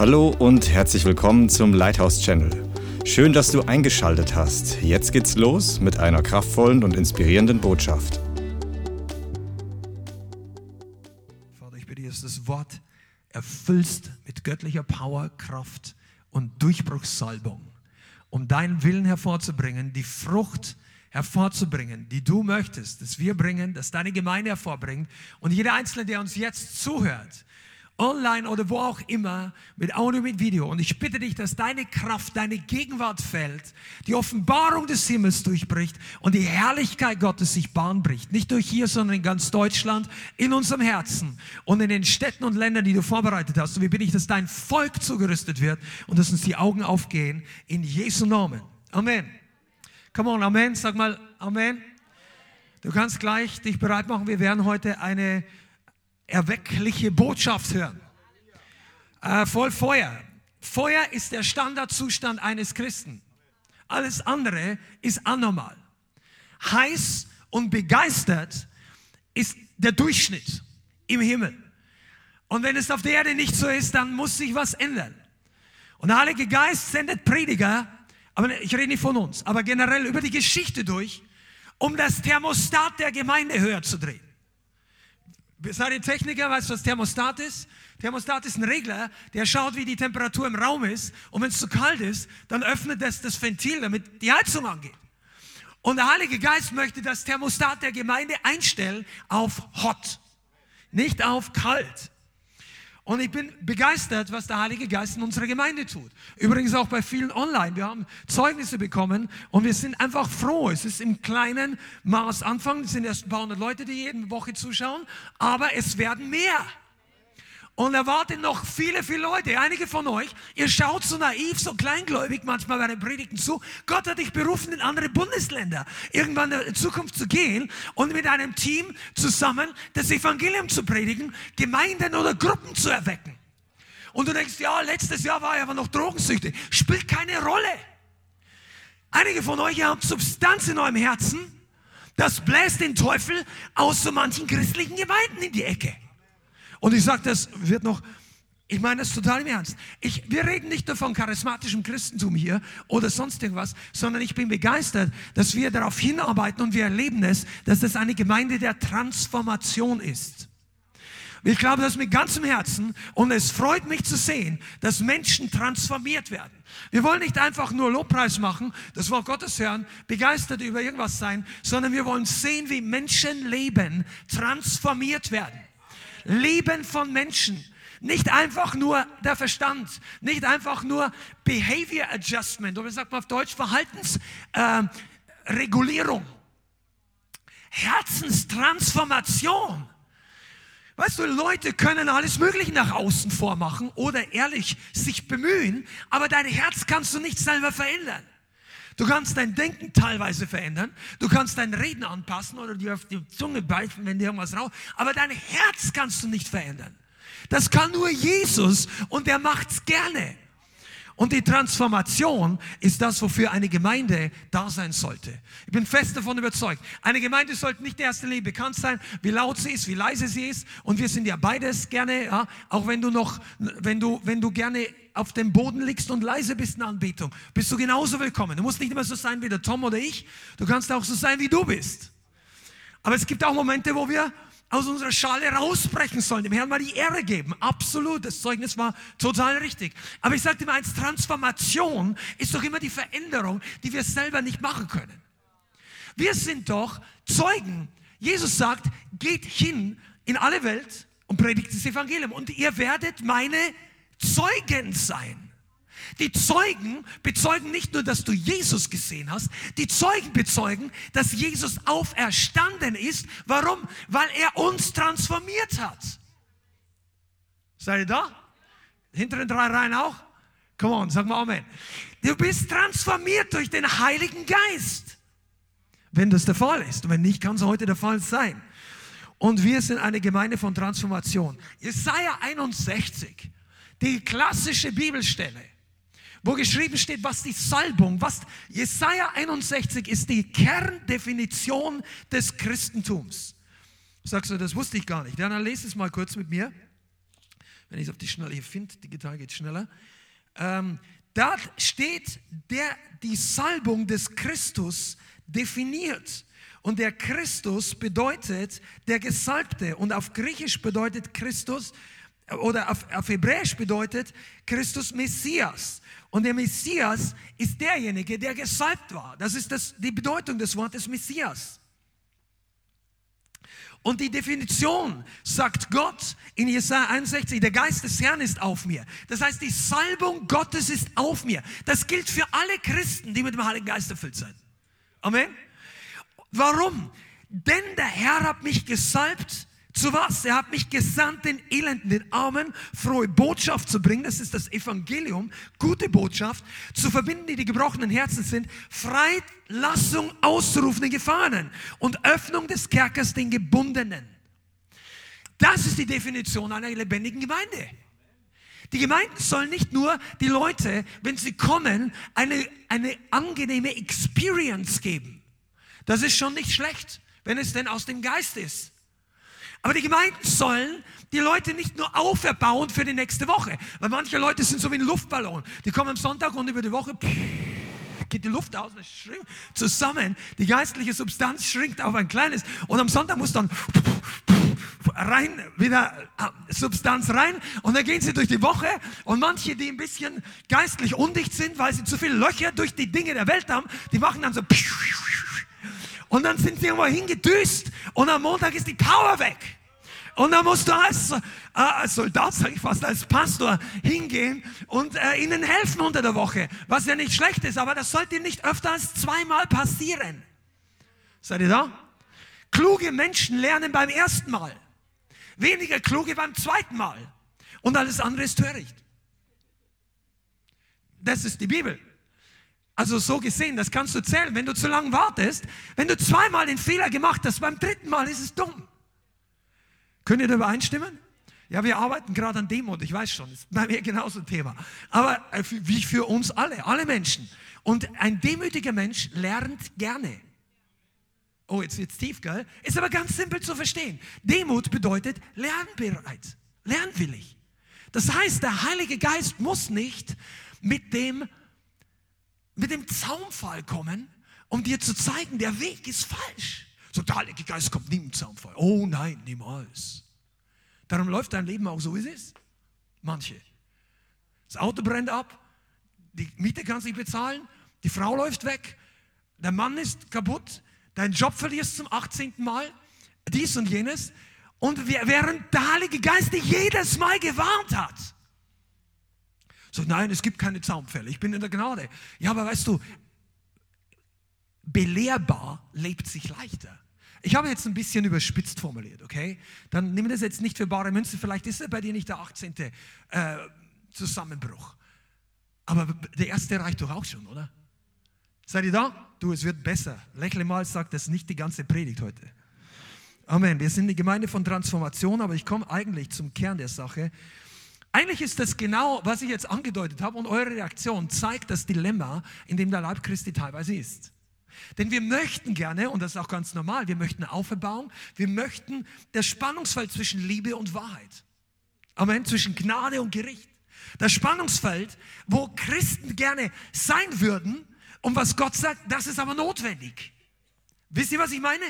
Hallo und herzlich willkommen zum Lighthouse Channel. Schön, dass du eingeschaltet hast. Jetzt geht's los mit einer kraftvollen und inspirierenden Botschaft. Vater, ich bitte, dass das Wort erfüllst mit göttlicher Power, Kraft und Durchbruchssalbung, um deinen Willen hervorzubringen, die Frucht hervorzubringen, die du möchtest, dass wir bringen, dass deine Gemeinde hervorbringt und jeder Einzelne, der uns jetzt zuhört, online oder wo auch immer, mit Audio, mit Video. Und ich bitte dich, dass deine Kraft, deine Gegenwart fällt, die Offenbarung des Himmels durchbricht und die Herrlichkeit Gottes sich Bahn bricht. Nicht durch hier, sondern in ganz Deutschland, in unserem Herzen und in den Städten und Ländern, die du vorbereitet hast. Und wir bitte ich, dass dein Volk zugerüstet wird und dass uns die Augen aufgehen in Jesu Namen. Amen. Come on, Amen. Sag mal Amen. Du kannst gleich dich bereit machen. Wir werden heute eine erweckliche Botschaft hören. Äh, voll Feuer. Feuer ist der Standardzustand eines Christen. Alles andere ist anormal. Heiß und begeistert ist der Durchschnitt im Himmel. Und wenn es auf der Erde nicht so ist, dann muss sich was ändern. Und der Heilige Geist sendet Prediger, aber ich rede nicht von uns, aber generell über die Geschichte durch, um das Thermostat der Gemeinde höher zu drehen. Seid ihr Techniker, weißt du, was Thermostat ist? Thermostat ist ein Regler, der schaut, wie die Temperatur im Raum ist. Und wenn es zu kalt ist, dann öffnet das das Ventil, damit die Heizung angeht. Und der Heilige Geist möchte das Thermostat der Gemeinde einstellen auf hot, nicht auf kalt. Und ich bin begeistert, was der Heilige Geist in unserer Gemeinde tut. Übrigens auch bei vielen online. Wir haben Zeugnisse bekommen und wir sind einfach froh. Es ist im kleinen Maß anfangen. Es sind erst ein paar hundert Leute, die jede Woche zuschauen. Aber es werden mehr. Und erwarten noch viele, viele Leute. Einige von euch, ihr schaut so naiv, so kleingläubig manchmal bei den Predigten zu. Gott hat dich berufen, in andere Bundesländer irgendwann in Zukunft zu gehen und mit einem Team zusammen das Evangelium zu predigen, Gemeinden oder Gruppen zu erwecken. Und du denkst, ja, letztes Jahr war ich aber noch drogensüchtig. Spielt keine Rolle. Einige von euch haben Substanz in eurem Herzen. Das bläst den Teufel aus so manchen christlichen Gemeinden in die Ecke. Und ich sage, das wird noch, ich meine das total im Ernst. Ich, wir reden nicht nur von charismatischem Christentum hier oder sonst irgendwas, sondern ich bin begeistert, dass wir darauf hinarbeiten und wir erleben es, dass es eine Gemeinde der Transformation ist. Ich glaube das mit ganzem Herzen und es freut mich zu sehen, dass Menschen transformiert werden. Wir wollen nicht einfach nur Lobpreis machen, das Wort Gottes hören, begeistert über irgendwas sein, sondern wir wollen sehen, wie Menschenleben transformiert werden. Leben von Menschen. Nicht einfach nur der Verstand, nicht einfach nur Behavior Adjustment oder sagt man auf Deutsch Verhaltensregulierung. Äh, Herzenstransformation. Weißt du, Leute können alles Mögliche nach außen vormachen oder ehrlich sich bemühen, aber dein Herz kannst du nicht selber verändern. Du kannst dein Denken teilweise verändern. Du kannst dein Reden anpassen oder dir auf die Zunge beißen, wenn dir irgendwas raus. Aber dein Herz kannst du nicht verändern. Das kann nur Jesus und der macht's gerne. Und die Transformation ist das, wofür eine Gemeinde da sein sollte. Ich bin fest davon überzeugt. Eine Gemeinde sollte nicht in erster Linie bekannt sein, wie laut sie ist, wie leise sie ist. Und wir sind ja beides gerne, ja, auch wenn du noch, wenn du, wenn du gerne auf dem Boden liegst und leise bist in Anbetung, bist du genauso willkommen. Du musst nicht immer so sein wie der Tom oder ich. Du kannst auch so sein, wie du bist. Aber es gibt auch Momente, wo wir aus unserer Schale rausbrechen sollen, dem Herrn mal die Ehre geben. Absolut, das Zeugnis war total richtig. Aber ich sagte mal eins, Transformation ist doch immer die Veränderung, die wir selber nicht machen können. Wir sind doch Zeugen. Jesus sagt, geht hin in alle Welt und predigt das Evangelium und ihr werdet meine Zeugen sein. Die Zeugen bezeugen nicht nur, dass du Jesus gesehen hast, die Zeugen bezeugen, dass Jesus auferstanden ist. Warum? Weil er uns transformiert hat. Seid ihr da? Hinter den drei Reihen auch? Come on, sag mal Amen. Du bist transformiert durch den Heiligen Geist. Wenn das der Fall ist. Und wenn nicht, kann es heute der Fall sein. Und wir sind eine Gemeinde von Transformation. Jesaja 61, die klassische Bibelstelle wo geschrieben steht, was die Salbung, was Jesaja 61 ist die Kerndefinition des Christentums. Sagst du, das wusste ich gar nicht. Dann lese es mal kurz mit mir. wenn ich es auf die Schnelle hier finde, digital geht es schneller. Ähm, da steht der, die Salbung des Christus definiert. Und der Christus bedeutet der Gesalbte. Und auf Griechisch bedeutet Christus, oder auf, auf Hebräisch bedeutet Christus Messias. Und der Messias ist derjenige, der gesalbt war. Das ist das, die Bedeutung des Wortes Messias. Und die Definition sagt Gott in Jesaja 61, der Geist des Herrn ist auf mir. Das heißt, die Salbung Gottes ist auf mir. Das gilt für alle Christen, die mit dem Heiligen Geist erfüllt sind. Amen. Warum? Denn der Herr hat mich gesalbt zu was? Er hat mich gesandt, den Elenden, den Armen frohe Botschaft zu bringen. Das ist das Evangelium, gute Botschaft, zu verbinden, die die gebrochenen Herzen sind, Freilassung auszurufen den Gefangenen und Öffnung des Kerkers den Gebundenen. Das ist die Definition einer lebendigen Gemeinde. Die Gemeinden sollen nicht nur die Leute, wenn sie kommen, eine, eine angenehme Experience geben. Das ist schon nicht schlecht, wenn es denn aus dem Geist ist. Aber die Gemeinden sollen die Leute nicht nur auferbauen für die nächste Woche. Weil manche Leute sind so wie ein Luftballon. Die kommen am Sonntag und über die Woche geht die Luft aus, das schrinkt zusammen. Die geistliche Substanz schrinkt auf ein kleines. Und am Sonntag muss dann rein, wieder äh, Substanz rein. Und dann gehen sie durch die Woche. Und manche, die ein bisschen geistlich undicht sind, weil sie zu viele Löcher durch die Dinge der Welt haben, die machen dann so und dann sind sie irgendwo hingedüst und am Montag ist die Power weg. Und dann musst du als, äh, als Soldat, sage ich fast, als Pastor hingehen und äh, ihnen helfen unter der Woche. Was ja nicht schlecht ist, aber das sollte nicht öfter als zweimal passieren. Seid ihr da? Kluge Menschen lernen beim ersten Mal. Weniger kluge beim zweiten Mal. Und alles andere ist töricht. Das ist die Bibel. Also so gesehen, das kannst du zählen, wenn du zu lange wartest. Wenn du zweimal den Fehler gemacht hast, beim dritten Mal ist es dumm. Könnt ihr da übereinstimmen? Ja, wir arbeiten gerade an Demut, ich weiß schon, ist bei mir genauso ein Thema. Aber äh, wie für uns alle, alle Menschen. Und ein demütiger Mensch lernt gerne. Oh, jetzt wird's tief, gell? Ist aber ganz simpel zu verstehen. Demut bedeutet lernbereit, lernwillig. Das heißt, der Heilige Geist muss nicht mit dem mit dem Zaunfall kommen, um dir zu zeigen, der Weg ist falsch. So, der Heilige Geist kommt nie im Zaunfall. Oh nein, niemals. Darum läuft dein Leben auch so, wie es ist. Manche. Das Auto brennt ab, die Miete kannst du nicht bezahlen, die Frau läuft weg, der Mann ist kaputt, deinen Job verlierst zum 18. Mal, dies und jenes. Und während der Heilige Geist dich jedes Mal gewarnt hat, so, nein, es gibt keine Zaunfälle. Ich bin in der Gnade. Ja, aber weißt du, belehrbar lebt sich leichter. Ich habe jetzt ein bisschen überspitzt formuliert, okay? Dann nimm das jetzt nicht für bare Münze. Vielleicht ist es bei dir nicht der 18. Äh, Zusammenbruch. Aber der erste reicht doch auch schon, oder? Seid ihr da? Du, es wird besser. Lächle mal, sagt das nicht die ganze Predigt heute. Amen. Wir sind die Gemeinde von Transformation, aber ich komme eigentlich zum Kern der Sache. Eigentlich ist das genau, was ich jetzt angedeutet habe und eure Reaktion zeigt das Dilemma, in dem der Leib Christi teilweise ist. Denn wir möchten gerne, und das ist auch ganz normal, wir möchten Auferbauung, wir möchten das Spannungsfeld zwischen Liebe und Wahrheit. Amen, zwischen Gnade und Gericht. Das Spannungsfeld, wo Christen gerne sein würden und was Gott sagt, das ist aber notwendig. Wisst ihr, was ich meine?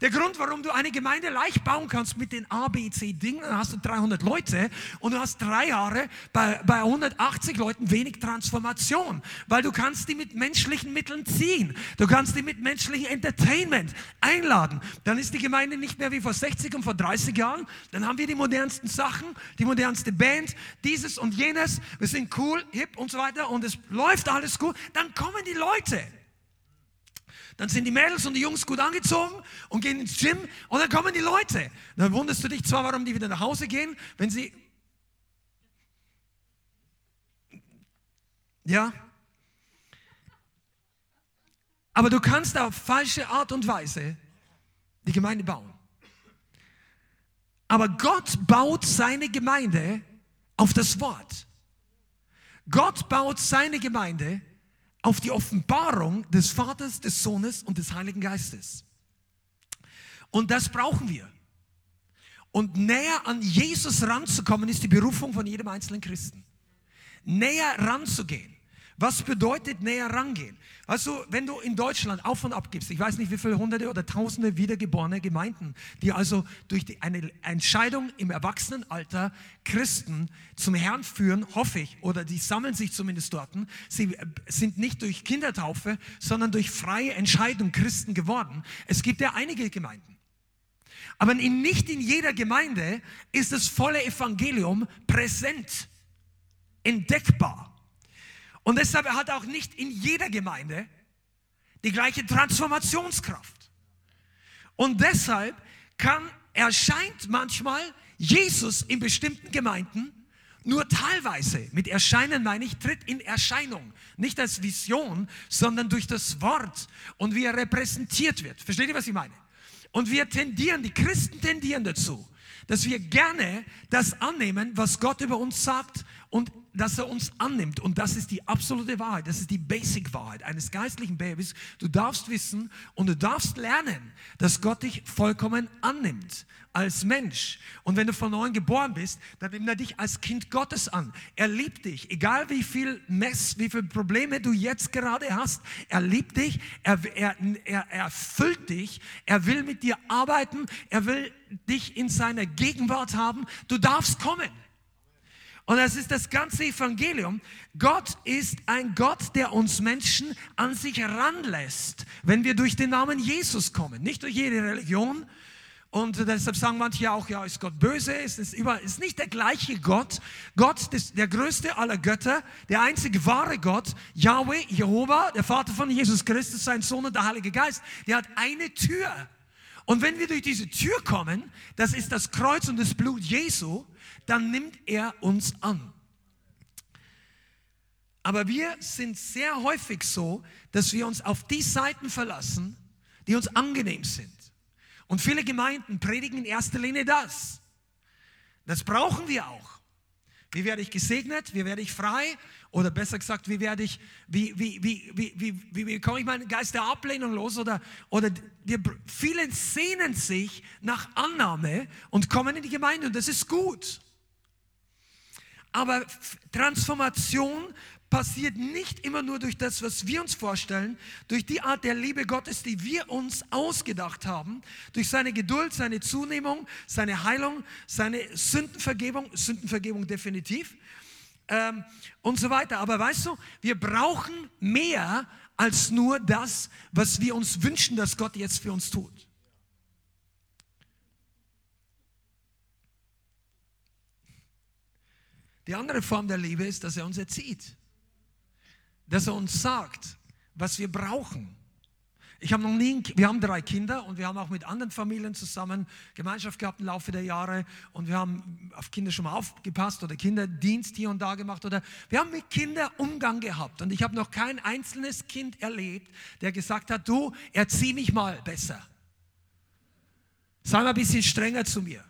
Der Grund, warum du eine Gemeinde leicht bauen kannst mit den A, B, C Dingen, dann hast du 300 Leute und du hast drei Jahre bei, bei 180 Leuten wenig Transformation, weil du kannst die mit menschlichen Mitteln ziehen. Du kannst die mit menschlichem Entertainment einladen. Dann ist die Gemeinde nicht mehr wie vor 60 und vor 30 Jahren. Dann haben wir die modernsten Sachen, die modernste Band, dieses und jenes. Wir sind cool, hip und so weiter und es läuft alles gut. Dann kommen die Leute. Dann sind die Mädels und die Jungs gut angezogen und gehen ins Gym und dann kommen die Leute. Dann wunderst du dich zwar, warum die wieder nach Hause gehen, wenn sie... Ja? Aber du kannst auf falsche Art und Weise die Gemeinde bauen. Aber Gott baut seine Gemeinde auf das Wort. Gott baut seine Gemeinde auf auf die Offenbarung des Vaters, des Sohnes und des Heiligen Geistes. Und das brauchen wir. Und näher an Jesus ranzukommen, ist die Berufung von jedem einzelnen Christen. Näher ranzugehen. Was bedeutet näher rangehen? Also, wenn du in Deutschland auf und ab gibst, ich weiß nicht, wie viele hunderte oder tausende wiedergeborene Gemeinden, die also durch die, eine Entscheidung im Erwachsenenalter Christen zum Herrn führen, hoffe ich, oder die sammeln sich zumindest dort. Sie sind nicht durch Kindertaufe, sondern durch freie Entscheidung Christen geworden. Es gibt ja einige Gemeinden. Aber in, nicht in jeder Gemeinde ist das volle Evangelium präsent, entdeckbar. Und deshalb hat auch nicht in jeder Gemeinde die gleiche Transformationskraft. Und deshalb kann, erscheint manchmal Jesus in bestimmten Gemeinden nur teilweise. Mit Erscheinen meine ich, tritt in Erscheinung. Nicht als Vision, sondern durch das Wort und wie er repräsentiert wird. Versteht ihr, was ich meine? Und wir tendieren, die Christen tendieren dazu, dass wir gerne das annehmen, was Gott über uns sagt und dass er uns annimmt. Und das ist die absolute Wahrheit. Das ist die Basic-Wahrheit eines geistlichen Babys. Du darfst wissen und du darfst lernen, dass Gott dich vollkommen annimmt als Mensch. Und wenn du von neuem geboren bist, dann nimmt er dich als Kind Gottes an. Er liebt dich, egal wie viel Mess, wie viele Probleme du jetzt gerade hast. Er liebt dich, er, er, er, er erfüllt dich, er will mit dir arbeiten, er will dich in seiner Gegenwart haben. Du darfst kommen. Und das ist das ganze Evangelium. Gott ist ein Gott, der uns Menschen an sich ranlässt, wenn wir durch den Namen Jesus kommen, nicht durch jede Religion. Und deshalb sagen manche auch, ja, ist Gott böse? Ist, ist, über, ist nicht der gleiche Gott. Gott ist der größte aller Götter, der einzige wahre Gott, Yahweh, Jehova, der Vater von Jesus Christus, sein Sohn und der Heilige Geist. Der hat eine Tür. Und wenn wir durch diese Tür kommen, das ist das Kreuz und das Blut Jesu, dann nimmt er uns an. Aber wir sind sehr häufig so, dass wir uns auf die Seiten verlassen, die uns angenehm sind. Und viele Gemeinden predigen in erster Linie das. Das brauchen wir auch. Wie werde ich gesegnet? Wie werde ich frei? Oder besser gesagt, wie werde ich, wie, wie, wie, wie, wie, wie bekomme ich meinen Geist der Ablehnung los? Oder, oder wir, viele sehnen sich nach Annahme und kommen in die Gemeinde und das ist gut. Aber Transformation passiert nicht immer nur durch das, was wir uns vorstellen, durch die Art der Liebe Gottes, die wir uns ausgedacht haben, durch seine Geduld, seine Zunehmung, seine Heilung, seine Sündenvergebung, Sündenvergebung definitiv ähm, und so weiter. Aber weißt du, wir brauchen mehr als nur das, was wir uns wünschen, dass Gott jetzt für uns tut. Die andere Form der Liebe ist, dass er uns erzieht. Dass er uns sagt, was wir brauchen. Ich habe noch nie, wir haben drei Kinder und wir haben auch mit anderen Familien zusammen Gemeinschaft gehabt im Laufe der Jahre und wir haben auf Kinder schon mal aufgepasst oder Kinderdienst hier und da gemacht oder wir haben mit Kindern Umgang gehabt und ich habe noch kein einzelnes Kind erlebt, der gesagt hat, du erzieh mich mal besser. Sei mal ein bisschen strenger zu mir.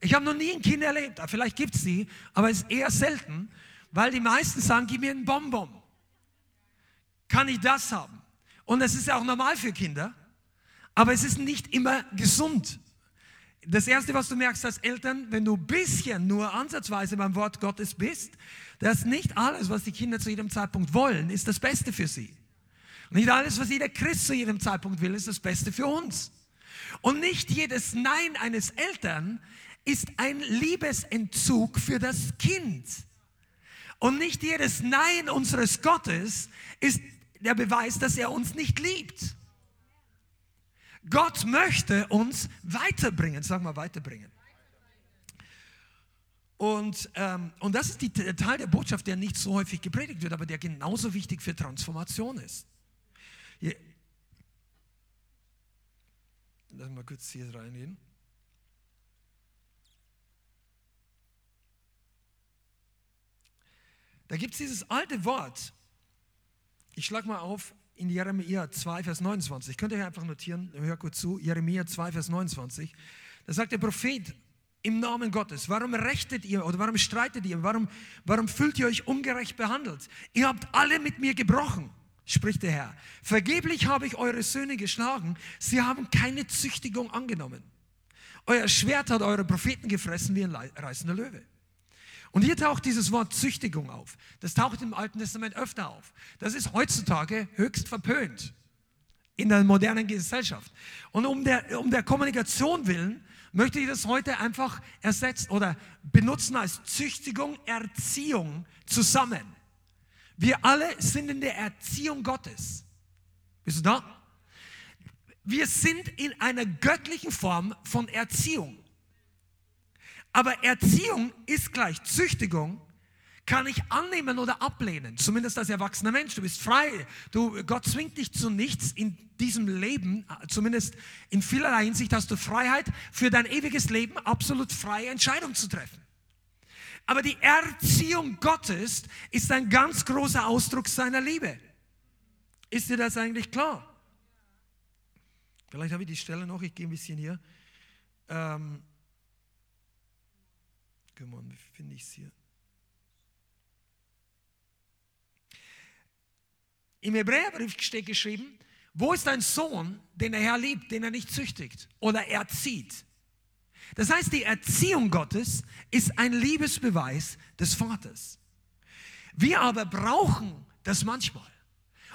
Ich habe noch nie ein Kind erlebt, vielleicht gibt es sie, aber es ist eher selten, weil die meisten sagen, gib mir einen Bonbon. Kann ich das haben? Und es ist ja auch normal für Kinder, aber es ist nicht immer gesund. Das Erste, was du merkst als Eltern, wenn du ein bisschen nur ansatzweise beim Wort Gottes bist, dass nicht alles, was die Kinder zu jedem Zeitpunkt wollen, ist das Beste für sie. Nicht alles, was jeder Christ zu jedem Zeitpunkt will, ist das Beste für uns. Und nicht jedes Nein eines Eltern ist ein Liebesentzug für das Kind. Und nicht jedes Nein unseres Gottes ist der Beweis, dass er uns nicht liebt. Gott möchte uns weiterbringen, sag mal weiterbringen. Und, ähm, und das ist die, der Teil der Botschaft, der nicht so häufig gepredigt wird, aber der genauso wichtig für Transformation ist. Hier, lass mal kurz hier reingehen. Da gibt es dieses alte Wort. Ich schlage mal auf in Jeremia 2, Vers 29. Könnt ihr einfach notieren, hör kurz zu. Jeremia 2, Vers 29. Da sagt der Prophet im Namen Gottes, warum rechtet ihr oder warum streitet ihr? Warum, warum fühlt ihr euch ungerecht behandelt? Ihr habt alle mit mir gebrochen, spricht der Herr. Vergeblich habe ich eure Söhne geschlagen. Sie haben keine Züchtigung angenommen. Euer Schwert hat eure Propheten gefressen wie ein reißender Löwe. Und hier taucht dieses Wort Züchtigung auf. Das taucht im Alten Testament öfter auf. Das ist heutzutage höchst verpönt in der modernen Gesellschaft. Und um der, um der Kommunikation willen möchte ich das heute einfach ersetzen oder benutzen als Züchtigung, Erziehung zusammen. Wir alle sind in der Erziehung Gottes. Bist du da? Wir sind in einer göttlichen Form von Erziehung. Aber Erziehung ist gleich Züchtigung, kann ich annehmen oder ablehnen, zumindest als erwachsener Mensch. Du bist frei. Du, Gott zwingt dich zu nichts in diesem Leben, zumindest in vielerlei Hinsicht hast du Freiheit, für dein ewiges Leben absolut freie Entscheidungen zu treffen. Aber die Erziehung Gottes ist ein ganz großer Ausdruck seiner Liebe. Ist dir das eigentlich klar? Vielleicht habe ich die Stelle noch, ich gehe ein bisschen hier. Ähm, on, wie finde ich es hier? Im Hebräerbrief steht geschrieben, wo ist ein Sohn, den der Herr liebt, den er nicht züchtigt oder erzieht? Das heißt, die Erziehung Gottes ist ein Liebesbeweis des Vaters. Wir aber brauchen das manchmal.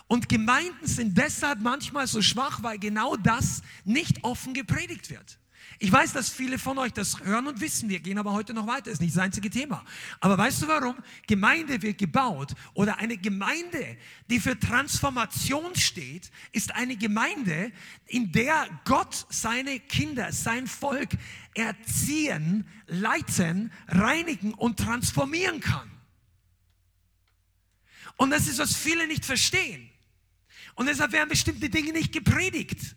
Und Gemeinden sind deshalb manchmal so schwach, weil genau das nicht offen gepredigt wird. Ich weiß, dass viele von euch das hören und wissen, wir gehen aber heute noch weiter, ist nicht das einzige Thema. Aber weißt du warum? Gemeinde wird gebaut oder eine Gemeinde, die für Transformation steht, ist eine Gemeinde, in der Gott seine Kinder, sein Volk erziehen, leiten, reinigen und transformieren kann. Und das ist, was viele nicht verstehen. Und deshalb werden bestimmte Dinge nicht gepredigt.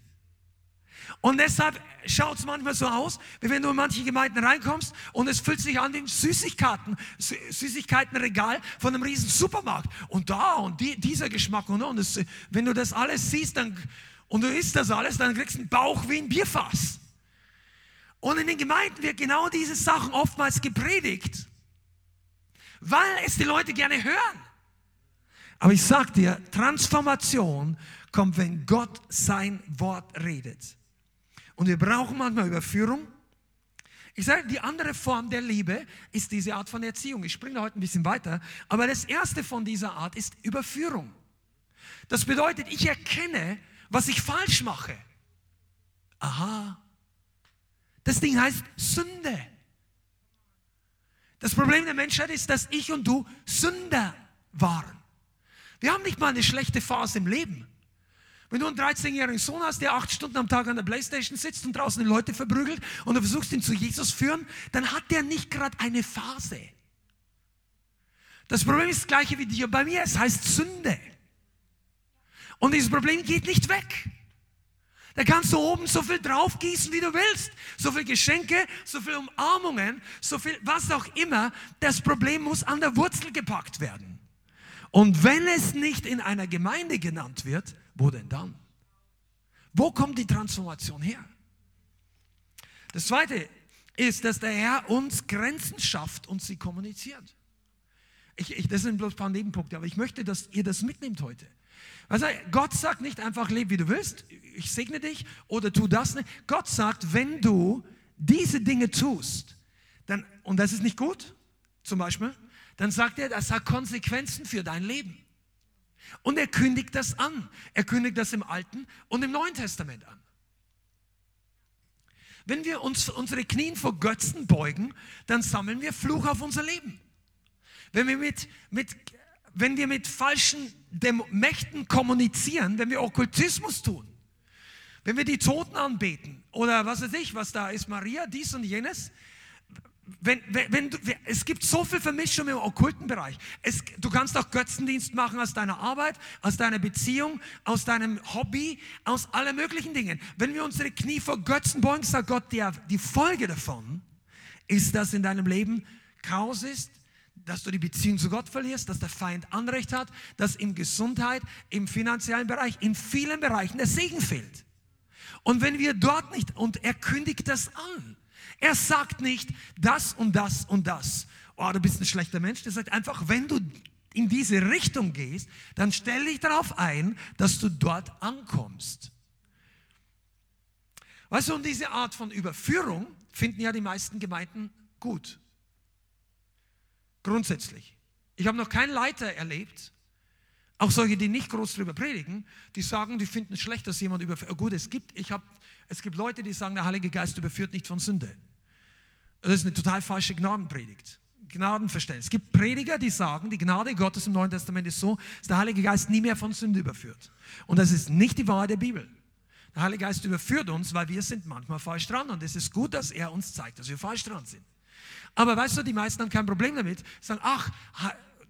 Und deshalb schaut es manchmal so aus, wie wenn du in manche Gemeinden reinkommst und es fühlt sich an ein Süßigkeiten, Süßigkeitenregal von einem riesen Supermarkt. Und da und die, dieser Geschmack und, und das, wenn du das alles siehst dann, und du isst das alles, dann kriegst du einen Bauch wie ein Bierfass. Und in den Gemeinden wird genau diese Sachen oftmals gepredigt, weil es die Leute gerne hören. Aber ich sag dir, Transformation kommt, wenn Gott sein Wort redet. Und wir brauchen manchmal Überführung. Ich sage, die andere Form der Liebe ist diese Art von Erziehung. Ich springe heute ein bisschen weiter. Aber das erste von dieser Art ist Überführung. Das bedeutet, ich erkenne, was ich falsch mache. Aha. Das Ding heißt Sünde. Das Problem der Menschheit ist, dass ich und du Sünder waren. Wir haben nicht mal eine schlechte Phase im Leben. Wenn du einen 13-jährigen Sohn hast, der acht Stunden am Tag an der Playstation sitzt und draußen die Leute verprügelt und du versuchst ihn zu Jesus führen, dann hat der nicht gerade eine Phase. Das Problem ist das gleiche wie dir bei mir. Es heißt Sünde. Und dieses Problem geht nicht weg. Da kannst du oben so viel draufgießen, wie du willst. So viel Geschenke, so viel Umarmungen, so viel was auch immer. Das Problem muss an der Wurzel gepackt werden. Und wenn es nicht in einer Gemeinde genannt wird, wo denn dann? Wo kommt die Transformation her? Das zweite ist, dass der Herr uns Grenzen schafft und sie kommuniziert. Ich, ich, das sind bloß ein paar Nebenpunkte, aber ich möchte, dass ihr das mitnehmt heute. Also Gott sagt nicht einfach, leb wie du willst, ich segne dich oder tu das nicht. Gott sagt, wenn du diese Dinge tust, dann, und das ist nicht gut, zum Beispiel, dann sagt er, das hat Konsequenzen für dein Leben. Und er kündigt das an. Er kündigt das im Alten und im Neuen Testament an. Wenn wir uns unsere Knien vor Götzen beugen, dann sammeln wir Fluch auf unser Leben. Wenn wir mit, mit, wenn wir mit falschen Mächten kommunizieren, wenn wir Okkultismus tun, wenn wir die Toten anbeten oder was weiß ich, was da ist, Maria, dies und jenes, wenn, wenn, wenn du, es gibt so viel Vermischung im okkulten Bereich. Es, du kannst auch Götzendienst machen aus deiner Arbeit, aus deiner Beziehung, aus deinem Hobby, aus allen möglichen Dingen. Wenn wir unsere Knie vor Götzen beugen, sagt Gott, die, die Folge davon ist, dass in deinem Leben Chaos ist, dass du die Beziehung zu Gott verlierst, dass der Feind Anrecht hat, dass in Gesundheit, im finanziellen Bereich, in vielen Bereichen der Segen fehlt. Und wenn wir dort nicht, und er kündigt das an, er sagt nicht das und das und das. Oh, du bist ein schlechter Mensch. Er sagt einfach, wenn du in diese Richtung gehst, dann stell dich darauf ein, dass du dort ankommst. Weißt du, und diese Art von Überführung finden ja die meisten Gemeinden gut. Grundsätzlich. Ich habe noch keinen Leiter erlebt, auch solche, die nicht groß darüber predigen, die sagen, die finden es schlecht, dass jemand überführt. Gut, es gibt, ich hab, es gibt Leute, die sagen, der Heilige Geist überführt nicht von Sünde. Das ist eine total falsche Gnadenpredigt. Gnadenverständnis. Es gibt Prediger, die sagen, die Gnade Gottes im Neuen Testament ist so, dass der Heilige Geist nie mehr von Sünde überführt. Und das ist nicht die Wahrheit der Bibel. Der Heilige Geist überführt uns, weil wir sind manchmal falsch dran. Und es ist gut, dass er uns zeigt, dass wir falsch dran sind. Aber weißt du, die meisten haben kein Problem damit. Sagen, ach,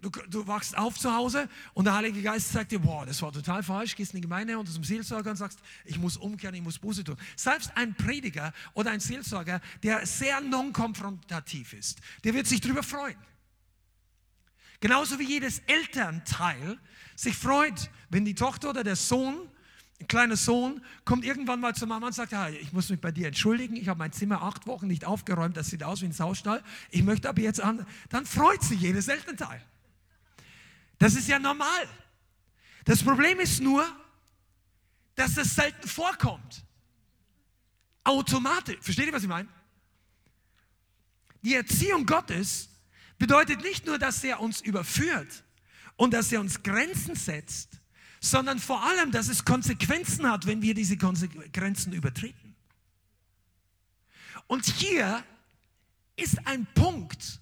du, du wachst auf zu Hause und der Heilige Geist sagt dir, boah, das war total falsch, gehst in die Gemeinde und zum Seelsorger und sagst, ich muss umkehren, ich muss Buße tun. Selbst ein Prediger oder ein Seelsorger, der sehr non-konfrontativ ist, der wird sich darüber freuen. Genauso wie jedes Elternteil sich freut, wenn die Tochter oder der Sohn ein kleiner Sohn kommt irgendwann mal zur Mama und sagt, ja, ich muss mich bei dir entschuldigen, ich habe mein Zimmer acht Wochen nicht aufgeräumt, das sieht aus wie ein Saustall, ich möchte aber jetzt an, dann freut sich jedes Elternteil. Das ist ja normal. Das Problem ist nur, dass das selten vorkommt. Automatisch. Versteht ihr, was ich meine? Die Erziehung Gottes bedeutet nicht nur, dass er uns überführt und dass er uns Grenzen setzt, sondern vor allem, dass es Konsequenzen hat, wenn wir diese Grenzen übertreten. Und hier ist ein Punkt,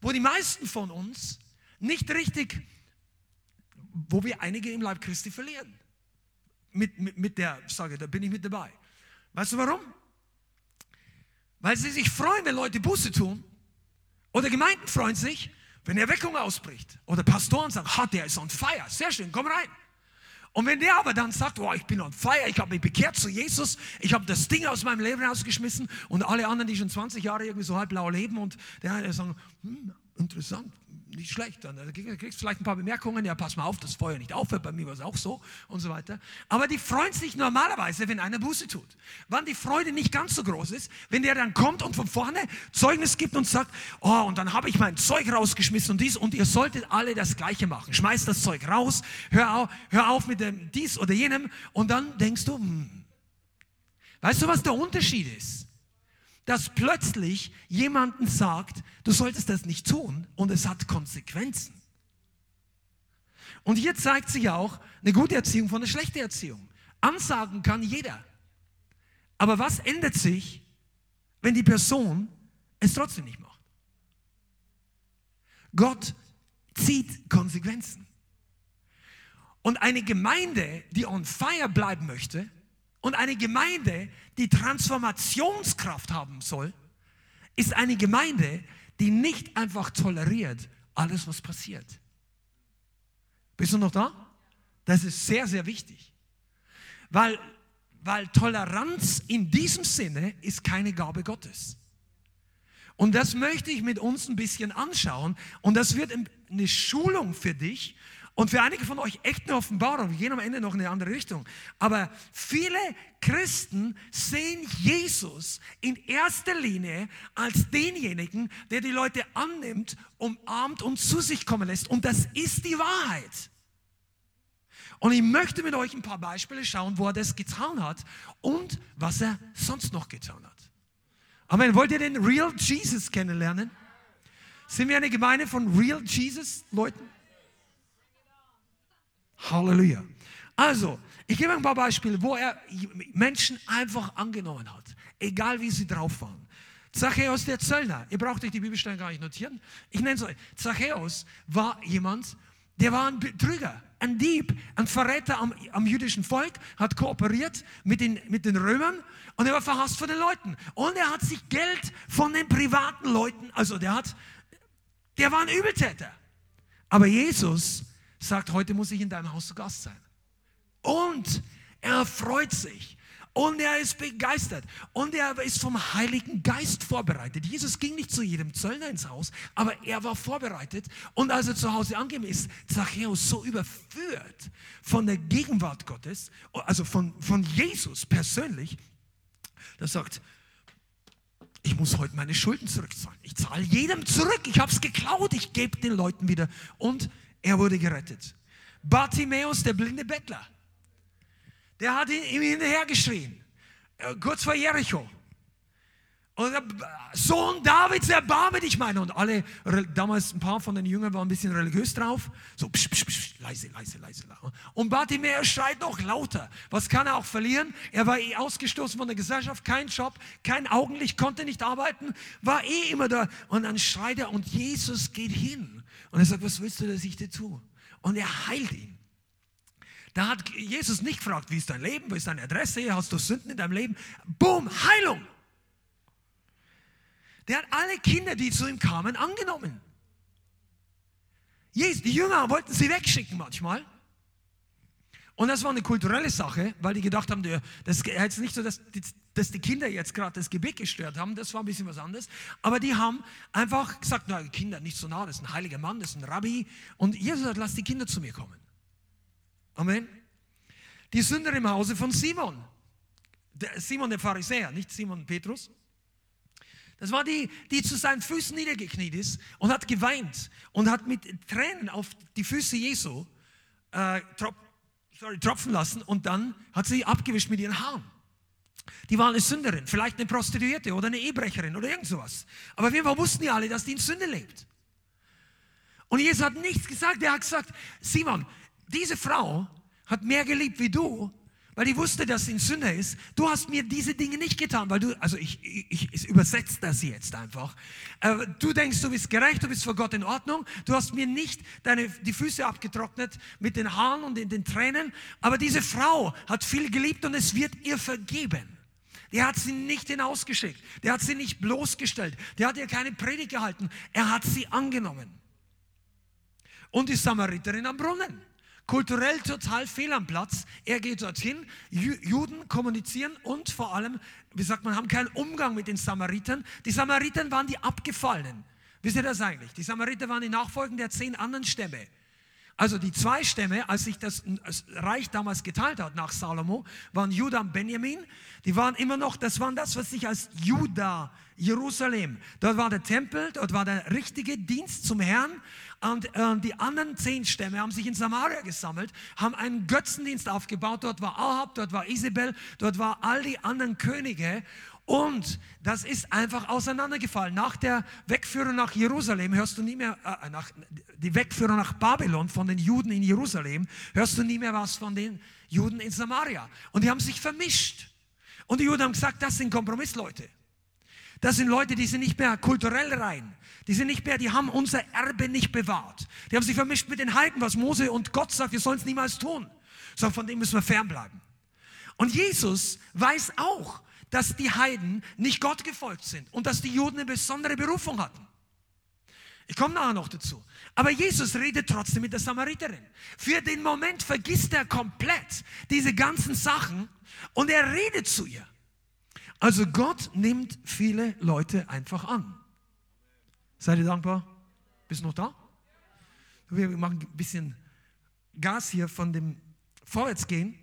wo die meisten von uns nicht richtig, wo wir einige im Leib Christi verlieren. Mit, mit, mit der Sage, da bin ich mit dabei. Weißt du warum? Weil sie sich freuen, wenn Leute Buße tun. Oder Gemeinden freuen sich, wenn Erweckung ausbricht. Oder Pastoren sagen, ha, der ist on fire. Sehr schön, komm rein. Und wenn der aber dann sagt, oh, ich bin on fire, ich habe mich bekehrt zu Jesus, ich habe das Ding aus meinem Leben rausgeschmissen und alle anderen, die schon 20 Jahre irgendwie so halb blau leben und der eine sagen, hm, interessant, nicht schlecht. Dann kriegst du vielleicht ein paar Bemerkungen, ja, pass mal auf, das Feuer nicht aufhört, bei mir war es auch so und so weiter. Aber die freuen sich normalerweise, wenn einer Buße tut. Wann die Freude nicht ganz so groß ist, wenn der dann kommt und von vorne Zeugnis gibt und sagt, oh, und dann habe ich mein Zeug rausgeschmissen und dies und ihr solltet alle das Gleiche machen. Schmeiß das Zeug raus, hör auf, hör auf mit dem dies oder jenem und dann denkst du, hm, weißt du, was der Unterschied ist? Dass plötzlich jemanden sagt, du solltest das nicht tun und es hat Konsequenzen. Und hier zeigt sich auch eine gute Erziehung von einer schlechten Erziehung. Ansagen kann jeder. Aber was ändert sich, wenn die Person es trotzdem nicht macht? Gott zieht Konsequenzen. Und eine Gemeinde, die on fire bleiben möchte, und eine Gemeinde, die Transformationskraft haben soll, ist eine Gemeinde, die nicht einfach toleriert alles, was passiert. Bist du noch da? Das ist sehr, sehr wichtig. Weil, weil Toleranz in diesem Sinne ist keine Gabe Gottes. Und das möchte ich mit uns ein bisschen anschauen. Und das wird eine Schulung für dich, und für einige von euch echt eine Offenbarung. Wir gehen am Ende noch in eine andere Richtung. Aber viele Christen sehen Jesus in erster Linie als denjenigen, der die Leute annimmt, umarmt und zu sich kommen lässt. Und das ist die Wahrheit. Und ich möchte mit euch ein paar Beispiele schauen, wo er das getan hat und was er sonst noch getan hat. Amen. Wollt ihr den Real Jesus kennenlernen? Sind wir eine Gemeinde von Real Jesus Leuten? Halleluja. Also, ich gebe ein paar Beispiele, wo er Menschen einfach angenommen hat, egal wie sie drauf waren. Zachäus der Zöllner, ihr braucht euch die Bibelstellen gar nicht notieren. Ich nenne es euch. Zachäus war jemand, der war ein Betrüger, ein Dieb, ein Verräter am, am, jüdischen Volk, hat kooperiert mit den, mit den Römern und er war verhasst von den Leuten. Und er hat sich Geld von den privaten Leuten, also der hat, der war ein Übeltäter. Aber Jesus sagt, heute muss ich in deinem Haus zu Gast sein. Und er freut sich. Und er ist begeistert. Und er ist vom Heiligen Geist vorbereitet. Jesus ging nicht zu jedem Zöllner ins Haus, aber er war vorbereitet. Und als er zu Hause angekommen ist, Zachäus so überführt von der Gegenwart Gottes, also von, von Jesus persönlich, der sagt, ich muss heute meine Schulden zurückzahlen. Ich zahle jedem zurück. Ich habe es geklaut. Ich gebe den Leuten wieder. Und er wurde gerettet. Bartimäus, der blinde Bettler, der hat ihm hinterhergeschrien, äh, kurz vor Jericho. Und Sohn Davids, erbarme dich meiner. Und alle, damals ein paar von den Jüngern waren ein bisschen religiös drauf. So, psch, psch, psch, leise, leise, leise. Und Bartimäus schreit noch lauter. Was kann er auch verlieren? Er war eh ausgestoßen von der Gesellschaft, kein Job, kein Augenlicht, konnte nicht arbeiten, war eh immer da. Und dann schreit er und Jesus geht hin. Und er sagt, was willst du, dass ich dir tue? Und er heilt ihn. Da hat Jesus nicht gefragt, wie ist dein Leben, wo ist deine Adresse, hast du Sünden in deinem Leben? Boom, Heilung. Der hat alle Kinder, die zu ihm kamen, angenommen. Die Jünger wollten sie wegschicken manchmal. Und das war eine kulturelle Sache, weil die gedacht haben, das ist jetzt nicht so, dass die, dass die Kinder jetzt gerade das Gebet gestört haben, das war ein bisschen was anderes. Aber die haben einfach gesagt, na Kinder, nicht so nah, das ist ein heiliger Mann, das ist ein Rabbi. Und Jesus hat, lass die Kinder zu mir kommen. Amen. Die Sünder im Hause von Simon. Der Simon der Pharisäer, nicht Simon Petrus. Das war die, die zu seinen Füßen niedergekniet ist und hat geweint und hat mit Tränen auf die Füße Jesu äh, sorry, tropfen lassen und dann hat sie abgewischt mit ihren Haaren. Die war eine Sünderin, vielleicht eine Prostituierte oder eine Ehebrecherin oder irgend sowas. Aber wir wussten ja alle, dass die in Sünde lebt. Und Jesus hat nichts gesagt. Er hat gesagt, Simon, diese Frau hat mehr geliebt wie du weil die wusste, dass sie ein Sünder ist. Du hast mir diese Dinge nicht getan, weil du, also ich, ich, ich übersetze das jetzt einfach. Äh, du denkst, du bist gerecht, du bist vor Gott in Ordnung. Du hast mir nicht deine, die Füße abgetrocknet mit den Haaren und in den Tränen. Aber diese Frau hat viel geliebt und es wird ihr vergeben. Der hat sie nicht hinausgeschickt. Der hat sie nicht bloßgestellt. Der hat ihr keine Predigt gehalten. Er hat sie angenommen. Und die Samariterin am Brunnen kulturell total fehl am Platz. Er geht dorthin, Juden kommunizieren und vor allem, wie sagt man, haben keinen Umgang mit den Samaritern. Die Samaritern waren die Abgefallenen. Wisst ihr das eigentlich? Die Samariter waren die Nachfolgen der zehn anderen Stämme. Also die zwei Stämme, als sich das Reich damals geteilt hat nach Salomo, waren Judah und Benjamin. Die waren immer noch, das waren das, was sich als Judah, Jerusalem. Dort war der Tempel, dort war der richtige Dienst zum Herrn. Und äh, die anderen zehn Stämme haben sich in Samaria gesammelt, haben einen Götzendienst aufgebaut. Dort war Ahab, dort war Isabel, dort war all die anderen Könige. Und das ist einfach auseinandergefallen. Nach der Wegführung nach Jerusalem hörst du nie mehr, äh, nach, die Wegführung nach Babylon von den Juden in Jerusalem, hörst du nie mehr was von den Juden in Samaria. Und die haben sich vermischt. Und die Juden haben gesagt, das sind Kompromissleute. Das sind Leute, die sind nicht mehr kulturell rein. Die sind nicht mehr, die haben unser Erbe nicht bewahrt. Die haben sich vermischt mit den Heiden, was Mose und Gott sagt, wir sollen es niemals tun. Sondern von dem müssen wir fernbleiben. Und Jesus weiß auch, dass die Heiden nicht Gott gefolgt sind und dass die Juden eine besondere Berufung hatten. Ich komme nachher noch dazu. Aber Jesus redet trotzdem mit der Samariterin. Für den Moment vergisst er komplett diese ganzen Sachen und er redet zu ihr. Also Gott nimmt viele Leute einfach an. Seid ihr dankbar? Bist du noch da? Wir machen ein bisschen Gas hier von dem Vorwärtsgehen.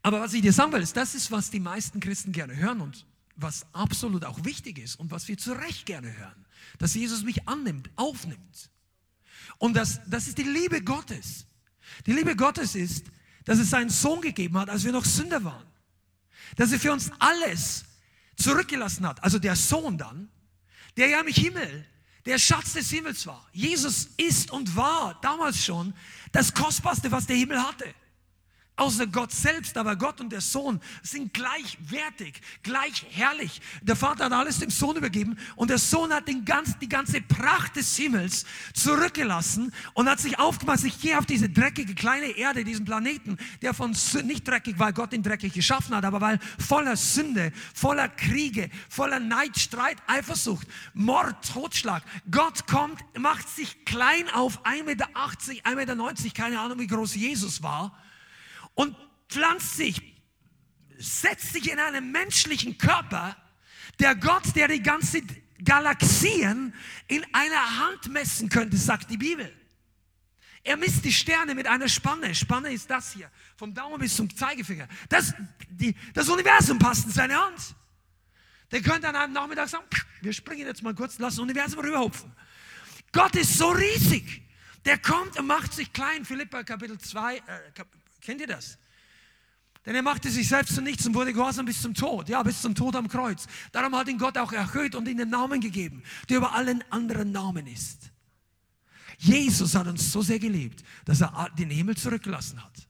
Aber was ich dir sagen will, ist, das ist, was die meisten Christen gerne hören und was absolut auch wichtig ist und was wir zu Recht gerne hören. Dass Jesus mich annimmt, aufnimmt. Und das, das ist die Liebe Gottes. Die Liebe Gottes ist, dass es seinen Sohn gegeben hat, als wir noch Sünder waren. Dass er für uns alles zurückgelassen hat. Also der Sohn dann, der ja im Himmel der Schatz des Himmels war. Jesus ist und war damals schon das Kostbarste, was der Himmel hatte außer Gott selbst, aber Gott und der Sohn sind gleichwertig, gleich herrlich. Der Vater hat alles dem Sohn übergeben und der Sohn hat den ganz, die ganze Pracht des Himmels zurückgelassen und hat sich aufgemacht, ich gehe auf diese dreckige kleine Erde, diesen Planeten, der von nicht dreckig, weil Gott ihn dreckig geschaffen hat, aber weil voller Sünde, voller Kriege, voller Neid, Streit, Eifersucht, Mord, Totschlag. Gott kommt, macht sich klein auf 1,80 Meter, 1,90 Meter, keine Ahnung, wie groß Jesus war und pflanzt sich, setzt sich in einen menschlichen Körper, der Gott, der die ganze Galaxien in einer Hand messen könnte, sagt die Bibel. Er misst die Sterne mit einer Spanne. Spanne ist das hier, vom Daumen bis zum Zeigefinger. Das, die, das Universum passt in seine Hand. Der könnte an einem Nachmittag sagen, wir springen jetzt mal kurz, lassen das Universum rüberhupfen. Gott ist so riesig. Der kommt und macht sich klein. Philippa Kapitel 2, äh, Kennt ihr das? Denn er machte sich selbst zu nichts und wurde gehorsam bis zum Tod. Ja, bis zum Tod am Kreuz. Darum hat ihn Gott auch erhöht und ihm den Namen gegeben, der über allen anderen Namen ist. Jesus hat uns so sehr geliebt, dass er den Himmel zurückgelassen hat.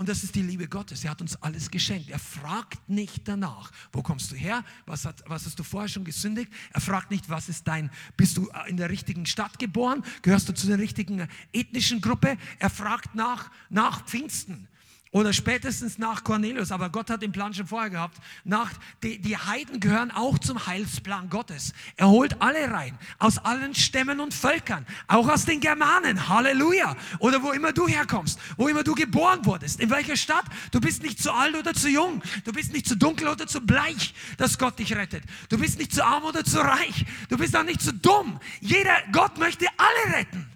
Und das ist die Liebe Gottes. Er hat uns alles geschenkt. Er fragt nicht danach, wo kommst du her? Was, hat, was hast du vorher schon gesündigt? Er fragt nicht, was ist dein, bist du in der richtigen Stadt geboren? Gehörst du zu der richtigen ethnischen Gruppe? Er fragt nach, nach Pfingsten. Oder spätestens nach Cornelius, aber Gott hat den Plan schon vorher gehabt. Nach, die, die Heiden gehören auch zum Heilsplan Gottes. Er holt alle rein, aus allen Stämmen und Völkern, auch aus den Germanen. Halleluja. Oder wo immer du herkommst, wo immer du geboren wurdest, in welcher Stadt. Du bist nicht zu alt oder zu jung. Du bist nicht zu dunkel oder zu bleich, dass Gott dich rettet. Du bist nicht zu arm oder zu reich. Du bist auch nicht zu dumm. Jeder, Gott möchte alle retten.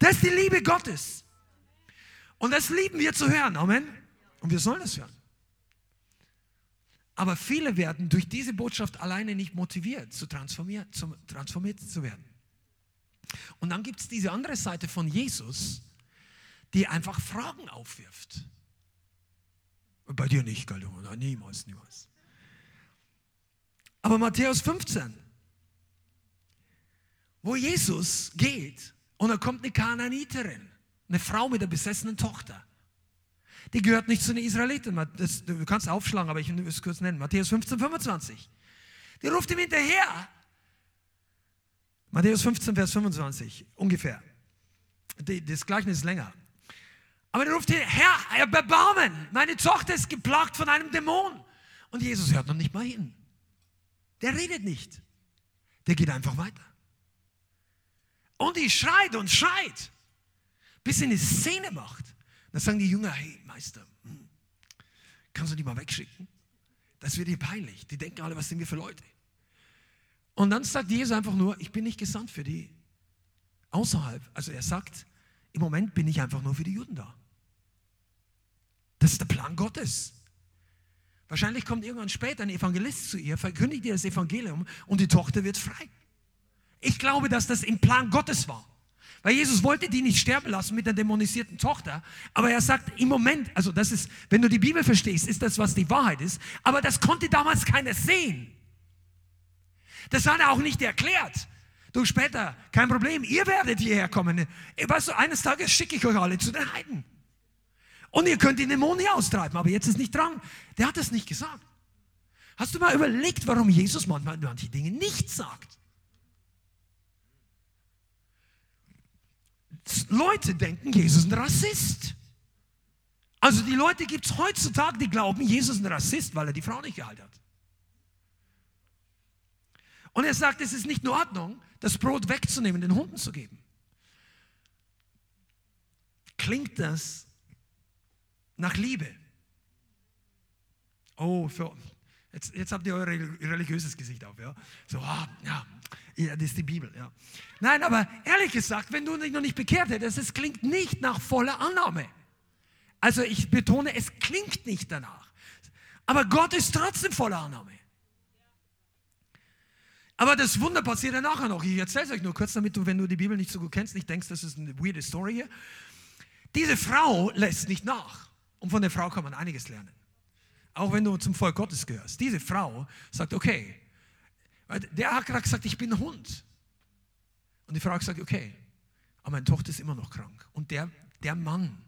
Das ist die Liebe Gottes. Und das lieben wir zu hören. Amen. Und wir sollen es hören. Aber viele werden durch diese Botschaft alleine nicht motiviert, zu transformiert, zum, transformiert zu werden. Und dann gibt es diese andere Seite von Jesus, die einfach Fragen aufwirft. Bei dir nicht, Galdo. Niemals, niemals. Aber Matthäus 15, wo Jesus geht und da kommt eine Kananiterin eine Frau mit einer besessenen Tochter. Die gehört nicht zu den Israeliten. Das, du kannst aufschlagen, aber ich will es kurz nennen. Matthäus 15, 25. Die ruft ihm hinterher. Matthäus 15, Vers 25, ungefähr. Das Gleichnis ist länger. Aber der ruft Herr, Herr, Bebarmen, meine Tochter ist geplagt von einem Dämon. Und Jesus hört noch nicht mal hin. Der redet nicht. Der geht einfach weiter. Und die schreit und schreit bis sie eine Szene macht. Dann sagen die Jünger, hey Meister, hm, kannst du die mal wegschicken? Das wird dir peinlich. Die denken alle, was sind wir für Leute? Und dann sagt Jesus einfach nur, ich bin nicht gesandt für die außerhalb. Also er sagt, im Moment bin ich einfach nur für die Juden da. Das ist der Plan Gottes. Wahrscheinlich kommt irgendwann später ein Evangelist zu ihr, verkündigt ihr das Evangelium und die Tochter wird frei. Ich glaube, dass das im Plan Gottes war. Weil Jesus wollte die nicht sterben lassen mit der dämonisierten Tochter. Aber er sagt im Moment, also das ist, wenn du die Bibel verstehst, ist das, was die Wahrheit ist. Aber das konnte damals keiner sehen. Das hat er auch nicht erklärt. Du später, kein Problem, ihr werdet hierher kommen. Weißt du, eines Tages schicke ich euch alle zu den Heiden. Und ihr könnt die Dämonen austreiben, aber jetzt ist nicht dran. Der hat das nicht gesagt. Hast du mal überlegt, warum Jesus manchmal manche Dinge nicht sagt? Leute denken, Jesus ist ein Rassist. Also die Leute gibt es heutzutage, die glauben, Jesus ist ein Rassist, weil er die Frau nicht geheilt hat. Und er sagt, es ist nicht in Ordnung, das Brot wegzunehmen, den Hunden zu geben. Klingt das nach Liebe? Oh, für, jetzt, jetzt habt ihr euer religiöses Gesicht auf, ja? So, ah, ja, ja, das ist die Bibel, ja. Nein, aber ehrlich gesagt, wenn du dich noch nicht bekehrt hättest, es klingt nicht nach voller Annahme. Also ich betone, es klingt nicht danach. Aber Gott ist trotzdem voller Annahme. Aber das Wunder passiert ja nachher noch. Ich erzähle es euch nur kurz, damit du, wenn du die Bibel nicht so gut kennst, nicht denkst, das ist eine weirde Story hier. Diese Frau lässt nicht nach. Und von der Frau kann man einiges lernen. Auch wenn du zum Volk Gottes gehörst. Diese Frau sagt, okay, der hat gerade gesagt, ich bin ein Hund. Und die Frau sagt, okay, aber meine Tochter ist immer noch krank. Und der, der Mann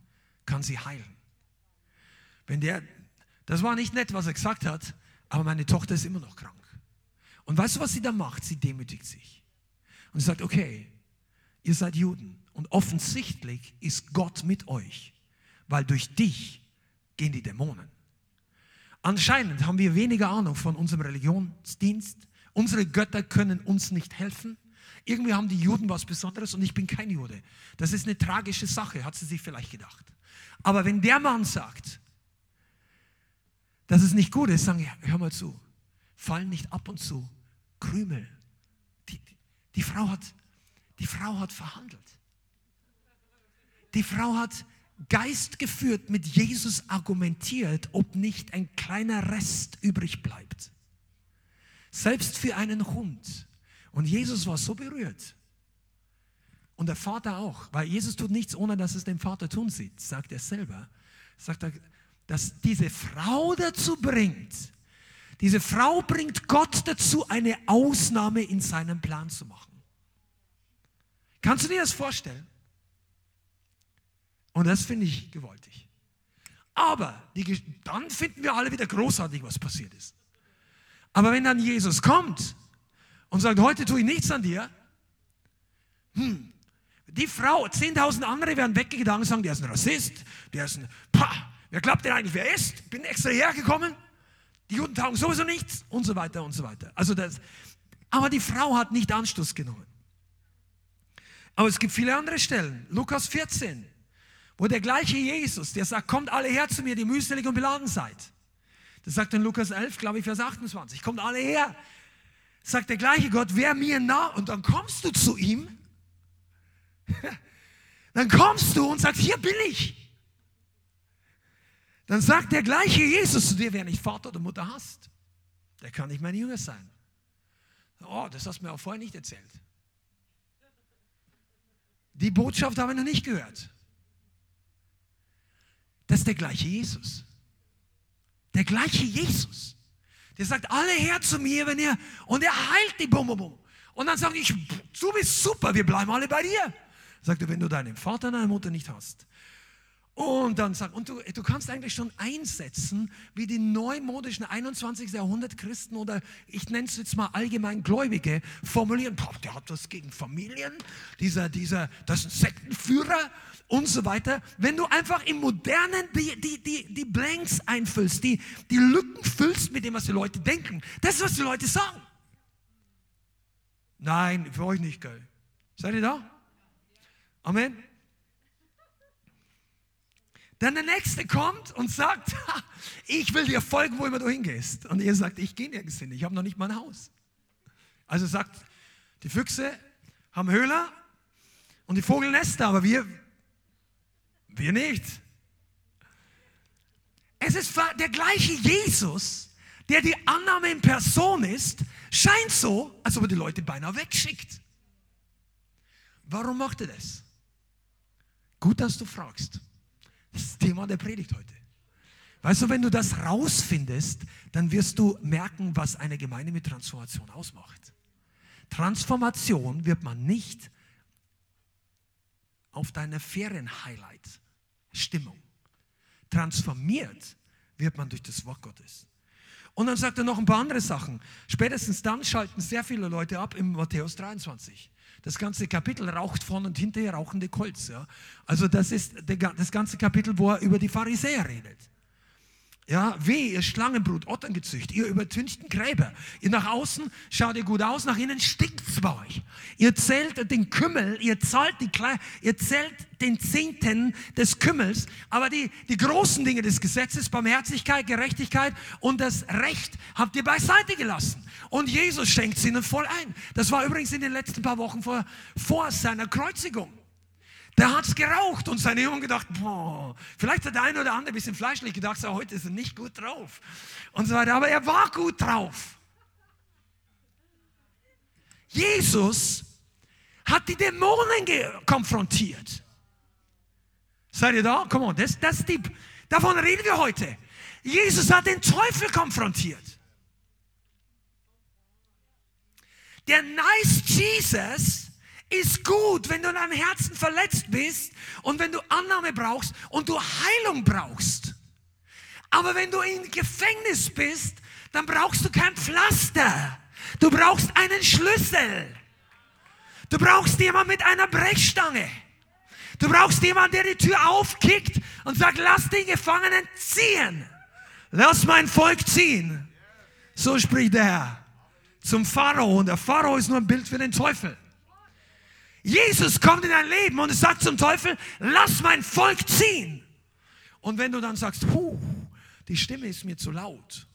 kann sie heilen. Wenn der, das war nicht nett, was er gesagt hat, aber meine Tochter ist immer noch krank. Und weißt du, was sie da macht? Sie demütigt sich. Und sie sagt, okay, ihr seid Juden. Und offensichtlich ist Gott mit euch, weil durch dich gehen die Dämonen. Anscheinend haben wir weniger Ahnung von unserem Religionsdienst, Unsere Götter können uns nicht helfen. Irgendwie haben die Juden was Besonderes und ich bin kein Jude. Das ist eine tragische Sache, hat sie sich vielleicht gedacht. Aber wenn der Mann sagt, dass es nicht gut ist, sagen, hör mal zu, fallen nicht ab und zu Krümel. Die, die, Frau hat, die Frau hat verhandelt. Die Frau hat geistgeführt mit Jesus argumentiert, ob nicht ein kleiner Rest übrig bleibt. Selbst für einen Hund. Und Jesus war so berührt. Und der Vater auch, weil Jesus tut nichts, ohne dass es den Vater tun sieht, sagt er selber. Sagt er, das diese Frau dazu bringt, diese Frau bringt Gott dazu, eine Ausnahme in seinem Plan zu machen. Kannst du dir das vorstellen? Und das finde ich gewaltig. Aber die, dann finden wir alle wieder großartig, was passiert ist. Aber wenn dann Jesus kommt und sagt, heute tue ich nichts an dir, hm, die Frau, 10.000 andere werden weggegangen und sagen, der ist ein Rassist, der ist ein, pah, wer glaubt denn eigentlich, wer er ist? Bin extra hergekommen, die Juden taugen sowieso nichts und so weiter und so weiter. Also das, aber die Frau hat nicht Anstoß genommen. Aber es gibt viele andere Stellen. Lukas 14, wo der gleiche Jesus, der sagt, kommt alle her zu mir, die mühselig und beladen seid. Das sagt in Lukas 11, glaube ich, Vers 28. Kommt alle her. Sagt der gleiche Gott, wer mir nah, und dann kommst du zu ihm. Dann kommst du und sagst, hier bin ich. Dann sagt der gleiche Jesus zu dir, wer nicht Vater oder Mutter hast, der kann nicht mein Jünger sein. Oh, das hast du mir auch vorher nicht erzählt. Die Botschaft habe ich noch nicht gehört. Das ist der gleiche Jesus. Der gleiche Jesus. Der sagt, alle her zu mir, wenn ihr, und er heilt die Bum, Bum, Bum. Und dann sage ich, du bist super, wir bleiben alle bei dir. Sagt er, wenn du deinen Vater und deine Mutter nicht hast, und dann sagt, und du, du kannst eigentlich schon einsetzen, wie die neumodischen 21. Jahrhundert Christen oder ich nenne es jetzt mal allgemein Gläubige formulieren, boah, der hat was gegen Familien, dieser, dieser, das ist ein Sektenführer und so weiter. Wenn du einfach im Modernen die, die, die, die Blanks einfüllst, die, die Lücken füllst mit dem, was die Leute denken, das ist, was die Leute sagen. Nein, für euch nicht, gell? Seid ihr da? Amen. Dann der Nächste kommt und sagt, ich will dir folgen, wo immer du hingehst. Und ihr sagt, ich gehe nirgends hin, ich habe noch nicht mein Haus. Also sagt, die Füchse haben Höhler und die Vogelnester, aber wir, wir nicht. Es ist der gleiche Jesus, der die Annahme in Person ist, scheint so, als ob er die Leute beinahe wegschickt. Warum macht er das? Gut, dass du fragst. Das ist das Thema der Predigt heute. Weißt du, wenn du das rausfindest, dann wirst du merken, was eine Gemeinde mit Transformation ausmacht. Transformation wird man nicht auf deiner Ferien-Highlight-Stimmung. Transformiert wird man durch das Wort Gottes. Und dann sagt er noch ein paar andere Sachen. Spätestens dann schalten sehr viele Leute ab im Matthäus 23. Das ganze Kapitel raucht von und hinterher rauchende Kolz. Ja? Also das ist das ganze Kapitel, wo er über die Pharisäer redet. Ja, weh, ihr Schlangenbrut, Otterngezücht, ihr übertünchten Gräber. Ihr nach außen schaut ihr gut aus, nach innen stinkt's bei euch. Ihr zählt den Kümmel, ihr zahlt die Kle ihr zählt den Zehnten des Kümmels, aber die, die großen Dinge des Gesetzes, Barmherzigkeit, Gerechtigkeit und das Recht habt ihr beiseite gelassen. Und Jesus schenkt es ihnen voll ein. Das war übrigens in den letzten paar Wochen vor, vor seiner Kreuzigung. Der hat es geraucht und seine Jungen gedacht, boah, vielleicht hat der eine oder andere ein bisschen fleischlich gedacht, so, heute ist er nicht gut drauf und so weiter. Aber er war gut drauf. Jesus hat die Dämonen konfrontiert. Seid ihr da? Komm on, das, das die, davon reden wir heute. Jesus hat den Teufel konfrontiert. Der nice Jesus ist gut, wenn du in deinem Herzen verletzt bist und wenn du Annahme brauchst und du Heilung brauchst. Aber wenn du im Gefängnis bist, dann brauchst du kein Pflaster. Du brauchst einen Schlüssel. Du brauchst jemanden mit einer Brechstange. Du brauchst jemanden, der die Tür aufkickt und sagt, lass die Gefangenen ziehen. Lass mein Volk ziehen. So spricht der Herr zum Pharao. Und der Pharao ist nur ein Bild für den Teufel. Jesus kommt in dein Leben und sagt zum Teufel, lass mein Volk ziehen. Und wenn du dann sagst, Puh, die Stimme ist mir zu laut,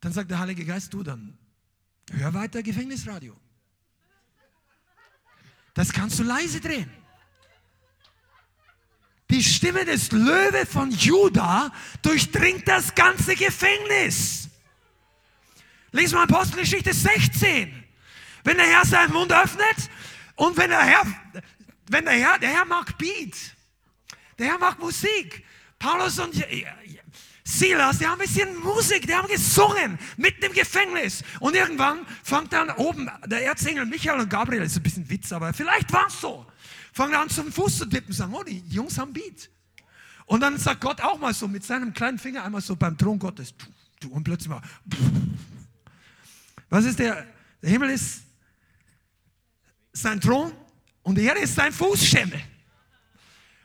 dann sagt der Heilige Geist, du dann, hör weiter Gefängnisradio. Das kannst du leise drehen. Die Stimme des Löwe von Juda durchdringt das ganze Gefängnis. Lies mal Apostelgeschichte 16. Wenn der Herr seinen Mund öffnet und wenn der Herr, wenn der Herr, der Herr mag Beat, der Herr mag Musik. Paulus und Silas, die haben ein bisschen Musik, die haben gesungen, mitten im Gefängnis. Und irgendwann fängt dann oben der Erzengel Michael und Gabriel, ist ein bisschen Witz, aber vielleicht war es so, fangen an zum Fuß zu tippen, sagen, oh, die Jungs haben Beat. Und dann sagt Gott auch mal so mit seinem kleinen Finger einmal so beim Thron Gottes, und plötzlich mal, was ist der, der Himmel ist sein Thron und Erde ist sein Fußschemmel.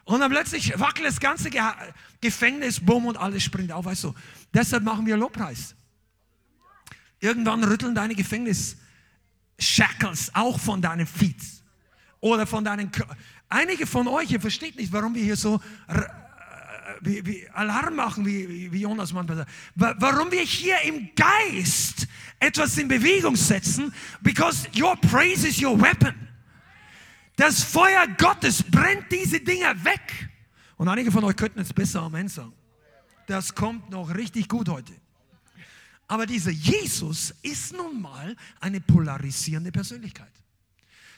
Und dann plötzlich wackelt das ganze Gefängnis, bumm, und alles springt auf. Weißt du, deshalb machen wir Lobpreis. Irgendwann rütteln deine Gefängnis-Shackles auch von deinen Feet. Oder von deinen. Einige von euch, ihr versteht nicht, warum wir hier so wie, wie Alarm machen, wie, wie Jonas manchmal sagt. Warum wir hier im Geist etwas in Bewegung setzen, because your praise is your weapon. Das Feuer Gottes brennt diese Dinger weg. Und einige von euch könnten jetzt besser Amen sagen. Das kommt noch richtig gut heute. Aber dieser Jesus ist nun mal eine polarisierende Persönlichkeit.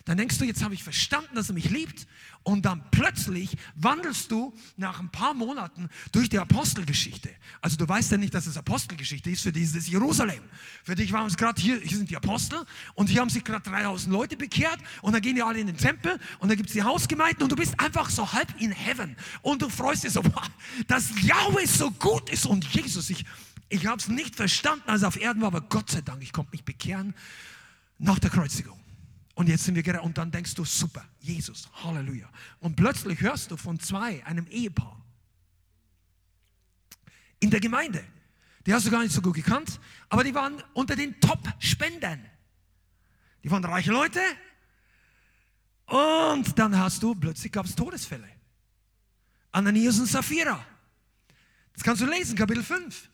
Dann denkst du, jetzt habe ich verstanden, dass er mich liebt. Und dann plötzlich wandelst du nach ein paar Monaten durch die Apostelgeschichte. Also du weißt ja nicht, dass es Apostelgeschichte ist, für dich ist es Jerusalem. Für dich waren es gerade hier, hier sind die Apostel und hier haben sich gerade 3000 Leute bekehrt und dann gehen die alle in den Tempel und dann gibt es die Hausgemeinden und du bist einfach so halb in Heaven. Und du freust dich so, dass Yahweh so gut ist und Jesus, ich, ich habe es nicht verstanden, als er auf Erden war, aber Gott sei Dank, ich konnte mich bekehren nach der Kreuzigung. Und jetzt sind wir gerade, und dann denkst du, super, Jesus, Halleluja. Und plötzlich hörst du von zwei, einem Ehepaar, in der Gemeinde. Die hast du gar nicht so gut gekannt, aber die waren unter den Top-Spendern. Die waren reiche Leute. Und dann hast du, plötzlich gab es Todesfälle. Ananias und Sapphira. Das kannst du lesen, Kapitel 5.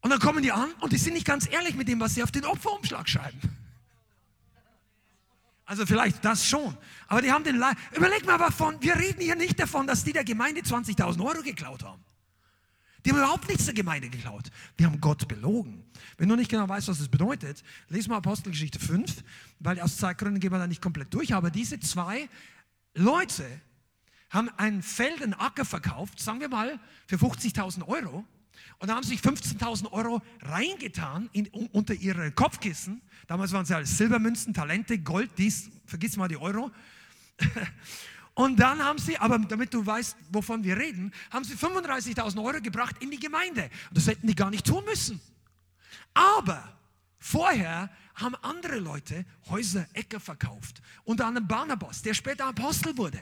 Und dann kommen die an und die sind nicht ganz ehrlich mit dem, was sie auf den Opferumschlag schreiben. Also vielleicht das schon. Aber die haben den, Le überleg mal davon, wir reden hier nicht davon, dass die der Gemeinde 20.000 Euro geklaut haben. Die haben überhaupt nichts der Gemeinde geklaut. Die haben Gott belogen. Wenn du nicht genau weißt, was das bedeutet, lese mal Apostelgeschichte 5, weil aus Zeitgründen gehen wir da nicht komplett durch. Aber diese zwei Leute haben einen Feld, einen Acker verkauft, sagen wir mal, für 50.000 Euro. Und da haben sie sich 15.000 Euro reingetan in, unter ihre Kopfkissen. Damals waren sie alles Silbermünzen, Talente, Gold, dies, vergiss mal die Euro. Und dann haben sie, aber damit du weißt, wovon wir reden, haben sie 35.000 Euro gebracht in die Gemeinde. Das hätten die gar nicht tun müssen. Aber vorher haben andere Leute Häuser, Äcker verkauft. Unter anderem Barnabas, der später Apostel wurde.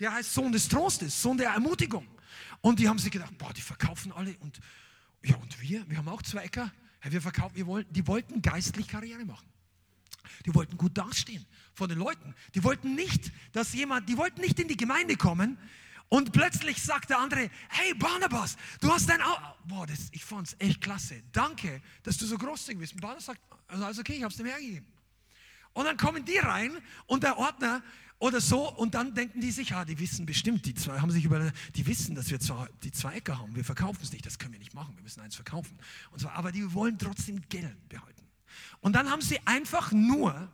Der heißt Sohn des Trostes, Sohn der Ermutigung. Und die haben sich gedacht, boah, die verkaufen alle. Und ja, und wir, wir haben auch zwei Äcker. wir verkaufen, wir wollten, die wollten geistlich Karriere machen. Die wollten gut dastehen vor den Leuten. Die wollten nicht, dass jemand, die wollten nicht in die Gemeinde kommen und plötzlich sagt der andere, hey Barnabas, du hast dein Auto. Boah, das, ich fand es echt klasse. Danke, dass du so großzügig bist. Und Barnabas sagt, also okay, ich habe es dem hergegeben. Und dann kommen die rein und der Ordner oder so und dann denken die sich, ja, die wissen bestimmt, die zwei haben sich über, die wissen, dass wir zwar die zwei Äcker haben, wir verkaufen es nicht, das können wir nicht machen, wir müssen eins verkaufen. Und zwar, aber die wollen trotzdem Geld behalten. Und dann haben sie einfach nur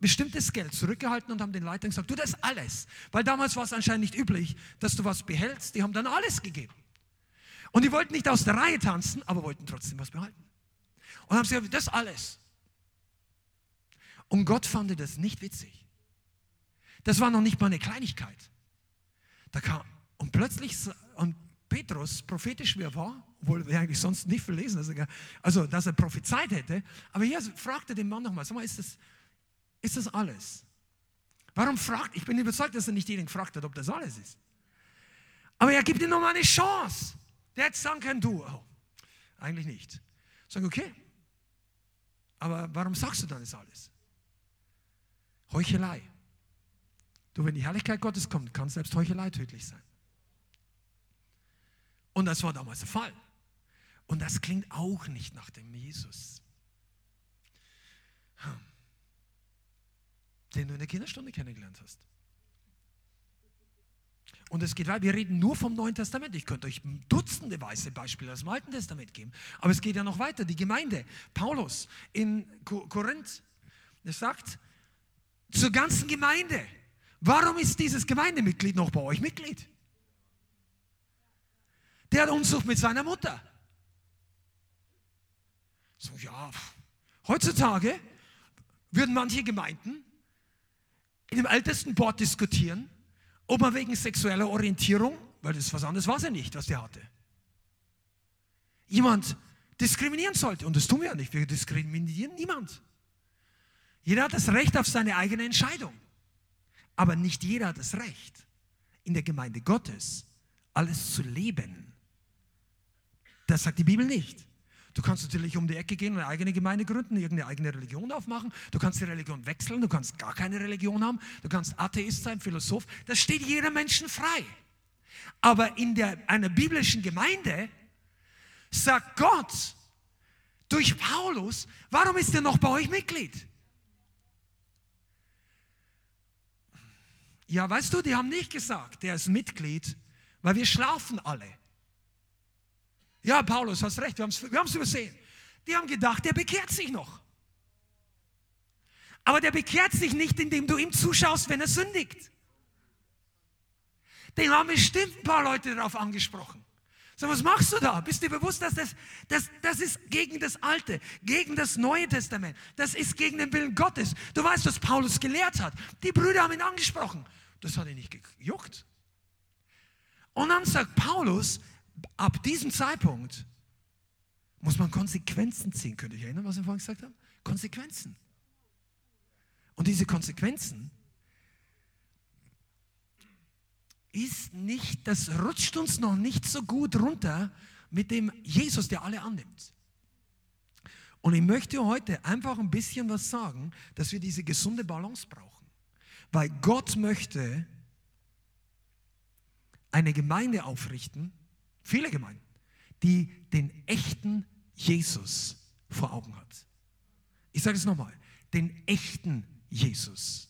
bestimmtes Geld zurückgehalten und haben den Leitern gesagt, du das alles. Weil damals war es anscheinend nicht üblich, dass du was behältst. Die haben dann alles gegeben. Und die wollten nicht aus der Reihe tanzen, aber wollten trotzdem was behalten. Und haben sie gesagt, das alles. Und Gott fand das nicht witzig. Das war noch nicht mal eine Kleinigkeit. Da kam, und plötzlich, und Petrus, prophetisch wie er war, obwohl wir eigentlich sonst nicht viel lesen, dass er, also dass er prophezeit hätte, aber hier fragte den Mann nochmal, sag mal, ist das, ist das alles? Warum fragt, ich bin überzeugt, dass er nicht jeden gefragt hat, ob das alles ist. Aber er gibt ihm nochmal eine Chance. Der hätte sagen können, du, oh, eigentlich nicht. Sag, okay, aber warum sagst du dann das alles? Heuchelei. Du, wenn die Herrlichkeit Gottes kommt, kann selbst Heuchelei tödlich sein. Und das war damals der Fall. Und das klingt auch nicht nach dem Jesus, hm. den du in der Kinderstunde kennengelernt hast. Und es geht weiter. Wir reden nur vom Neuen Testament. Ich könnte euch Dutzende weiße Beispiele aus dem Alten Testament geben. Aber es geht ja noch weiter. Die Gemeinde, Paulus in Korinth, er sagt zur ganzen Gemeinde, Warum ist dieses Gemeindemitglied noch bei euch Mitglied? Der hat Unzucht mit seiner Mutter. So, ja, heutzutage würden manche Gemeinden in dem ältesten Board diskutieren, ob man wegen sexueller Orientierung, weil das was anderes war sie nicht, was der hatte, jemand diskriminieren sollte. Und das tun wir ja nicht. Wir diskriminieren niemand. Jeder hat das Recht auf seine eigene Entscheidung. Aber nicht jeder hat das Recht, in der Gemeinde Gottes alles zu leben. Das sagt die Bibel nicht. Du kannst natürlich um die Ecke gehen und eine eigene Gemeinde gründen, irgendeine eigene Religion aufmachen. Du kannst die Religion wechseln, du kannst gar keine Religion haben. Du kannst Atheist sein, Philosoph. Das steht jedem Menschen frei. Aber in der, einer biblischen Gemeinde sagt Gott durch Paulus, warum ist er noch bei euch Mitglied? Ja, weißt du, die haben nicht gesagt, der ist Mitglied, weil wir schlafen alle. Ja, Paulus, hast recht, wir haben es wir übersehen. Die haben gedacht, der bekehrt sich noch. Aber der bekehrt sich nicht, indem du ihm zuschaust, wenn er sündigt. Den haben bestimmt ein paar Leute darauf angesprochen. So, was machst du da? Bist du dir bewusst, dass das, das, das ist gegen das Alte, gegen das Neue Testament. Das ist gegen den Willen Gottes. Du weißt, was Paulus gelehrt hat. Die Brüder haben ihn angesprochen. Das hat ihn nicht gejuckt. Und dann sagt Paulus, ab diesem Zeitpunkt muss man Konsequenzen ziehen. Könnt ihr euch erinnern, was wir vorhin gesagt haben? Konsequenzen. Und diese Konsequenzen ist nicht, das rutscht uns noch nicht so gut runter mit dem Jesus, der alle annimmt. Und ich möchte heute einfach ein bisschen was sagen, dass wir diese gesunde Balance brauchen. Weil Gott möchte eine Gemeinde aufrichten, viele Gemeinden, die den echten Jesus vor Augen hat. Ich sage es nochmal, den echten Jesus.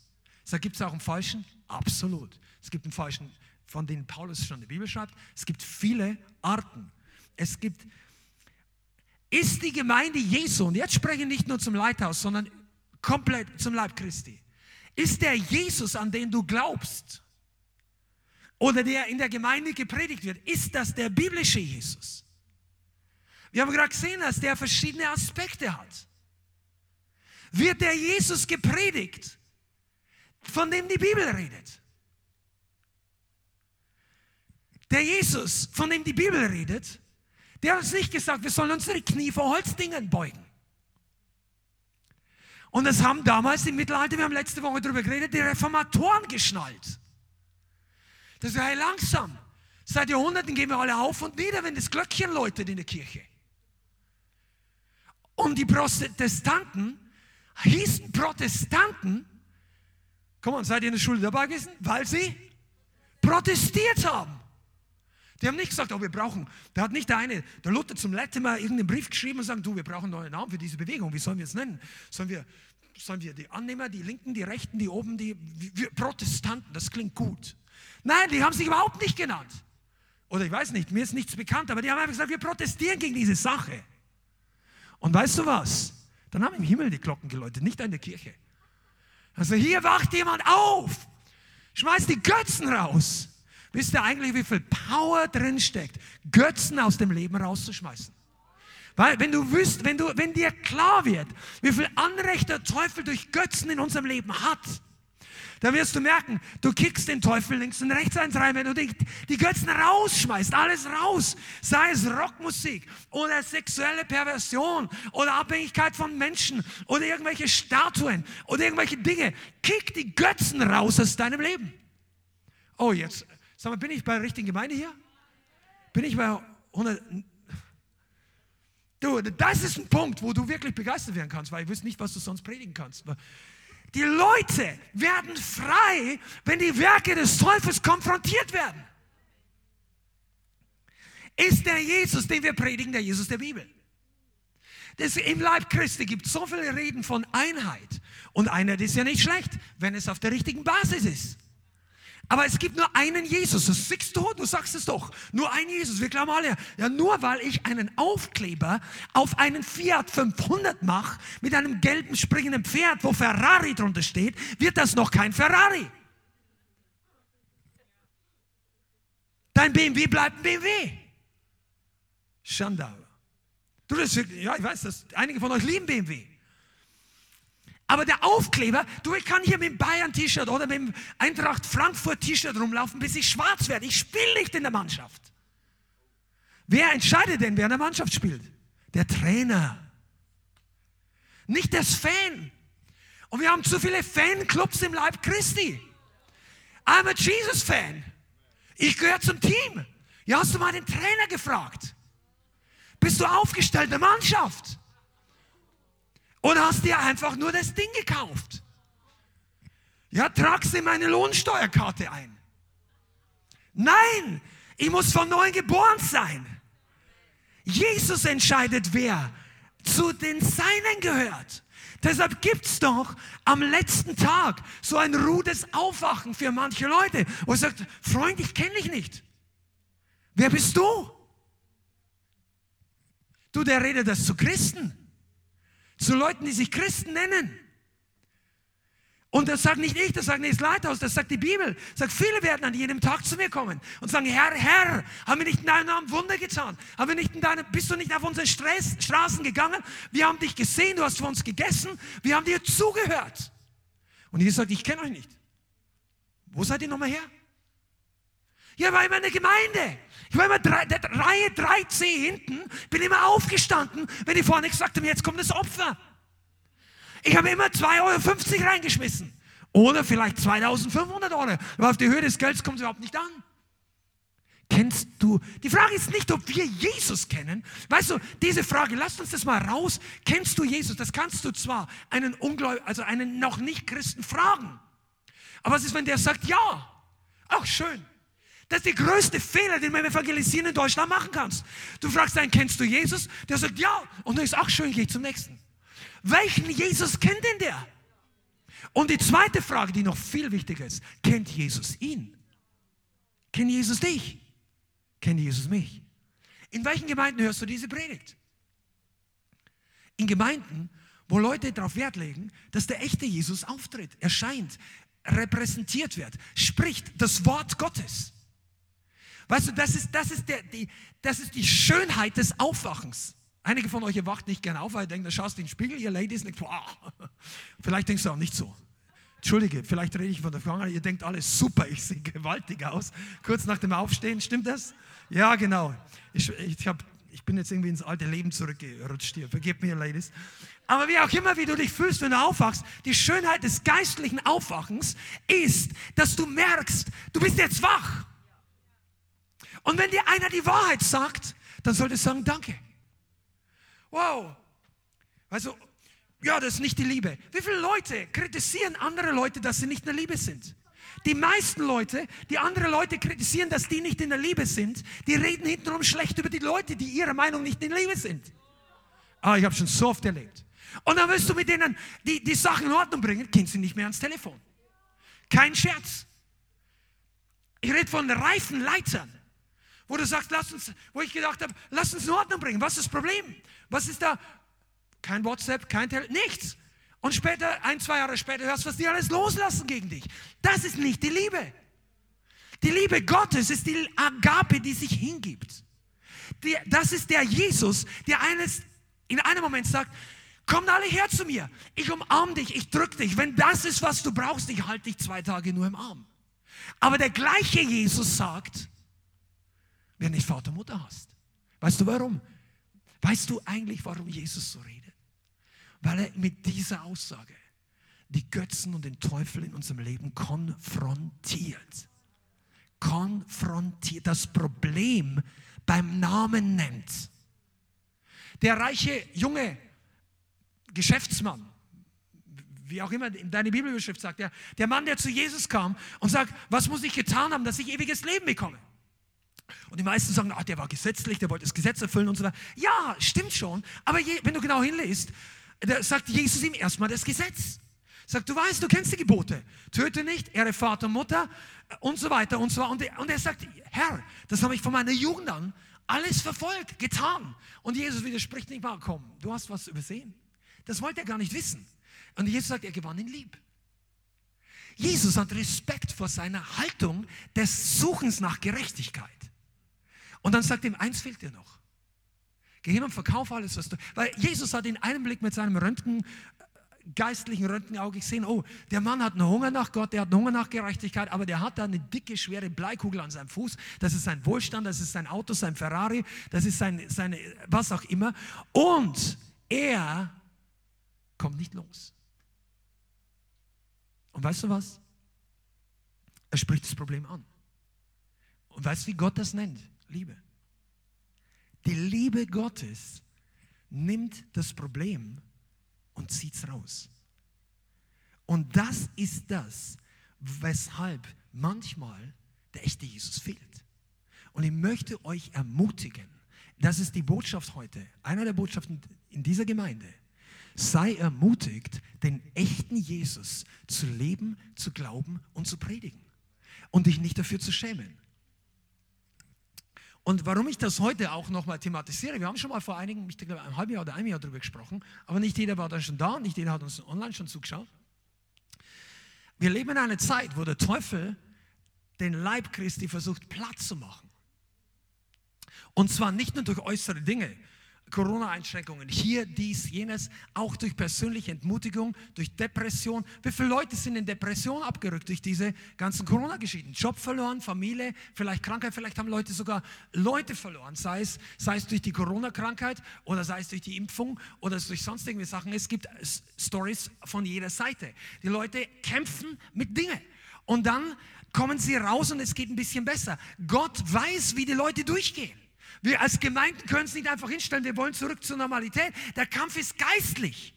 Gibt es auch einen falschen? Absolut. Es gibt einen falschen, von dem Paulus schon in der Bibel schreibt. Es gibt viele Arten. Es gibt, ist die Gemeinde Jesu, und jetzt spreche ich nicht nur zum Leithaus, sondern komplett zum Leib Christi. Ist der Jesus, an den du glaubst, oder der in der Gemeinde gepredigt wird, ist das der biblische Jesus? Wir haben gerade gesehen, dass der verschiedene Aspekte hat. Wird der Jesus gepredigt, von dem die Bibel redet? Der Jesus, von dem die Bibel redet, der hat uns nicht gesagt, wir sollen unsere Knie vor Holzdingen beugen. Und das haben damals im Mittelalter, wir haben letzte Woche darüber geredet, die Reformatoren geschnallt. Das ist ja langsam. Seit Jahrhunderten gehen wir alle auf und nieder, wenn das Glöckchen läutet in der Kirche. Und die Protestanten hießen Protestanten, komm mal, seid ihr in der Schule dabei gewesen? Weil sie protestiert haben. Die haben nicht gesagt, oh, wir brauchen, da hat nicht der eine, der Luther zum letzten Mal irgendeinen Brief geschrieben und sagt, du, wir brauchen einen neuen Namen für diese Bewegung. Wie sollen wir es nennen? Sollen wir, sollen wir die Annehmer, die Linken, die Rechten, die oben, die wir Protestanten, das klingt gut. Nein, die haben sich überhaupt nicht genannt. Oder ich weiß nicht, mir ist nichts bekannt, aber die haben einfach gesagt, wir protestieren gegen diese Sache. Und weißt du was? Dann haben im Himmel die Glocken geläutet, nicht in der Kirche. Also hier wacht jemand auf, schmeißt die Götzen raus. Wisst ihr eigentlich, wie viel Power drin steckt, Götzen aus dem Leben rauszuschmeißen? Weil wenn du wüsst, wenn, du, wenn dir klar wird, wie viel Anrecht der Teufel durch Götzen in unserem Leben hat, dann wirst du merken, du kickst den Teufel links und rechts eins rein, wenn du die, die Götzen rausschmeißt, alles raus, sei es Rockmusik oder sexuelle Perversion oder Abhängigkeit von Menschen oder irgendwelche Statuen oder irgendwelche Dinge. Kick die Götzen raus aus deinem Leben. Oh, jetzt, sag mal, bin ich bei der richtigen Gemeinde hier? Bin ich bei 100? Du, das ist ein Punkt, wo du wirklich begeistert werden kannst, weil ich wüsste nicht, was du sonst predigen kannst. Die Leute werden frei, wenn die Werke des Teufels konfrontiert werden. Ist der Jesus, den wir predigen, der Jesus der Bibel? Das, Im Leib Christi gibt es so viele Reden von Einheit. Und Einheit ist ja nicht schlecht, wenn es auf der richtigen Basis ist. Aber es gibt nur einen Jesus. Das siehst du, du sagst es doch. Nur ein Jesus. Wir glauben alle, ja, nur weil ich einen Aufkleber auf einen Fiat 500 mache, mit einem gelben springenden Pferd, wo Ferrari drunter steht, wird das noch kein Ferrari. Dein BMW bleibt ein BMW. Schandau. Du, das, ja, ich weiß, dass einige von euch lieben BMW. Aber der Aufkleber, du, ich kann hier mit dem Bayern-T-Shirt oder mit dem Eintracht Frankfurt-T-Shirt rumlaufen, bis ich schwarz werde. Ich spiele nicht in der Mannschaft. Wer entscheidet denn, wer in der Mannschaft spielt? Der Trainer. Nicht das Fan. Und wir haben zu viele Fanclubs im Leib Christi. I'm a Jesus-Fan. Ich gehöre zum Team. Ja, hast du mal den Trainer gefragt? Bist du aufgestellt in der Mannschaft? Oder hast dir einfach nur das Ding gekauft? Ja, tragst du meine Lohnsteuerkarte ein? Nein, ich muss von neuem geboren sein. Jesus entscheidet, wer zu den Seinen gehört. Deshalb gibt es doch am letzten Tag so ein rudes Aufwachen für manche Leute, wo er sagt, Freund, ich kenne dich nicht. Wer bist du? Du, der redet das zu Christen. Zu Leuten, die sich Christen nennen. Und das sagt nicht ich, das sagt nicht das Leithaus, das sagt die Bibel. Sagt, viele werden an jedem Tag zu mir kommen und sagen, Herr, Herr, haben wir nicht in deinem Namen Wunder getan? Haben wir nicht in deinem, bist du nicht auf unsere Straßen gegangen? Wir haben dich gesehen, du hast für uns gegessen, wir haben dir zugehört. Und Jesus sagt, ich kenne euch nicht. Wo seid ihr nochmal her? Ja, war immer eine Gemeinde. Ich war immer drei, der Reihe 3C hinten, bin immer aufgestanden, wenn die vorne gesagt haben, jetzt kommt das Opfer. Ich habe immer 2,50 Euro reingeschmissen. Oder vielleicht 2500 Euro. Aber auf die Höhe des Gelds kommt es überhaupt nicht an. Kennst du? Die Frage ist nicht, ob wir Jesus kennen. Weißt du, diese Frage, lass uns das mal raus. Kennst du Jesus? Das kannst du zwar einen Ungläubigen, also einen noch nicht Christen fragen. Aber was ist, wenn der sagt ja? Auch schön. Das ist der größte Fehler, den man Evangelisieren in Deutschland machen kannst. Du fragst einen, kennst du Jesus? Der sagt ja. Und dann ist auch schön, ich zum nächsten. Welchen Jesus kennt denn der? Und die zweite Frage, die noch viel wichtiger ist, kennt Jesus ihn? Kennt Jesus dich? Kennt Jesus mich? In welchen Gemeinden hörst du diese Predigt? In Gemeinden, wo Leute darauf Wert legen, dass der echte Jesus auftritt, erscheint, repräsentiert wird, spricht das Wort Gottes. Weißt du, das ist, das ist, der, die, das ist die Schönheit des Aufwachens. Einige von euch erwacht nicht gerne auf, weil ihr denkt, da schaust du in den Spiegel, ihr Ladies, denkt, wow. Vielleicht denkst du auch nicht so. Entschuldige, vielleicht rede ich von der Vergangenheit, ihr denkt alles super, ich sehe gewaltig aus. Kurz nach dem Aufstehen, stimmt das? Ja, genau. Ich, ich, hab, ich bin jetzt irgendwie ins alte Leben zurückgerutscht hier, vergebt mir, Ladies. Aber wie auch immer, wie du dich fühlst, wenn du aufwachst, die Schönheit des geistlichen Aufwachens ist, dass du merkst, du bist jetzt wach. Und wenn dir einer die Wahrheit sagt, dann solltest du sagen, danke. Wow. Also, ja, das ist nicht die Liebe. Wie viele Leute kritisieren andere Leute, dass sie nicht in der Liebe sind? Die meisten Leute, die andere Leute kritisieren, dass die nicht in der Liebe sind, die reden hintenrum schlecht über die Leute, die ihrer Meinung nicht in der Liebe sind. Ah, ich habe schon so oft erlebt. Und dann willst du mit denen die, die Sachen in Ordnung bringen, gehen sie nicht mehr ans Telefon. Kein Scherz. Ich rede von reifen Leitern, wo du sagst, lass uns, wo ich gedacht habe, lass uns in Ordnung bringen. Was ist das Problem? Was ist da? Kein WhatsApp, kein Telefon, nichts. Und später, ein, zwei Jahre später, hörst du, was die alles loslassen gegen dich. Das ist nicht die Liebe. Die Liebe Gottes ist die Agape, die sich hingibt. Die, das ist der Jesus, der eines, in einem Moment sagt, kommt alle her zu mir. Ich umarme dich, ich drücke dich. Wenn das ist, was du brauchst, ich halte dich zwei Tage nur im Arm. Aber der gleiche Jesus sagt, wer nicht Vater, Mutter hast. Weißt du warum? Weißt du eigentlich, warum Jesus so redet? Weil er mit dieser Aussage die Götzen und den Teufel in unserem Leben konfrontiert. Konfrontiert, das Problem beim Namen nennt. Der reiche junge Geschäftsmann, wie auch immer in deine Bibelbeschrift sagt, der, der Mann, der zu Jesus kam und sagt, was muss ich getan haben, dass ich ewiges Leben bekomme? Und die meisten sagen, ah, der war gesetzlich, der wollte das Gesetz erfüllen und so weiter. Ja, stimmt schon. Aber je, wenn du genau hinliest, sagt Jesus ihm erstmal das Gesetz. Sagt, du weißt, du kennst die Gebote. Töte nicht, ehre Vater, Mutter und so weiter und so weiter. Und er, und er sagt, Herr, das habe ich von meiner Jugend an alles verfolgt, getan. Und Jesus widerspricht nicht mal, komm, du hast was übersehen. Das wollte er gar nicht wissen. Und Jesus sagt, er gewann ihn lieb. Jesus hat Respekt vor seiner Haltung des Suchens nach Gerechtigkeit. Und dann sagt ihm, eins fehlt dir noch. Geh hin und verkauf alles, was du. Weil Jesus hat in einem Blick mit seinem Röntgen, geistlichen Röntgenauge gesehen, oh, der Mann hat einen Hunger nach Gott, der hat einen Hunger nach Gerechtigkeit, aber der hat da eine dicke, schwere Bleikugel an seinem Fuß. Das ist sein Wohlstand, das ist sein Auto, sein Ferrari, das ist sein, seine, was auch immer. Und er kommt nicht los. Und weißt du was? Er spricht das Problem an. Und weißt du, wie Gott das nennt? Liebe. Die Liebe Gottes nimmt das Problem und zieht es raus. Und das ist das, weshalb manchmal der echte Jesus fehlt. Und ich möchte euch ermutigen, das ist die Botschaft heute, einer der Botschaften in dieser Gemeinde. Sei ermutigt, den echten Jesus zu leben, zu glauben und zu predigen und dich nicht dafür zu schämen. Und warum ich das heute auch nochmal thematisiere, wir haben schon mal vor einigen, ich glaube, einem halben Jahr oder einem Jahr darüber gesprochen, aber nicht jeder war da schon da, nicht jeder hat uns online schon zugeschaut. Wir leben in einer Zeit, wo der Teufel den Leib Christi versucht platt zu machen. Und zwar nicht nur durch äußere Dinge, Corona-Einschränkungen, hier, dies, jenes, auch durch persönliche Entmutigung, durch Depression. Wie viele Leute sind in Depression abgerückt durch diese ganzen Corona-Geschichten? Job verloren, Familie, vielleicht Krankheit, vielleicht haben Leute sogar Leute verloren, sei es, sei es durch die Corona-Krankheit oder sei es durch die Impfung oder durch sonst irgendwelche Sachen. Es gibt Stories von jeder Seite. Die Leute kämpfen mit Dingen und dann kommen sie raus und es geht ein bisschen besser. Gott weiß, wie die Leute durchgehen. Wir als Gemeinden können es nicht einfach hinstellen, wir wollen zurück zur Normalität. Der Kampf ist geistlich.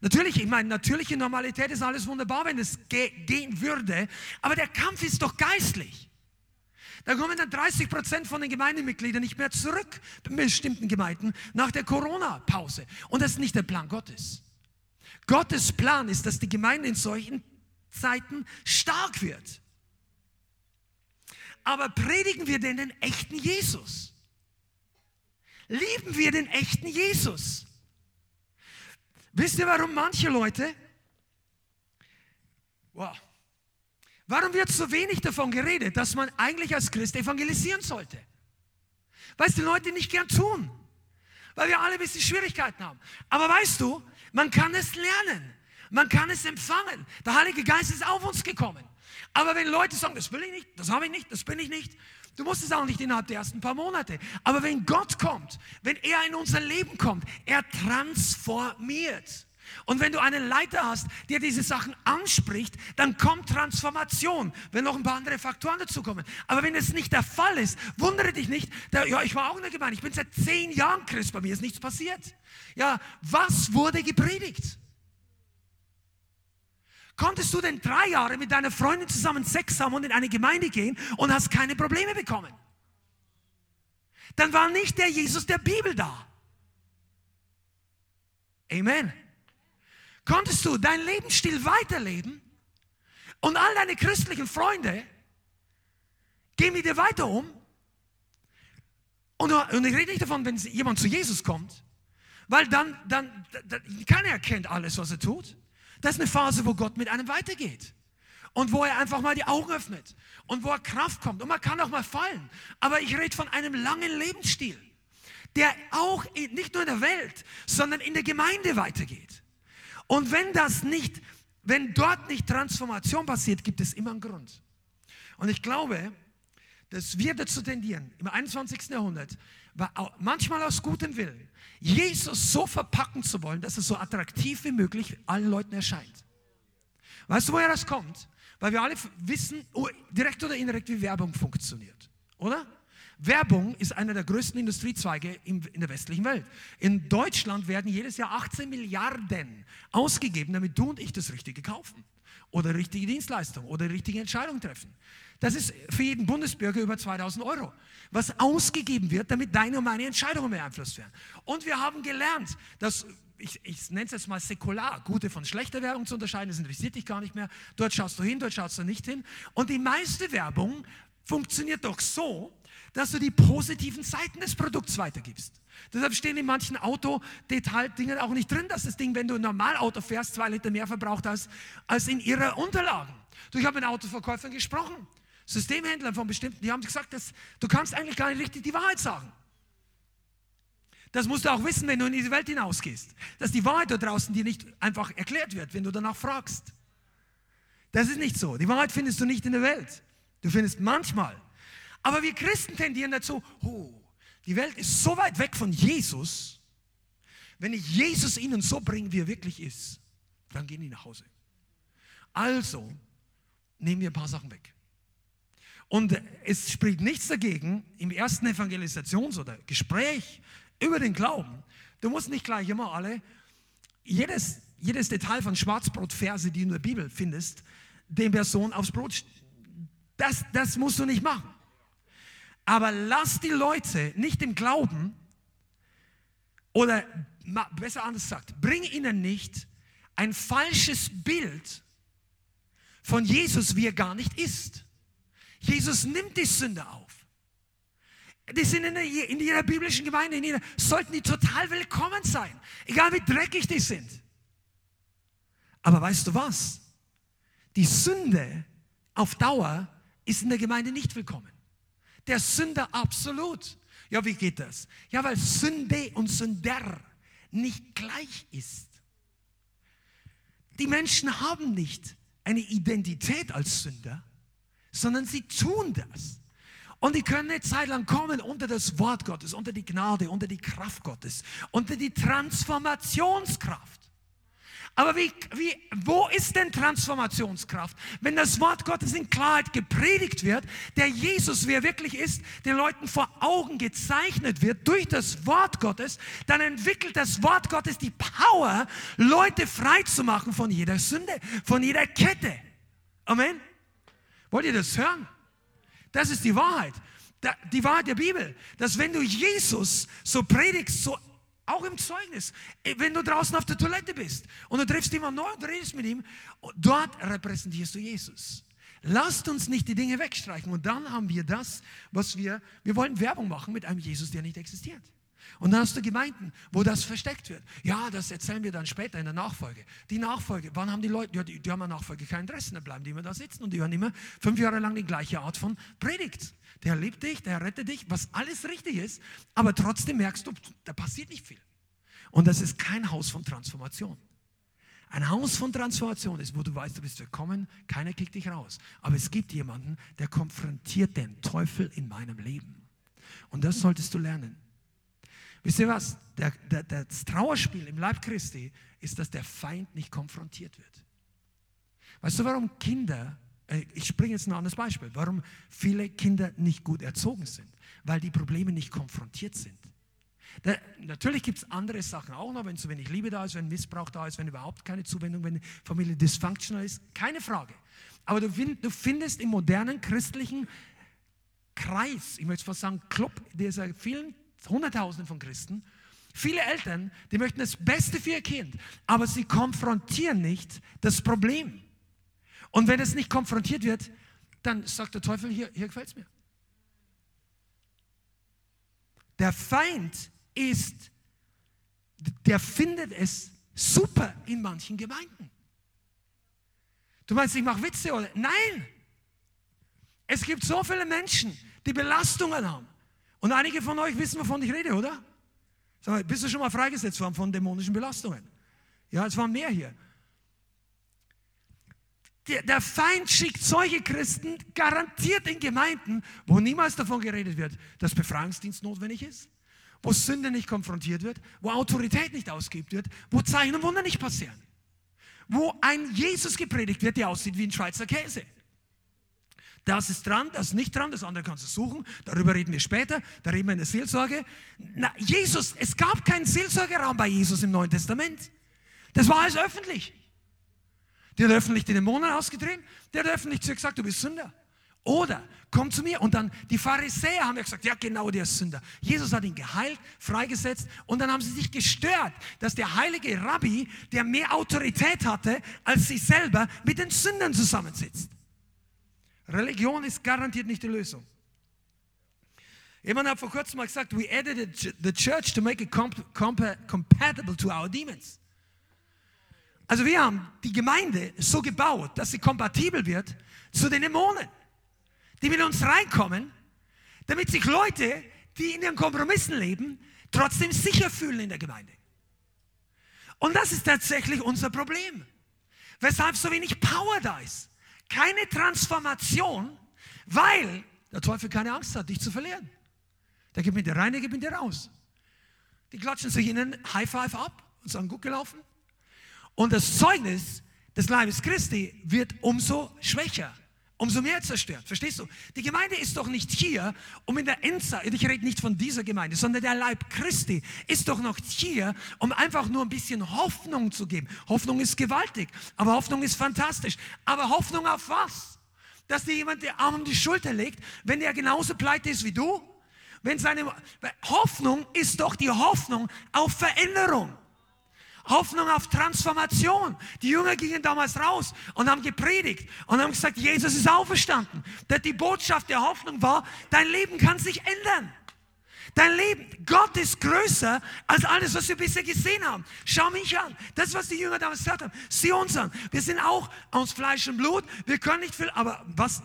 Natürlich, ich meine, natürliche Normalität ist alles wunderbar, wenn es ge gehen würde, aber der Kampf ist doch geistlich. Da kommen dann 30 Prozent von den Gemeindemitgliedern nicht mehr zurück, in bestimmten Gemeinden, nach der Corona-Pause. Und das ist nicht der Plan Gottes. Gottes Plan ist, dass die Gemeinde in solchen Zeiten stark wird. Aber predigen wir denn den echten Jesus? Lieben wir den echten Jesus. Wisst ihr, warum manche Leute, wow, warum wird so wenig davon geredet, dass man eigentlich als Christ evangelisieren sollte? Weil es die Leute nicht gern tun, weil wir alle ein bisschen Schwierigkeiten haben. Aber weißt du, man kann es lernen, man kann es empfangen. Der Heilige Geist ist auf uns gekommen. Aber wenn Leute sagen, das will ich nicht, das habe ich nicht, das bin ich nicht, Du musst es auch nicht innerhalb der ersten paar Monate. Aber wenn Gott kommt, wenn er in unser Leben kommt, er transformiert. Und wenn du einen Leiter hast, der diese Sachen anspricht, dann kommt Transformation, wenn noch ein paar andere Faktoren dazukommen. Aber wenn es nicht der Fall ist, wundere dich nicht. Der, ja, ich war auch in der Gemeinde. Ich bin seit zehn Jahren Christ. Bei mir ist nichts passiert. Ja, was wurde gepredigt? Konntest du denn drei Jahre mit deiner Freundin zusammen Sex haben und in eine Gemeinde gehen und hast keine Probleme bekommen? Dann war nicht der Jesus der Bibel da. Amen. Konntest du deinen Lebensstil weiterleben und all deine christlichen Freunde gehen mit dir weiter um? Und, und ich rede nicht davon, wenn jemand zu Jesus kommt, weil dann, dann, dann keiner erkennt alles, was er tut. Das ist eine Phase, wo Gott mit einem weitergeht. Und wo er einfach mal die Augen öffnet. Und wo er Kraft kommt. Und man kann auch mal fallen. Aber ich rede von einem langen Lebensstil, der auch nicht nur in der Welt, sondern in der Gemeinde weitergeht. Und wenn das nicht, wenn dort nicht Transformation passiert, gibt es immer einen Grund. Und ich glaube, dass wir dazu tendieren, im 21. Jahrhundert, manchmal aus gutem Willen, Jesus so verpacken zu wollen, dass er so attraktiv wie möglich allen Leuten erscheint. Weißt du, woher das kommt? Weil wir alle wissen, oh, direkt oder indirekt, wie Werbung funktioniert. Oder? Werbung ist einer der größten Industriezweige in der westlichen Welt. In Deutschland werden jedes Jahr 18 Milliarden ausgegeben, damit du und ich das Richtige kaufen. Oder richtige Dienstleistung oder richtige Entscheidung treffen. Das ist für jeden Bundesbürger über 2000 Euro, was ausgegeben wird, damit deine und meine Entscheidungen beeinflusst werden. Und wir haben gelernt, dass ich, ich nenne es jetzt mal säkular, gute von schlechter Werbung zu unterscheiden, das interessiert dich gar nicht mehr. Dort schaust du hin, dort schaust du nicht hin. Und die meiste Werbung funktioniert doch so, dass du die positiven Seiten des Produkts weitergibst. Deshalb stehen in manchen Autodetaildingen auch nicht drin, dass das Ding, wenn du ein Normalauto fährst, zwei Liter mehr verbraucht hast, als in ihrer Unterlagen. Du, ich habe mit Autoverkäufern gesprochen. Systemhändlern von bestimmten, die haben gesagt, dass, du kannst eigentlich gar nicht richtig die Wahrheit sagen. Das musst du auch wissen, wenn du in diese Welt hinausgehst. Dass die Wahrheit da draußen dir nicht einfach erklärt wird, wenn du danach fragst. Das ist nicht so. Die Wahrheit findest du nicht in der Welt. Du findest manchmal. Aber wir Christen tendieren dazu, oh, die Welt ist so weit weg von Jesus. Wenn ich Jesus ihnen so bringe, wie er wirklich ist, dann gehen die nach Hause. Also nehmen wir ein paar Sachen weg. Und es spricht nichts dagegen, im ersten Evangelisations- oder Gespräch über den Glauben, du musst nicht gleich immer alle, jedes, jedes Detail von Schwarzbrotverse, die du in der Bibel findest, dem Person aufs Brot, das, das musst du nicht machen. Aber lass die Leute nicht im Glauben, oder besser anders gesagt, bring ihnen nicht ein falsches Bild von Jesus, wie er gar nicht ist. Jesus nimmt die Sünde auf. Die sind in, der, in jeder biblischen Gemeinde, in jeder, sollten die total willkommen sein, egal wie dreckig die sind. Aber weißt du was? Die Sünde auf Dauer ist in der Gemeinde nicht willkommen. Der Sünder absolut. Ja, wie geht das? Ja, weil Sünde und Sünder nicht gleich ist. Die Menschen haben nicht eine Identität als Sünder, sondern sie tun das. Und die können eine Zeit lang kommen unter das Wort Gottes, unter die Gnade, unter die Kraft Gottes, unter die Transformationskraft. Aber wie, wie, wo ist denn Transformationskraft? Wenn das Wort Gottes in Klarheit gepredigt wird, der Jesus, wie er wirklich ist, den Leuten vor Augen gezeichnet wird durch das Wort Gottes, dann entwickelt das Wort Gottes die Power, Leute frei zu machen von jeder Sünde, von jeder Kette. Amen. Wollt ihr das hören? Das ist die Wahrheit. Die Wahrheit der Bibel, dass wenn du Jesus so predigst, so auch im Zeugnis, wenn du draußen auf der Toilette bist und du triffst jemanden neu und redest mit ihm, dort repräsentierst du Jesus. Lasst uns nicht die Dinge wegstreichen und dann haben wir das, was wir, wir wollen Werbung machen mit einem Jesus, der nicht existiert. Und dann hast du Gemeinden, wo das versteckt wird. Ja, das erzählen wir dann später in der Nachfolge. Die Nachfolge, wann haben die Leute, ja, die, die haben eine Nachfolge kein Interesse, dann bleiben die immer da sitzen und die hören immer fünf Jahre lang die gleiche Art von Predigt. Der liebt dich, der rettet dich, was alles richtig ist, aber trotzdem merkst du, da passiert nicht viel. Und das ist kein Haus von Transformation. Ein Haus von Transformation ist, wo du weißt, du bist willkommen, keiner kickt dich raus. Aber es gibt jemanden, der konfrontiert den Teufel in meinem Leben. Und das solltest du lernen. Wisst ihr was? Der, der, das Trauerspiel im Leib Christi ist, dass der Feind nicht konfrontiert wird. Weißt du, warum Kinder, äh, ich springe jetzt ein anderes Beispiel, warum viele Kinder nicht gut erzogen sind? Weil die Probleme nicht konfrontiert sind. Da, natürlich gibt es andere Sachen auch noch, wenn zu wenig Liebe da ist, wenn Missbrauch da ist, wenn überhaupt keine Zuwendung, wenn Familie dysfunctional ist, keine Frage. Aber du, find, du findest im modernen christlichen Kreis, ich möchte fast sagen Club dieser vielen Hunderttausende von Christen, viele Eltern, die möchten das Beste für ihr Kind, aber sie konfrontieren nicht das Problem. Und wenn es nicht konfrontiert wird, dann sagt der Teufel, hier, hier gefällt es mir. Der Feind ist, der findet es super in manchen Gemeinden. Du meinst, ich mache Witze oder? Nein! Es gibt so viele Menschen, die Belastungen haben. Und einige von euch wissen, wovon ich rede, oder? Sag, bist du schon mal freigesetzt worden von dämonischen Belastungen? Ja, es waren mehr hier. Der, der, Feind schickt solche Christen garantiert in Gemeinden, wo niemals davon geredet wird, dass Befreiungsdienst notwendig ist, wo Sünde nicht konfrontiert wird, wo Autorität nicht ausgeübt wird, wo Zeichen und Wunder nicht passieren, wo ein Jesus gepredigt wird, der aussieht wie ein Schweizer Käse. Das ist dran, das ist nicht dran, das andere kannst du suchen. Darüber reden wir später, da reden wir in der Seelsorge. Na, Jesus, es gab keinen Seelsorgeraum bei Jesus im Neuen Testament. Das war alles öffentlich. Der hat öffentlich die Dämonen ausgetrieben, der hat öffentlich zu gesagt, du bist Sünder. Oder komm zu mir. Und dann die Pharisäer haben ja gesagt, ja genau, der ist Sünder. Jesus hat ihn geheilt, freigesetzt und dann haben sie sich gestört, dass der heilige Rabbi, der mehr Autorität hatte als sie selber, mit den Sündern zusammensitzt. Religion ist garantiert nicht die Lösung. Jemand hat vor kurzem mal gesagt, we edited the church to make it comp comp compatible to our demons. Also wir haben die Gemeinde so gebaut, dass sie kompatibel wird zu den Dämonen, die mit uns reinkommen, damit sich Leute, die in ihren Kompromissen leben, trotzdem sicher fühlen in der Gemeinde. Und das ist tatsächlich unser Problem. Weshalb so wenig Power da ist. Keine Transformation, weil der Teufel keine Angst hat, dich zu verlieren. Der gibt mit dir rein, der gibt mit dir raus. Die klatschen sich ihnen High Five ab und sagen, gut gelaufen. Und das Zeugnis des Leibes Christi wird umso schwächer, umso mehr zerstört. Verstehst du? Die Gemeinde ist doch nicht hier, um in der Endzeit, ich rede nicht von dieser Gemeinde, sondern der Leib Christi ist doch noch hier, um einfach nur ein bisschen Hoffnung zu geben. Hoffnung ist gewaltig, aber Hoffnung ist fantastisch. Aber Hoffnung auf was? Dass dir jemand den Arm um die Schulter legt, wenn der genauso pleite ist wie du? Wenn seine Hoffnung ist doch die Hoffnung auf Veränderung. Hoffnung auf Transformation. Die Jünger gingen damals raus und haben gepredigt und haben gesagt, Jesus ist auferstanden. Die Botschaft der Hoffnung war, dein Leben kann sich ändern. Dein Leben, Gott ist größer als alles, was wir bisher gesehen haben. Schau mich an. Das, was die Jünger damals gesagt haben. Sieh uns an. Wir sind auch aus Fleisch und Blut. Wir können nicht viel, aber was,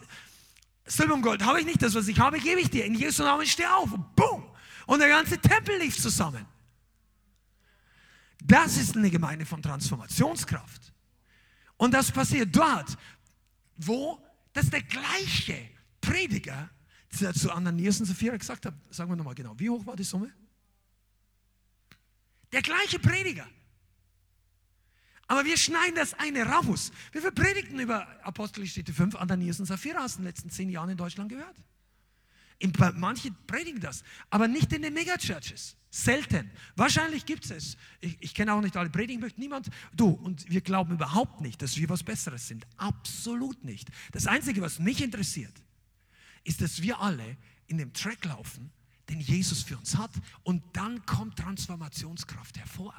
Silber und Gold habe ich nicht. Das, was ich habe, gebe ich dir. In Jesu Namen steh auf. Boom. Und der ganze Tempel lief zusammen. Das ist eine Gemeinde von Transformationskraft. Und das passiert dort, wo das der gleiche Prediger zu Ananias und Sapphira gesagt hat. Sagen wir nochmal genau, wie hoch war die Summe? Der gleiche Prediger. Aber wir schneiden das eine raus. Wir predigten über Apostelgeschichte 5, Ananias und Sapphira hast du in den letzten zehn Jahren in Deutschland gehört. Manche predigen das, aber nicht in den Megachurches. Selten. Wahrscheinlich gibt es es. Ich, ich kenne auch nicht alle Predigen, möchte niemand. Du, und wir glauben überhaupt nicht, dass wir was Besseres sind. Absolut nicht. Das Einzige, was mich interessiert, ist, dass wir alle in dem Track laufen, den Jesus für uns hat. Und dann kommt Transformationskraft hervor.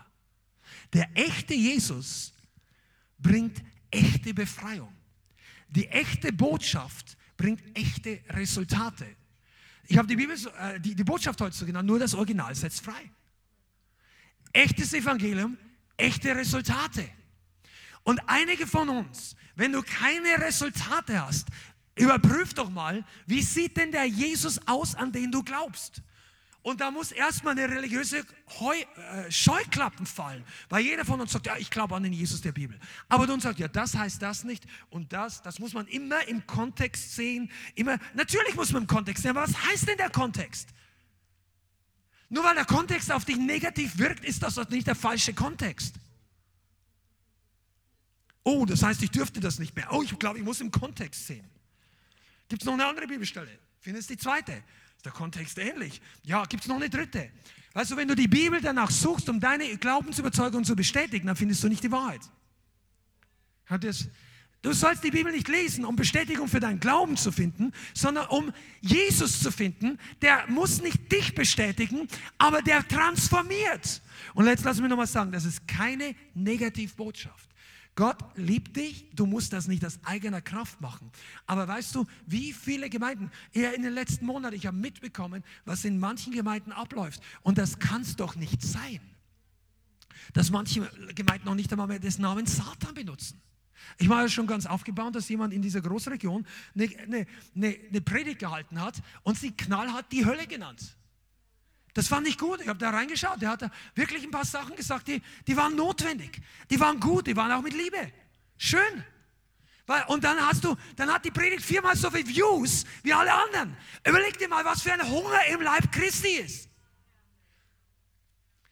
Der echte Jesus bringt echte Befreiung. Die echte Botschaft bringt echte Resultate. Ich habe die, Bibel, äh, die, die Botschaft heute so genannt, nur das Original setzt frei. Echtes Evangelium, echte Resultate. Und einige von uns, wenn du keine Resultate hast, überprüf doch mal, wie sieht denn der Jesus aus, an den du glaubst? Und da muss erstmal eine religiöse Heu, äh, Scheuklappen fallen, weil jeder von uns sagt, ja, ich glaube an den Jesus der Bibel. Aber du sagst, ja, das heißt das nicht und das, das muss man immer im Kontext sehen. Immer, natürlich muss man im Kontext sehen, aber was heißt denn der Kontext? Nur weil der Kontext auf dich negativ wirkt, ist das nicht der falsche Kontext. Oh, das heißt, ich dürfte das nicht mehr. Oh, ich glaube, ich muss im Kontext sehen. Gibt es noch eine andere Bibelstelle? Findest die zweite? Der Kontext ähnlich? Ja, gibt es noch eine dritte? Weißt du, wenn du die Bibel danach suchst, um deine Glaubensüberzeugung zu bestätigen, dann findest du nicht die Wahrheit. Du sollst die Bibel nicht lesen, um Bestätigung für deinen Glauben zu finden, sondern um Jesus zu finden. Der muss nicht dich bestätigen, aber der transformiert. Und jetzt lass mich nochmal sagen, das ist keine Negativbotschaft. Gott liebt dich, du musst das nicht aus eigener Kraft machen. Aber weißt du, wie viele Gemeinden, eher in den letzten Monaten, ich habe mitbekommen, was in manchen Gemeinden abläuft. Und das kann es doch nicht sein, dass manche Gemeinden noch nicht einmal mehr des Namens Satan benutzen. Ich war ja schon ganz aufgebaut, dass jemand in dieser Großregion eine, eine, eine, eine Predigt gehalten hat und sie knallhart die Hölle genannt. Das fand ich gut. Ich habe da reingeschaut. Der hat da wirklich ein paar Sachen gesagt, die, die waren notwendig. Die waren gut, die waren auch mit Liebe. Schön. Weil, und dann hast du, dann hat die Predigt viermal so viele Views wie alle anderen. Überleg dir mal, was für ein Hunger im Leib Christi ist.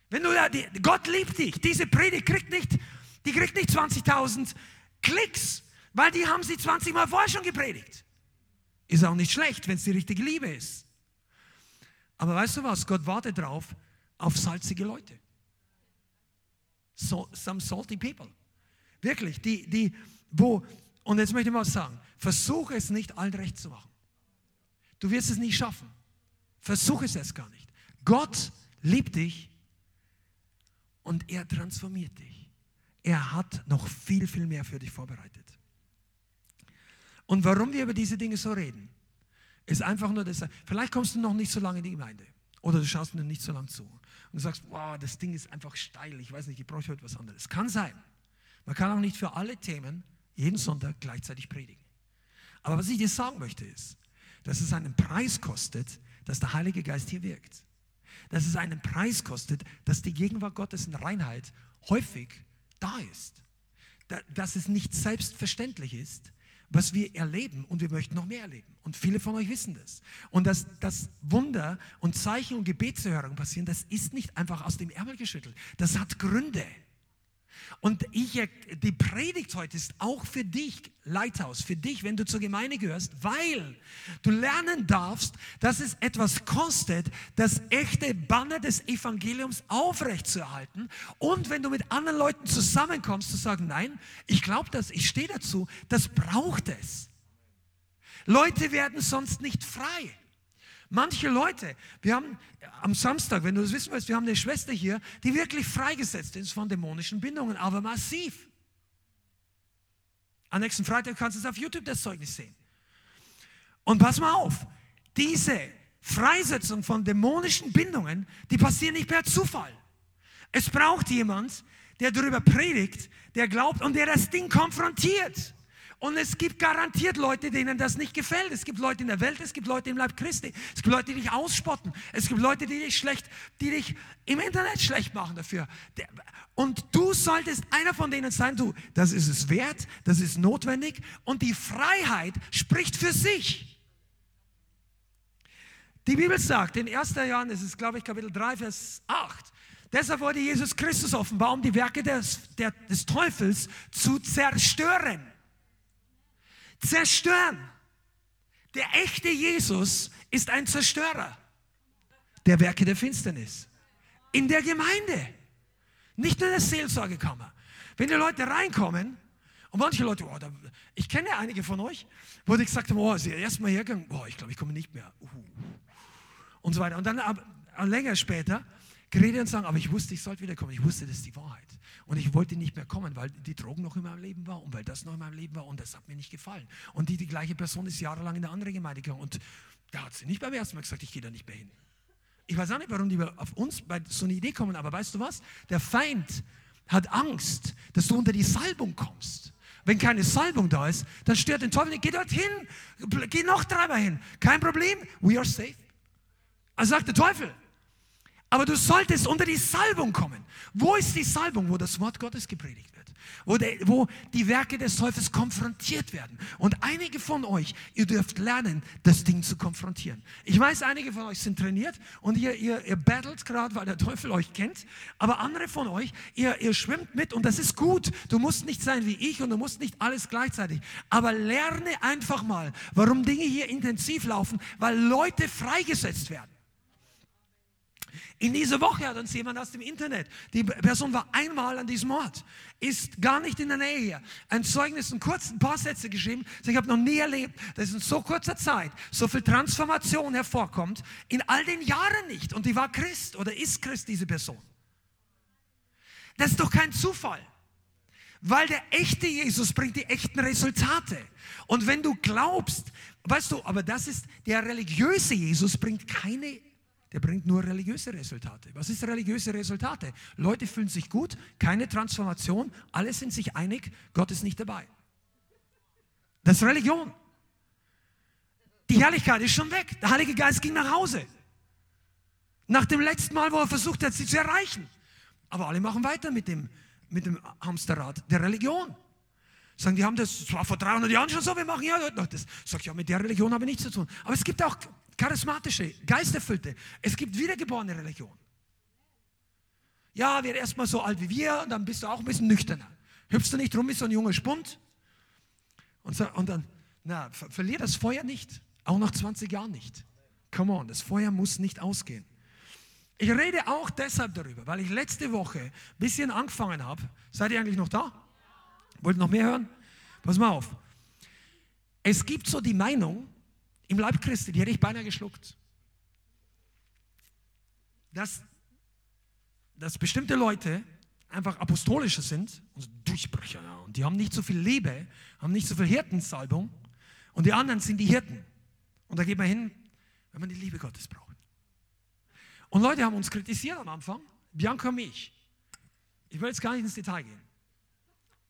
Wenn du da, die, Gott liebt dich. Diese Predigt kriegt nicht, die kriegt nicht 20.000 Klicks, weil die haben sie 20 Mal vorher schon gepredigt. Ist auch nicht schlecht, wenn es die richtige Liebe ist. Aber weißt du was? Gott wartet drauf auf salzige Leute. So, some salty people. Wirklich, die, die, wo, und jetzt möchte ich mal sagen, versuche es nicht allen recht zu machen. Du wirst es nicht schaffen. Versuche es erst gar nicht. Gott liebt dich und er transformiert dich. Er hat noch viel, viel mehr für dich vorbereitet. Und warum wir über diese Dinge so reden, ist einfach nur das. Vielleicht kommst du noch nicht so lange in die Gemeinde. Oder du schaust mir nicht so lange zu. Und du sagst, wow, das Ding ist einfach steil. Ich weiß nicht, ich brauche heute was anderes. Kann sein. Man kann auch nicht für alle Themen jeden Sonntag gleichzeitig predigen. Aber was ich dir sagen möchte ist, dass es einen Preis kostet, dass der Heilige Geist hier wirkt. Dass es einen Preis kostet, dass die Gegenwart Gottes in Reinheit häufig da ist. Dass es nicht selbstverständlich ist, was wir erleben und wir möchten noch mehr erleben. Und viele von euch wissen das. Und dass, dass Wunder und Zeichen und Gebetserhörungen passieren, das ist nicht einfach aus dem Ärmel geschüttelt. Das hat Gründe. Und ich, die Predigt heute ist auch für dich, Leithaus, für dich, wenn du zur Gemeinde gehörst, weil du lernen darfst, dass es etwas kostet, das echte Banner des Evangeliums aufrechtzuerhalten. Und wenn du mit anderen Leuten zusammenkommst, zu sagen, nein, ich glaube das, ich stehe dazu, das braucht es. Leute werden sonst nicht frei. Manche Leute, wir haben am Samstag, wenn du das wissen willst, wir haben eine Schwester hier, die wirklich freigesetzt ist von dämonischen Bindungen, aber massiv. Am nächsten Freitag kannst du es auf YouTube das Zeugnis sehen. Und pass mal auf, diese Freisetzung von dämonischen Bindungen, die passieren nicht per Zufall. Es braucht jemand, der darüber predigt, der glaubt und der das Ding konfrontiert. Und es gibt garantiert Leute, denen das nicht gefällt. Es gibt Leute in der Welt, es gibt Leute im Leib Christi. Es gibt Leute, die dich ausspotten. Es gibt Leute, die dich schlecht, die dich im Internet schlecht machen dafür. Und du solltest einer von denen sein, du, das ist es wert, das ist notwendig und die Freiheit spricht für sich. Die Bibel sagt in 1. Johannes, ist glaube ich Kapitel 3, Vers 8, Deshalb wurde Jesus Christus offenbar, um die Werke des, der, des Teufels zu zerstören zerstören. Der echte Jesus ist ein Zerstörer der Werke der Finsternis. In der Gemeinde. Nicht nur in der Seelsorgekammer. Wenn die Leute reinkommen, und manche Leute, oh, da, ich kenne einige von euch, wo die gesagt haben, oh, sie erstmal hergegangen, oh, ich glaube, ich komme nicht mehr. Uh. Und so weiter. Und dann ab, länger später geredet und sagen, aber ich wusste, ich sollte wiederkommen. Ich wusste, das ist die Wahrheit. Und ich wollte nicht mehr kommen, weil die Drogen noch in meinem Leben war und weil das noch in meinem Leben war und das hat mir nicht gefallen. Und die, die gleiche Person ist jahrelang in eine andere Gemeinde gegangen und da hat sie nicht beim ersten Mal gesagt, ich gehe da nicht mehr hin. Ich weiß auch nicht, warum die auf uns bei so eine Idee kommen, aber weißt du was? Der Feind hat Angst, dass du unter die Salbung kommst. Wenn keine Salbung da ist, dann stört den Teufel nicht. Geh dorthin, geh noch dreimal hin. Kein Problem, we are safe. Also sagt der Teufel, aber du solltest unter die Salbung kommen. Wo ist die Salbung, wo das Wort Gottes gepredigt wird? Wo, der, wo die Werke des Teufels konfrontiert werden. Und einige von euch, ihr dürft lernen, das Ding zu konfrontieren. Ich weiß, einige von euch sind trainiert und ihr, ihr, ihr battelt gerade, weil der Teufel euch kennt. Aber andere von euch, ihr, ihr schwimmt mit und das ist gut. Du musst nicht sein wie ich und du musst nicht alles gleichzeitig. Aber lerne einfach mal, warum Dinge hier intensiv laufen, weil Leute freigesetzt werden. In dieser Woche hat uns jemand aus dem Internet, die Person war einmal an diesem Ort, ist gar nicht in der Nähe hier, ein Zeugnis, ein kurz, ein paar Sätze geschrieben. Ich habe noch nie erlebt, dass in so kurzer Zeit so viel Transformation hervorkommt, in all den Jahren nicht. Und die war Christ oder ist Christ, diese Person. Das ist doch kein Zufall. Weil der echte Jesus bringt die echten Resultate. Und wenn du glaubst, weißt du, aber das ist, der religiöse Jesus bringt keine der bringt nur religiöse Resultate. Was ist religiöse Resultate? Leute fühlen sich gut, keine Transformation, alle sind sich einig, Gott ist nicht dabei. Das ist Religion. Die Herrlichkeit ist schon weg. Der Heilige Geist ging nach Hause. Nach dem letzten Mal, wo er versucht hat, sie zu erreichen. Aber alle machen weiter mit dem, mit dem Hamsterrad der Religion. Sagen, die haben das, das war vor 300 Jahren schon so, wir machen ja heute noch das. Sag ich, ja, mit der Religion habe ich nichts zu tun. Aber es gibt auch charismatische, geisterfüllte. Es gibt wiedergeborene Religion. Ja, wird erstmal so alt wie wir und dann bist du auch ein bisschen nüchterner. Hüpfst du nicht rum wie so ein junger Spund? Und, so, und dann, na, ver verlier das Feuer nicht. Auch nach 20 Jahren nicht. Come on, das Feuer muss nicht ausgehen. Ich rede auch deshalb darüber, weil ich letzte Woche ein bisschen angefangen habe. Seid ihr eigentlich noch da? Wollt ihr noch mehr hören? Pass mal auf. Es gibt so die Meinung, im Leib Christi, die hätte ich beinahe geschluckt. Dass, dass bestimmte Leute einfach apostolischer sind, also Durchbrüche, und die haben nicht so viel Liebe, haben nicht so viel Hirtensalbung, und die anderen sind die Hirten. Und da geht man hin, wenn man die Liebe Gottes braucht. Und Leute haben uns kritisiert am Anfang, Bianca und mich. Ich will jetzt gar nicht ins Detail gehen.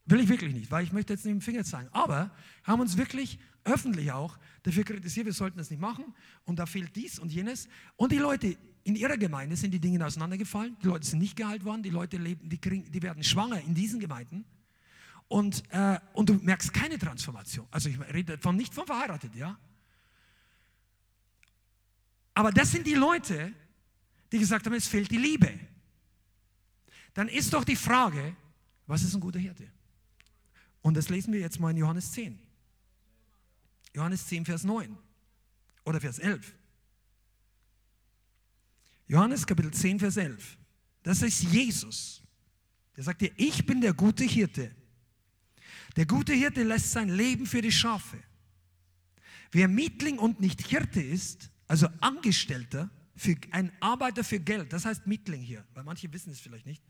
Will ich wirklich nicht, weil ich möchte jetzt nicht mit dem Finger zeigen. Aber haben uns wirklich öffentlich auch dafür kritisiert, wir sollten das nicht machen und da fehlt dies und jenes. Und die Leute in ihrer Gemeinde sind die Dinge auseinandergefallen, die Leute sind nicht geheilt worden, die Leute leben, die, kriegen, die werden schwanger in diesen Gemeinden und, äh, und du merkst keine Transformation. Also ich rede von nicht von verheiratet, ja. Aber das sind die Leute, die gesagt haben, es fehlt die Liebe. Dann ist doch die Frage, was ist ein guter Hirte? Und das lesen wir jetzt mal in Johannes 10. Johannes 10, Vers 9 oder Vers 11. Johannes Kapitel 10, Vers 11. Das ist Jesus. Der sagt dir, ich bin der gute Hirte. Der gute Hirte lässt sein Leben für die Schafe. Wer Mietling und nicht Hirte ist, also Angestellter, für, ein Arbeiter für Geld, das heißt Mietling hier, weil manche wissen es vielleicht nicht,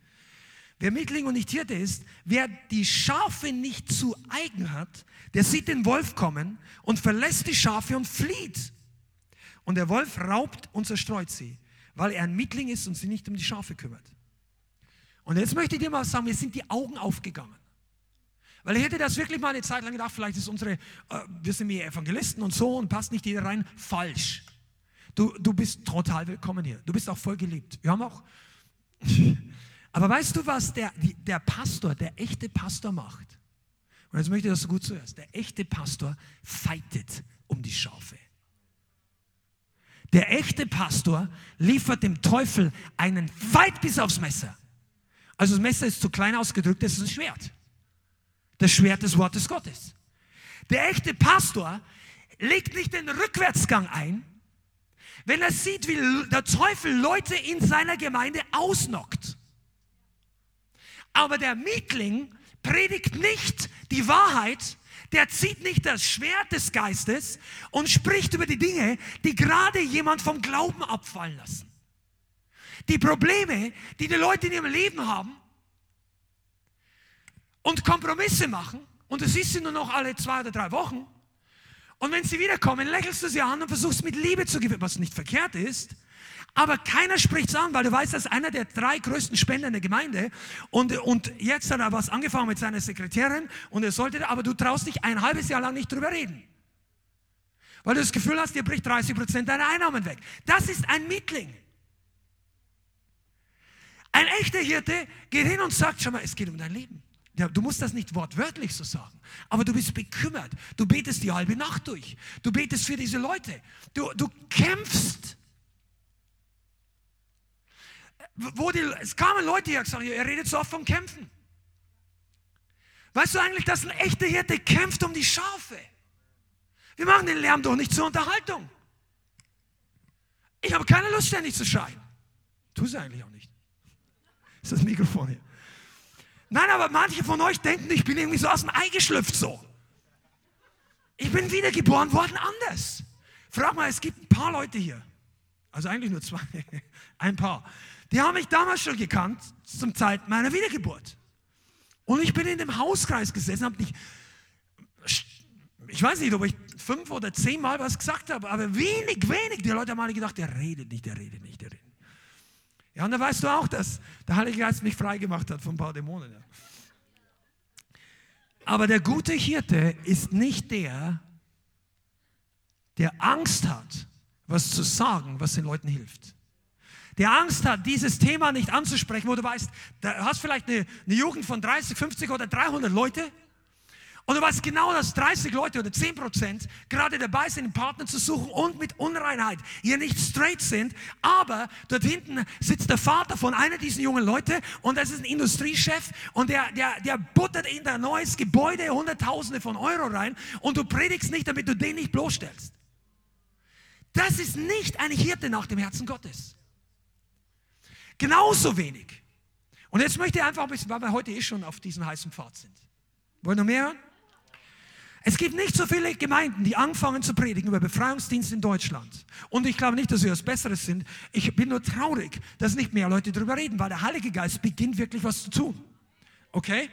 Wer Mittling und nicht Hirte ist, wer die Schafe nicht zu eigen hat, der sieht den Wolf kommen und verlässt die Schafe und flieht. Und der Wolf raubt und zerstreut sie, weil er ein Mittling ist und sich nicht um die Schafe kümmert. Und jetzt möchte ich dir mal sagen, mir sind die Augen aufgegangen. Weil ich hätte das wirklich mal eine Zeit lang gedacht, vielleicht ist unsere, äh, wir sind mehr Evangelisten und so und passt nicht jeder rein. Falsch. Du, du bist total willkommen hier. Du bist auch voll geliebt. Wir haben auch, aber weißt du, was der, der Pastor, der echte Pastor macht? Und jetzt möchte ich das so gut zuerst. Der echte Pastor fightet um die Schafe. Der echte Pastor liefert dem Teufel einen Fight bis aufs Messer. Also das Messer ist zu klein ausgedrückt, das ist ein Schwert. Das Schwert des Wortes Gottes. Der echte Pastor legt nicht den Rückwärtsgang ein, wenn er sieht, wie der Teufel Leute in seiner Gemeinde ausnockt. Aber der Mietling predigt nicht die Wahrheit, der zieht nicht das Schwert des Geistes und spricht über die Dinge, die gerade jemand vom Glauben abfallen lassen. Die Probleme, die die Leute in ihrem Leben haben und Kompromisse machen, und du siehst sie nur noch alle zwei oder drei Wochen, und wenn sie wiederkommen, lächelst du sie an und versuchst mit Liebe zu gewinnen, was nicht verkehrt ist, aber keiner spricht es an, weil du weißt, das ist einer der drei größten Spender in der Gemeinde. Und, und jetzt hat er was angefangen mit seiner Sekretärin und er sollte, aber du traust dich ein halbes Jahr lang nicht drüber reden. Weil du das Gefühl hast, dir bricht 30 Prozent deiner Einnahmen weg. Das ist ein Mietling. Ein echter Hirte geht hin und sagt, schau mal, es geht um dein Leben. Ja, du musst das nicht wortwörtlich so sagen, aber du bist bekümmert. Du betest die halbe Nacht durch. Du betest für diese Leute. Du, du kämpfst wo die, es kamen Leute hier und gesagt, ihr redet so oft vom Kämpfen. Weißt du eigentlich, dass ein echter Hirte kämpft um die Schafe? Wir machen den Lärm doch nicht zur Unterhaltung. Ich habe keine Lust, ständig zu schreien. Tu es eigentlich auch nicht. Ist das Mikrofon hier? Nein, aber manche von euch denken, ich bin irgendwie so aus dem Ei geschlüpft so. Ich bin wiedergeboren worden anders. Frag mal, es gibt ein paar Leute hier. Also eigentlich nur zwei. ein paar. Die haben mich damals schon gekannt, zum Zeit meiner Wiedergeburt. Und ich bin in dem Hauskreis gesessen, habe nicht, ich weiß nicht, ob ich fünf oder zehn Mal was gesagt habe, aber wenig, wenig. Die Leute haben alle gedacht, der redet nicht, der redet nicht, der redet nicht. Ja, und da weißt du auch, dass der Heilige Geist mich frei gemacht hat von ein paar Dämonen. Aber der gute Hirte ist nicht der, der Angst hat, was zu sagen, was den Leuten hilft der Angst hat, dieses Thema nicht anzusprechen, wo du weißt, da hast vielleicht eine, eine Jugend von 30, 50 oder 300 Leute und du weißt genau, dass 30 Leute oder 10 Prozent gerade dabei sind, einen Partner zu suchen und mit Unreinheit hier nicht straight sind, aber dort hinten sitzt der Vater von einer dieser jungen Leute und das ist ein Industriechef und der, der, der buttert in dein neues Gebäude Hunderttausende von Euro rein und du predigst nicht, damit du den nicht bloßstellst. Das ist nicht eine Hirte nach dem Herzen Gottes. Genauso wenig. Und jetzt möchte ich einfach ein bisschen, weil wir heute eh schon auf diesem heißen Pfad sind. Wollen wir mehr hören? Es gibt nicht so viele Gemeinden, die anfangen zu predigen über Befreiungsdienst in Deutschland. Und ich glaube nicht, dass wir was Besseres sind. Ich bin nur traurig, dass nicht mehr Leute darüber reden, weil der Heilige Geist beginnt wirklich was zu tun. Okay?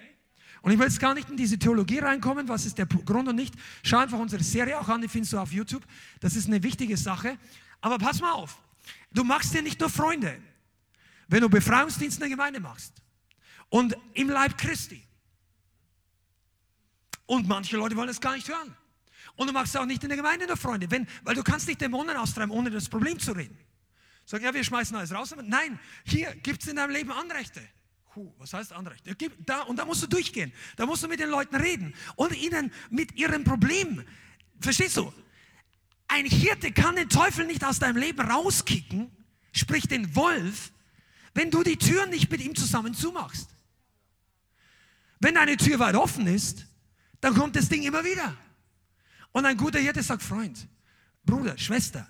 Und ich will jetzt gar nicht in diese Theologie reinkommen, was ist der Grund und nicht. Schau einfach unsere Serie auch an, die findest du auf YouTube. Das ist eine wichtige Sache. Aber pass mal auf, du machst dir nicht nur Freunde. Wenn du Befreiungsdienst in der Gemeinde machst und im Leib Christi, Und manche Leute wollen es gar nicht hören. Und du machst es auch nicht in der Gemeinde nur Freunde, wenn, weil du kannst nicht Dämonen austreiben, ohne das Problem zu reden. Sagen, ja, wir schmeißen alles raus. Nein, hier gibt es in deinem Leben Anrechte. Huh, was heißt Anrechte? Da, und da musst du durchgehen. Da musst du mit den Leuten reden und ihnen mit ihrem Problem, verstehst du? Ein Hirte kann den Teufel nicht aus deinem Leben rauskicken, sprich den Wolf, wenn du die Tür nicht mit ihm zusammen zumachst. Wenn deine Tür weit offen ist, dann kommt das Ding immer wieder. Und ein guter Hirte sagt, Freund, Bruder, Schwester,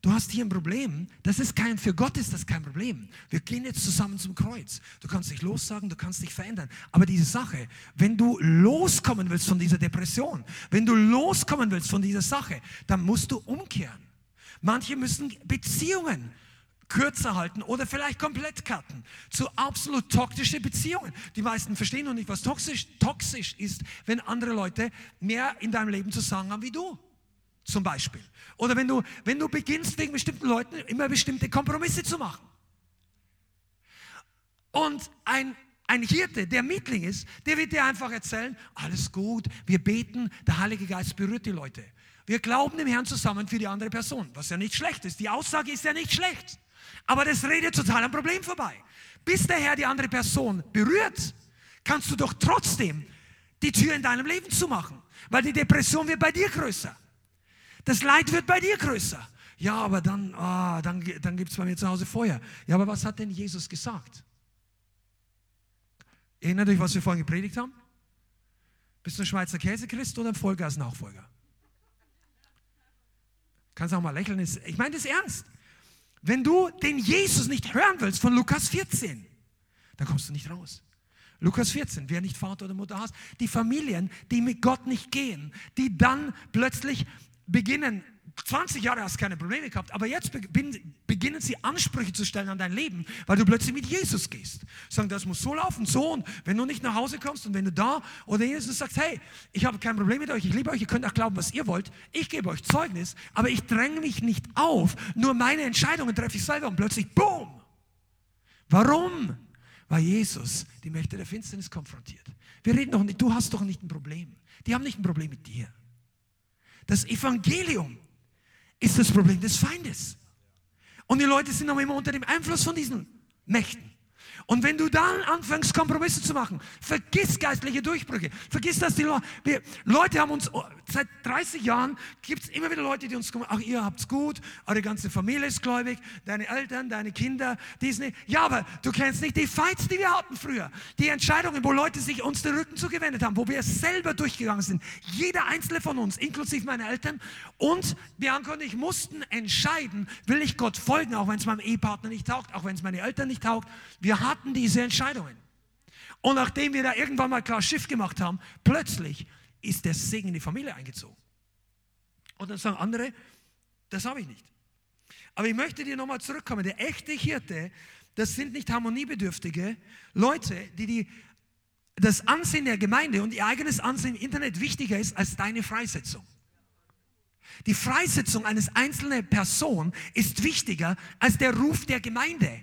du hast hier ein Problem. Das ist kein, für Gott ist das kein Problem. Wir gehen jetzt zusammen zum Kreuz. Du kannst dich lossagen, du kannst dich verändern. Aber diese Sache, wenn du loskommen willst von dieser Depression, wenn du loskommen willst von dieser Sache, dann musst du umkehren. Manche müssen Beziehungen kürzer halten oder vielleicht komplett cutten zu absolut toxische Beziehungen. Die meisten verstehen noch nicht, was toxisch, toxisch ist, wenn andere Leute mehr in deinem Leben zu sagen haben wie du. Zum Beispiel. Oder wenn du, wenn du beginnst, wegen bestimmten Leuten immer bestimmte Kompromisse zu machen. Und ein, ein Hirte, der Mietling ist, der wird dir einfach erzählen, alles gut, wir beten, der Heilige Geist berührt die Leute. Wir glauben dem Herrn zusammen für die andere Person, was ja nicht schlecht ist. Die Aussage ist ja nicht schlecht. Aber das redet total am Problem vorbei. Bis der Herr die andere Person berührt, kannst du doch trotzdem die Tür in deinem Leben zumachen, weil die Depression wird bei dir größer. Das Leid wird bei dir größer. Ja, aber dann, ah, dann, dann gibt es bei mir zu Hause Feuer. Ja, aber was hat denn Jesus gesagt? Erinnert euch, was wir vorhin gepredigt haben? Bist du ein Schweizer Käsechrist oder ein Vollgas-Nachfolger? Kannst auch mal lächeln. Ich meine das ernst. Wenn du den Jesus nicht hören willst von Lukas 14, dann kommst du nicht raus. Lukas 14, wer nicht Vater oder Mutter hast, die Familien, die mit Gott nicht gehen, die dann plötzlich beginnen, 20 Jahre hast du keine Probleme gehabt, aber jetzt beginnen sie Ansprüche zu stellen an dein Leben, weil du plötzlich mit Jesus gehst. Sagen, das muss so laufen, so und wenn du nicht nach Hause kommst und wenn du da oder Jesus sagt, hey, ich habe kein Problem mit euch, ich liebe euch, ihr könnt auch glauben, was ihr wollt, ich gebe euch Zeugnis, aber ich dränge mich nicht auf, nur meine Entscheidungen treffe ich selber und plötzlich, boom! Warum? Weil Jesus die Mächte der Finsternis konfrontiert. Wir reden doch nicht, du hast doch nicht ein Problem. Die haben nicht ein Problem mit dir. Das Evangelium ist das Problem des Feindes. Und die Leute sind noch immer unter dem Einfluss von diesen Mächten. Und wenn du dann anfängst, Kompromisse zu machen, vergiss geistliche Durchbrüche. Vergiss, dass die Leute, Leute haben uns, oh, seit 30 Jahren gibt es immer wieder Leute, die uns kommen, ach, ihr habt's gut, eure ganze Familie ist gläubig, deine Eltern, deine Kinder, Disney. Ja, aber du kennst nicht die Fights, die wir hatten früher. Die Entscheidungen, wo Leute sich uns den Rücken zugewendet haben, wo wir selber durchgegangen sind. Jeder einzelne von uns, inklusive meine Eltern. Und Bianca und ich mussten entscheiden, will ich Gott folgen, auch wenn es meinem Ehepartner nicht taugt, auch wenn es meine Eltern nicht taugt. Wir haben hatten diese Entscheidungen. Und nachdem wir da irgendwann mal klar Schiff gemacht haben, plötzlich ist der Segen in die Familie eingezogen. Und dann sagen andere, das habe ich nicht. Aber ich möchte dir nochmal zurückkommen. Der echte Hirte, das sind nicht harmoniebedürftige Leute, die, die das Ansehen der Gemeinde und ihr eigenes Ansehen im Internet wichtiger ist als deine Freisetzung. Die Freisetzung eines einzelnen Person ist wichtiger als der Ruf der Gemeinde.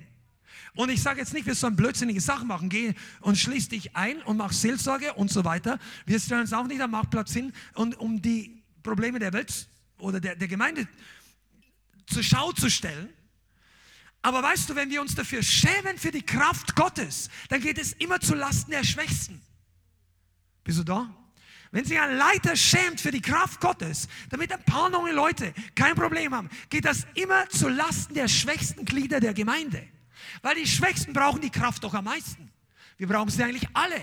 Und ich sage jetzt nicht, wir sollen blödsinnige Sachen machen. Geh und schließ dich ein und mach Seelsorge und so weiter. Wir stellen uns auch nicht am Marktplatz hin, und, um die Probleme der Welt oder der, der Gemeinde zur Schau zu stellen. Aber weißt du, wenn wir uns dafür schämen für die Kraft Gottes, dann geht es immer zu Lasten der Schwächsten. Bist du da? Wenn sich ein Leiter schämt für die Kraft Gottes, damit ein paar neue Leute kein Problem haben, geht das immer zu Lasten der schwächsten Glieder der Gemeinde. Weil die Schwächsten brauchen die Kraft doch am meisten. Wir brauchen sie eigentlich alle.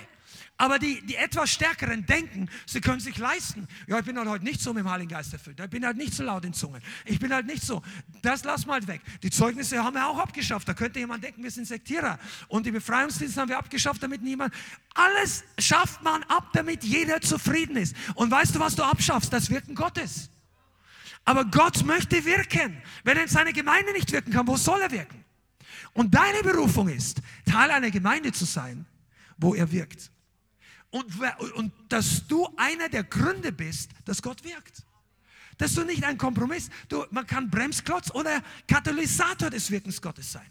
Aber die, die etwas Stärkeren denken, sie können sich leisten. Ja, ich bin halt heute nicht so mit dem Heiligen Geist erfüllt. Ich bin halt nicht so laut in Zungen. Ich bin halt nicht so. Das lass mal weg. Die Zeugnisse haben wir auch abgeschafft. Da könnte jemand denken, wir sind Sektierer. Und die Befreiungsdienste haben wir abgeschafft, damit niemand. Alles schafft man ab, damit jeder zufrieden ist. Und weißt du, was du abschaffst? Das Wirken Gottes. Aber Gott möchte wirken. Wenn er in seiner Gemeinde nicht wirken kann, wo soll er wirken? Und deine Berufung ist, Teil einer Gemeinde zu sein, wo er wirkt. Und, und dass du einer der Gründe bist, dass Gott wirkt. Dass du nicht ein Kompromiss, du, man kann Bremsklotz oder Katalysator des Wirkens Gottes sein.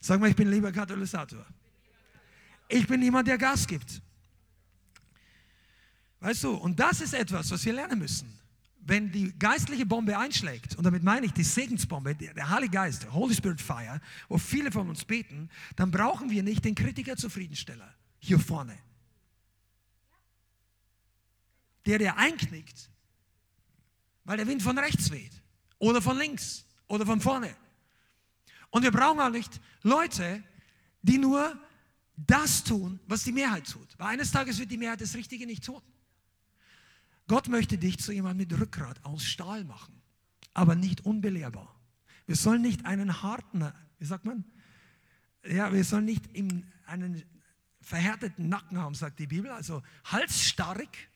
Sag mal, ich bin lieber Katalysator. Ich bin jemand, der Gas gibt. Weißt du, und das ist etwas, was wir lernen müssen. Wenn die geistliche Bombe einschlägt, und damit meine ich die Segensbombe, der Heilige Geist, der Holy Spirit Fire, wo viele von uns beten, dann brauchen wir nicht den Kritiker Zufriedensteller hier vorne. Der, der einknickt, weil der Wind von rechts weht oder von links oder von vorne. Und wir brauchen auch nicht Leute, die nur das tun, was die Mehrheit tut. Weil eines Tages wird die Mehrheit das Richtige nicht tun. Gott möchte dich zu jemandem mit Rückgrat aus Stahl machen, aber nicht unbelehrbar. Wir sollen nicht einen harten, wie sagt man? Ja, wir sollen nicht einen verhärteten Nacken haben, sagt die Bibel, also halsstarrig,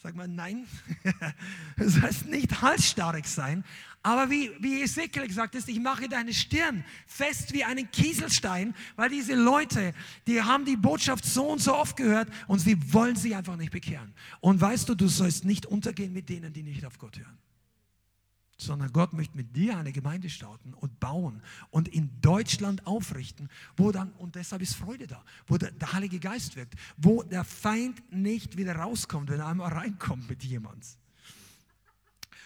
Sag mal nein. Das heißt nicht halsstarrig sein, aber wie, wie Ezekiel gesagt ist, ich mache deine Stirn fest wie einen Kieselstein, weil diese Leute, die haben die Botschaft so und so oft gehört und sie wollen sie einfach nicht bekehren. Und weißt du, du sollst nicht untergehen mit denen, die nicht auf Gott hören sondern Gott möchte mit dir eine Gemeinde starten und bauen und in Deutschland aufrichten, wo dann, und deshalb ist Freude da, wo der, der Heilige Geist wirkt, wo der Feind nicht wieder rauskommt, wenn er einmal reinkommt mit jemand.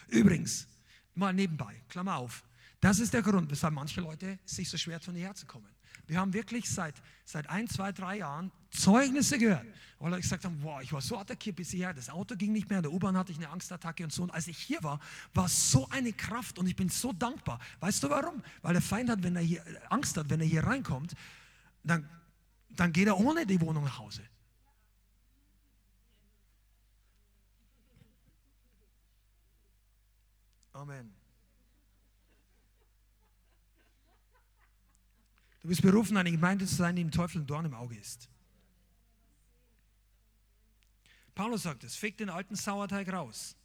Übrigens, mal nebenbei, Klammer auf, das ist der Grund, weshalb manche Leute sich so schwer tun, hierher zu kommen. Wir haben wirklich seit, seit ein, zwei, drei Jahren Zeugnisse gehört, wo Leute gesagt haben, wow, ich war so attackiert bis hierher, das Auto ging nicht mehr, der U-Bahn hatte ich eine Angstattacke und so. Und als ich hier war, war so eine Kraft und ich bin so dankbar. Weißt du warum? Weil der Feind hat, wenn er hier Angst hat, wenn er hier reinkommt, dann, dann geht er ohne die Wohnung nach Hause. Amen. Du bist berufen, eine Gemeinde zu sein, die dem Teufel ein Dorn im Auge ist. Paulus sagt es, fick den alten Sauerteig raus.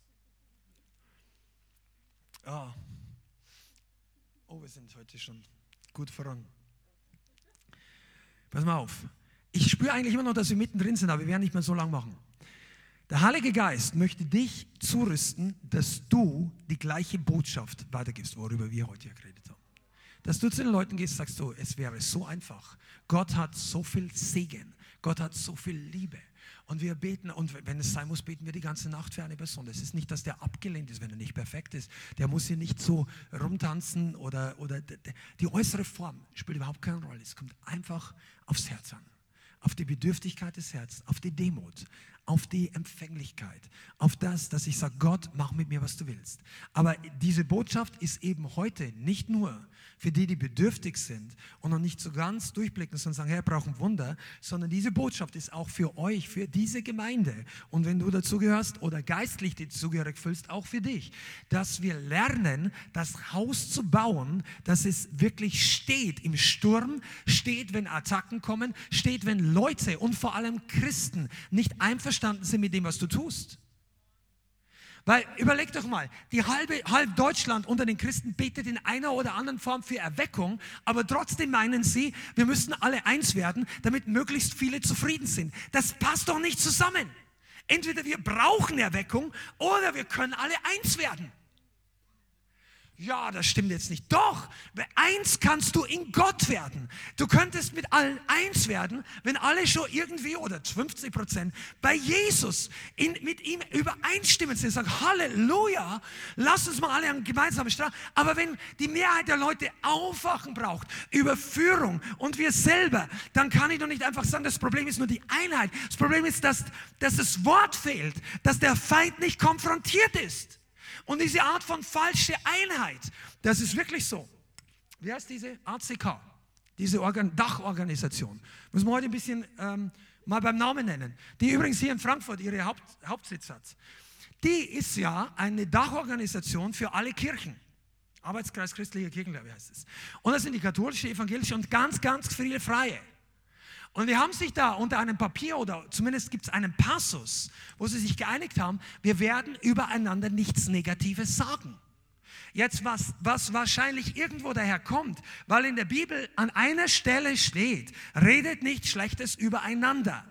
Oh. oh, wir sind heute schon gut voran. Pass mal auf. Ich spüre eigentlich immer noch, dass wir mittendrin sind, aber wir werden nicht mehr so lang machen. Der Heilige Geist möchte dich zurüsten, dass du die gleiche Botschaft weitergibst, worüber wir heute geredet haben. Dass du zu den Leuten gehst, sagst du, es wäre so einfach. Gott hat so viel Segen. Gott hat so viel Liebe. Und wir beten, und wenn es sein muss, beten wir die ganze Nacht für eine Person. Es ist nicht, dass der abgelehnt ist, wenn er nicht perfekt ist. Der muss hier nicht so rumtanzen oder, oder die äußere Form spielt überhaupt keine Rolle. Es kommt einfach aufs Herz an. Auf die Bedürftigkeit des Herzens, auf die Demut, auf die Empfänglichkeit, auf das, dass ich sage, Gott, mach mit mir, was du willst. Aber diese Botschaft ist eben heute nicht nur für die, die bedürftig sind und noch nicht so ganz durchblicken, sondern sagen, Herr, brauchen Wunder, sondern diese Botschaft ist auch für euch, für diese Gemeinde. Und wenn du dazugehörst oder geistlich dazugehörig fühlst, auch für dich, dass wir lernen, das Haus zu bauen, dass es wirklich steht im Sturm, steht, wenn Attacken kommen, steht, wenn Leute und vor allem Christen nicht einverstanden sind mit dem, was du tust. Weil überleg doch mal, die halbe, halb Deutschland unter den Christen betet in einer oder anderen Form für Erweckung, aber trotzdem meinen sie, wir müssen alle eins werden, damit möglichst viele zufrieden sind. Das passt doch nicht zusammen. Entweder wir brauchen Erweckung oder wir können alle eins werden ja, das stimmt jetzt nicht. Doch, eins kannst du in Gott werden. Du könntest mit allen eins werden, wenn alle schon irgendwie oder 50 Prozent bei Jesus in, mit ihm übereinstimmen sind. Sagen, Halleluja, lass uns mal alle an gemeinsamen Straße. Aber wenn die Mehrheit der Leute Aufwachen braucht, Überführung und wir selber, dann kann ich doch nicht einfach sagen, das Problem ist nur die Einheit. Das Problem ist, dass, dass das Wort fehlt, dass der Feind nicht konfrontiert ist. Und diese Art von falsche Einheit, das ist wirklich so. Wie heißt diese ACK? Diese Organ Dachorganisation. Müssen wir heute ein bisschen ähm, mal beim Namen nennen. Die übrigens hier in Frankfurt ihre Haupt Hauptsitz hat. Die ist ja eine Dachorganisation für alle Kirchen. Arbeitskreis christlicher Kirchen, glaube ich, heißt es. Und das sind die katholische, evangelische und ganz, ganz viele freie. Und wir haben sich da unter einem Papier oder zumindest gibt es einen Passus, wo sie sich geeinigt haben, wir werden übereinander nichts Negatives sagen. Jetzt, was, was wahrscheinlich irgendwo daher kommt, weil in der Bibel an einer Stelle steht, redet nicht Schlechtes übereinander.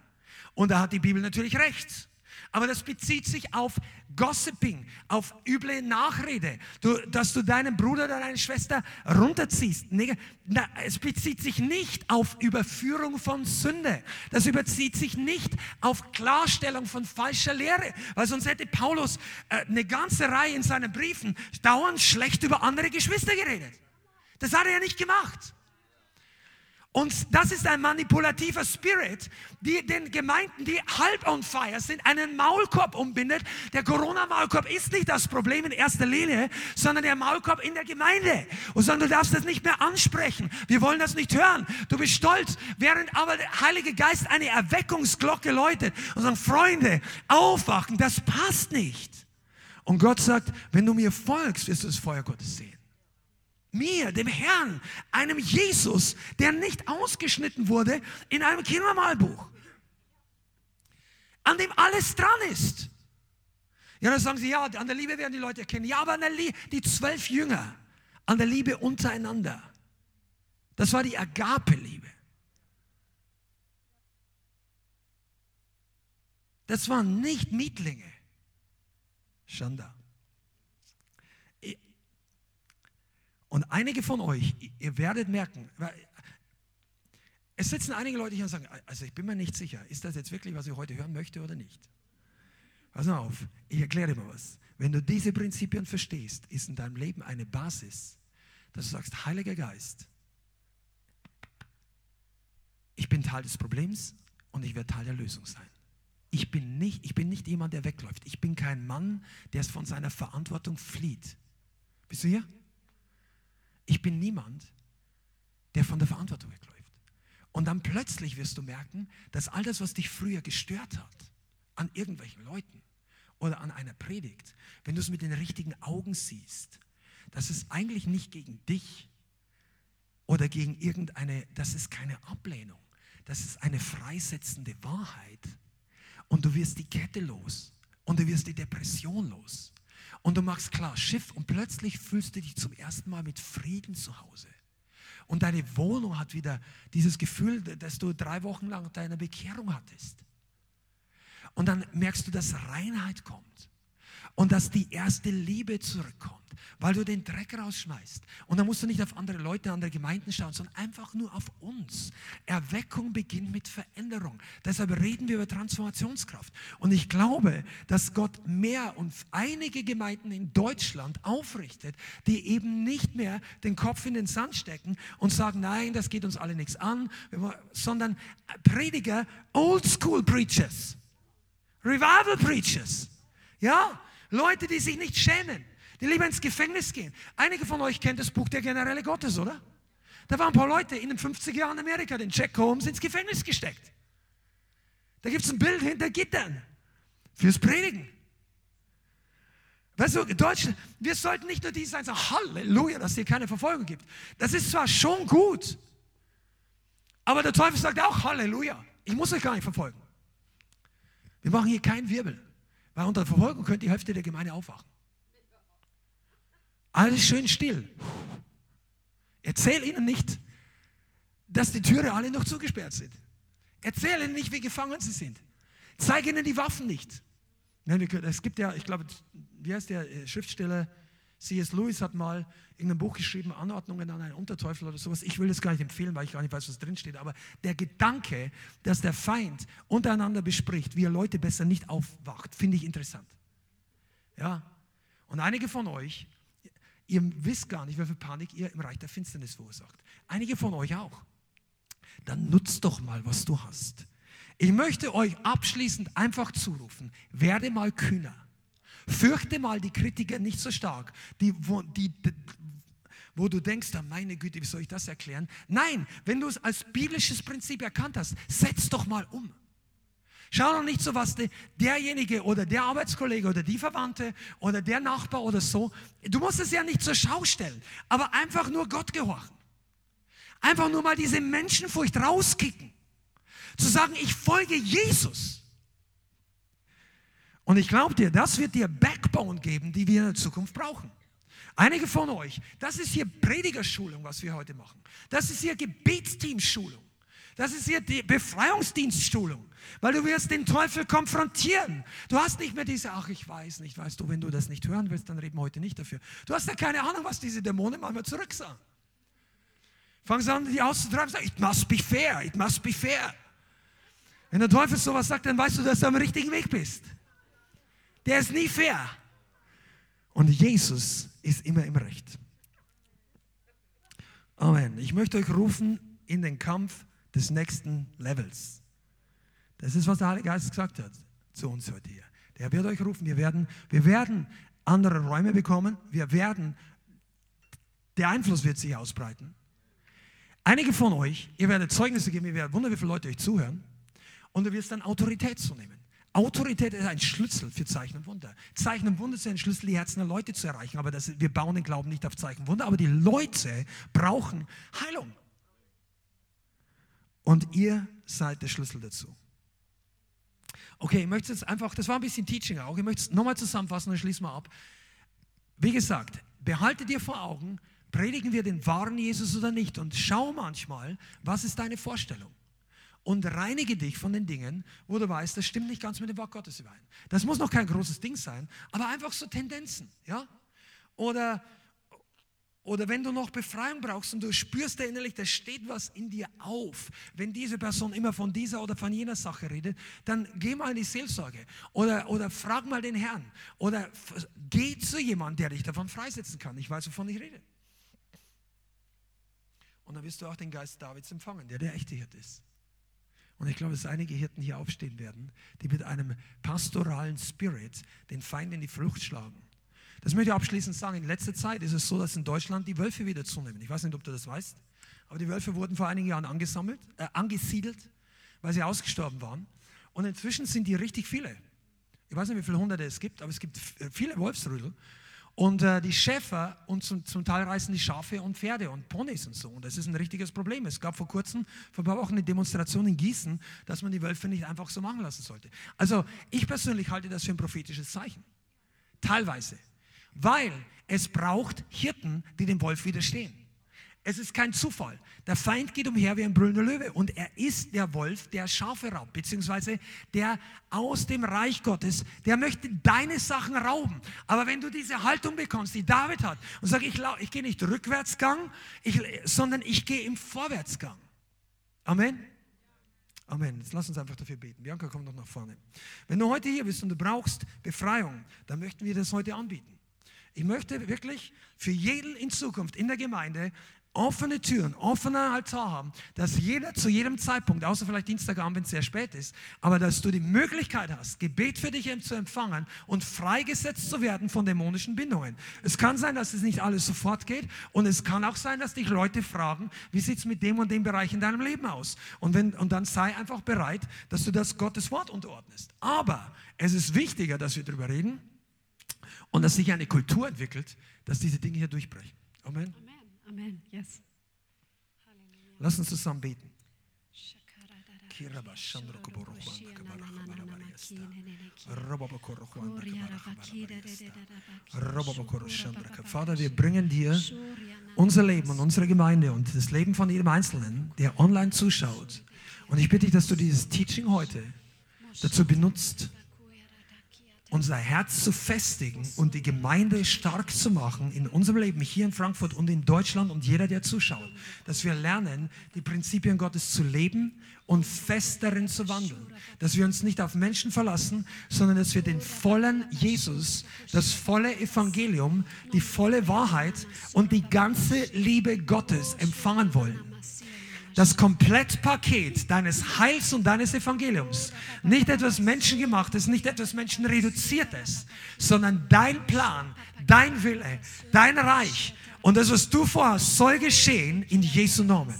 Und da hat die Bibel natürlich recht. Aber das bezieht sich auf Gossiping, auf üble Nachrede, du, dass du deinen Bruder oder deine Schwester runterziehst. Na, es bezieht sich nicht auf Überführung von Sünde. Das überzieht sich nicht auf Klarstellung von falscher Lehre, weil sonst hätte Paulus äh, eine ganze Reihe in seinen Briefen dauernd schlecht über andere Geschwister geredet. Das hat er ja nicht gemacht. Und das ist ein manipulativer Spirit, die den Gemeinden, die halb on fire sind, einen Maulkorb umbindet. Der Corona-Maulkorb ist nicht das Problem in erster Linie, sondern der Maulkorb in der Gemeinde. Und sondern du darfst das nicht mehr ansprechen. Wir wollen das nicht hören. Du bist stolz, während aber der Heilige Geist eine Erweckungsglocke läutet und sagt, Freunde, aufwachen, das passt nicht. Und Gott sagt, wenn du mir folgst, wirst du das Feuer Gottes sehen mir, dem Herrn, einem Jesus, der nicht ausgeschnitten wurde in einem Kindermalbuch, an dem alles dran ist. Ja, dann sagen sie, ja, an der Liebe werden die Leute erkennen. Ja, aber an der Liebe, die zwölf Jünger, an der Liebe untereinander. Das war die Agape-Liebe. Das waren nicht Mietlinge. Schanda. Und einige von euch, ihr werdet merken, es sitzen einige Leute hier und sagen, also ich bin mir nicht sicher, ist das jetzt wirklich, was ich heute hören möchte oder nicht? Pass auf, ich erkläre dir mal was. Wenn du diese Prinzipien verstehst, ist in deinem Leben eine Basis, dass du sagst, Heiliger Geist, ich bin Teil des Problems und ich werde Teil der Lösung sein. Ich bin nicht, ich bin nicht jemand, der wegläuft. Ich bin kein Mann, der es von seiner Verantwortung flieht. Bist du hier? Ich bin niemand, der von der Verantwortung wegläuft. Und dann plötzlich wirst du merken, dass all das, was dich früher gestört hat, an irgendwelchen Leuten oder an einer Predigt, wenn du es mit den richtigen Augen siehst, dass es eigentlich nicht gegen dich oder gegen irgendeine, das ist keine Ablehnung, das ist eine freisetzende Wahrheit. Und du wirst die Kette los und du wirst die Depression los und du machst klar Schiff und plötzlich fühlst du dich zum ersten Mal mit Frieden zu Hause. Und deine Wohnung hat wieder dieses Gefühl, dass du drei Wochen lang deine Bekehrung hattest. Und dann merkst du, dass Reinheit kommt und dass die erste Liebe zurückkommt, weil du den Dreck rausschmeißt. Und dann musst du nicht auf andere Leute, andere Gemeinden schauen, sondern einfach nur auf uns. Erweckung beginnt mit Veränderung. Deshalb reden wir über Transformationskraft. Und ich glaube, dass Gott mehr und einige Gemeinden in Deutschland aufrichtet, die eben nicht mehr den Kopf in den Sand stecken und sagen, nein, das geht uns alle nichts an, sondern Prediger, Old School Preachers, Revival Preachers. Ja, Leute, die sich nicht schämen, die lieber ins Gefängnis gehen. Einige von euch kennt das Buch Der Generäle Gottes, oder? Da waren ein paar Leute in den 50er Jahren Amerika, den Jack Holmes, ins Gefängnis gesteckt. Da gibt es ein Bild hinter Gittern fürs Predigen. Weißt du, Deutschland, wir sollten nicht nur die sein, sagen, Halleluja, dass es hier keine Verfolgung gibt. Das ist zwar schon gut, aber der Teufel sagt auch Halleluja. Ich muss euch gar nicht verfolgen. Wir machen hier keinen Wirbel. Weil unter Verfolgung könnte die Hälfte der Gemeinde aufwachen. Alles schön still. Erzähl ihnen nicht, dass die Türe alle noch zugesperrt sind. Erzähl ihnen nicht, wie gefangen sie sind. Zeig ihnen die Waffen nicht. Es gibt ja, ich glaube, wie heißt der äh, Schriftsteller? C.S. Lewis hat mal in einem Buch geschrieben, Anordnungen an einen Unterteufel oder sowas. Ich will das gar nicht empfehlen, weil ich gar nicht weiß, was drin steht. Aber der Gedanke, dass der Feind untereinander bespricht, wie er Leute besser nicht aufwacht, finde ich interessant. Ja. Und einige von euch, ihr wisst gar nicht, wie viel Panik ihr im Reich der Finsternis verursacht. Einige von euch auch. Dann nutzt doch mal, was du hast. Ich möchte euch abschließend einfach zurufen, werde mal kühner. Fürchte mal die Kritiker nicht so stark, die, wo, die, wo du denkst, oh meine Güte, wie soll ich das erklären? Nein, wenn du es als biblisches Prinzip erkannt hast, setz doch mal um. Schau doch nicht so, was de, derjenige oder der Arbeitskollege oder die Verwandte oder der Nachbar oder so, du musst es ja nicht zur Schau stellen, aber einfach nur Gott gehorchen. Einfach nur mal diese Menschenfurcht rauskicken. Zu sagen, ich folge Jesus. Und ich glaube dir, das wird dir Backbone geben, die wir in der Zukunft brauchen. Einige von euch, das ist hier Predigerschulung, was wir heute machen. Das ist hier Gebetsteamschulung. Das ist hier die Befreiungsdienstschulung. Weil du wirst den Teufel konfrontieren. Du hast nicht mehr diese, ach, ich weiß nicht, weißt du, wenn du das nicht hören willst, dann reden wir heute nicht dafür. Du hast ja keine Ahnung, was diese Dämonen manchmal zurück sagen. Fangen sie an, die auszutreiben, sagen, it must be fair, it must be fair. Wenn der Teufel sowas sagt, dann weißt du, dass du am richtigen Weg bist. Der ist nie fair. Und Jesus ist immer im Recht. Amen. Ich möchte euch rufen in den Kampf des nächsten Levels. Das ist, was der Heilige Geist gesagt hat zu uns heute hier. Der wird euch rufen. Wir werden, wir werden andere Räume bekommen. Wir werden, der Einfluss wird sich ausbreiten. Einige von euch, ihr werdet Zeugnisse geben, ihr werdet wundern, wie viele Leute euch zuhören. Und du wirst dann Autorität zunehmen. Autorität ist ein Schlüssel für Zeichen und Wunder. Zeichen und Wunder sind ein Schlüssel, die Herzen der Leute zu erreichen. Aber das, wir bauen den Glauben nicht auf Zeichen und Wunder. Aber die Leute brauchen Heilung. Und ihr seid der Schlüssel dazu. Okay, ich möchte jetzt einfach, das war ein bisschen Teaching auch, ich möchte es nochmal zusammenfassen und schließen wir ab. Wie gesagt, behalte dir vor Augen, predigen wir den wahren Jesus oder nicht und schau manchmal, was ist deine Vorstellung und reinige dich von den Dingen, wo du weißt, das stimmt nicht ganz mit dem Wort Gottes überein. Das muss noch kein großes Ding sein, aber einfach so Tendenzen, ja? Oder oder wenn du noch Befreiung brauchst und du spürst innerlich, da steht was in dir auf. Wenn diese Person immer von dieser oder von jener Sache redet, dann geh mal in die Seelsorge. Oder, oder frag mal den Herrn. Oder geh zu jemandem, der dich davon freisetzen kann. Ich weiß, wovon ich rede. Und dann wirst du auch den Geist Davids empfangen, der der echte Hirte ist. Und ich glaube, dass einige Hirten hier aufstehen werden, die mit einem pastoralen Spirit den Feind in die Flucht schlagen. Das möchte ich abschließend sagen. In letzter Zeit ist es so, dass in Deutschland die Wölfe wieder zunehmen. Ich weiß nicht, ob du das weißt, aber die Wölfe wurden vor einigen Jahren angesammelt, äh, angesiedelt, weil sie ausgestorben waren. Und inzwischen sind die richtig viele. Ich weiß nicht, wie viele Hunderte es gibt, aber es gibt viele Wolfsrüdel. Und äh, die Schäfer und zum, zum, Teil reißen die Schafe und Pferde und Ponys und so. Und das ist ein richtiges Problem. Es gab vor kurzem, vor ein paar Wochen, eine Demonstration in Gießen, dass man die Wölfe nicht einfach so machen lassen sollte. Also ich persönlich halte das für ein prophetisches Zeichen. Teilweise weil es braucht Hirten, die dem Wolf widerstehen. Es ist kein Zufall. Der Feind geht umher wie ein brüllender Löwe und er ist der Wolf, der Schafe raubt, beziehungsweise der aus dem Reich Gottes, der möchte deine Sachen rauben. Aber wenn du diese Haltung bekommst, die David hat, und sagst, ich, ich gehe nicht Rückwärtsgang, ich, sondern ich gehe im Vorwärtsgang. Amen. Amen. Jetzt lass uns einfach dafür beten. Bianca, komm noch nach vorne. Wenn du heute hier bist und du brauchst Befreiung, dann möchten wir das heute anbieten. Ich möchte wirklich für jeden in Zukunft in der Gemeinde offene Türen, offener Altar haben, dass jeder zu jedem Zeitpunkt, außer vielleicht Dienstagabend, wenn es sehr spät ist, aber dass du die Möglichkeit hast, Gebet für dich zu empfangen und freigesetzt zu werden von dämonischen Bindungen. Es kann sein, dass es nicht alles sofort geht und es kann auch sein, dass dich Leute fragen, wie sieht es mit dem und dem Bereich in deinem Leben aus? Und, wenn, und dann sei einfach bereit, dass du das Gottes Wort unterordnest. Aber es ist wichtiger, dass wir darüber reden, und dass sich eine Kultur entwickelt, dass diese Dinge hier durchbrechen. Amen. Amen. Yes. Lass uns zusammen beten. Vater, wir bringen dir unser Leben und unsere Gemeinde und das Leben von jedem Einzelnen, der online zuschaut. Und ich bitte dich, dass du dieses Teaching heute dazu benutzt, unser Herz zu festigen und die Gemeinde stark zu machen in unserem Leben hier in Frankfurt und in Deutschland und jeder, der zuschaut, dass wir lernen, die Prinzipien Gottes zu leben und fest darin zu wandeln. Dass wir uns nicht auf Menschen verlassen, sondern dass wir den vollen Jesus, das volle Evangelium, die volle Wahrheit und die ganze Liebe Gottes empfangen wollen das Komplettpaket deines Heils und deines Evangeliums. Nicht etwas Menschengemachtes, nicht etwas Menschenreduziertes, sondern dein Plan, dein Wille, dein Reich und das, was du vorhast, soll geschehen in Jesu Namen.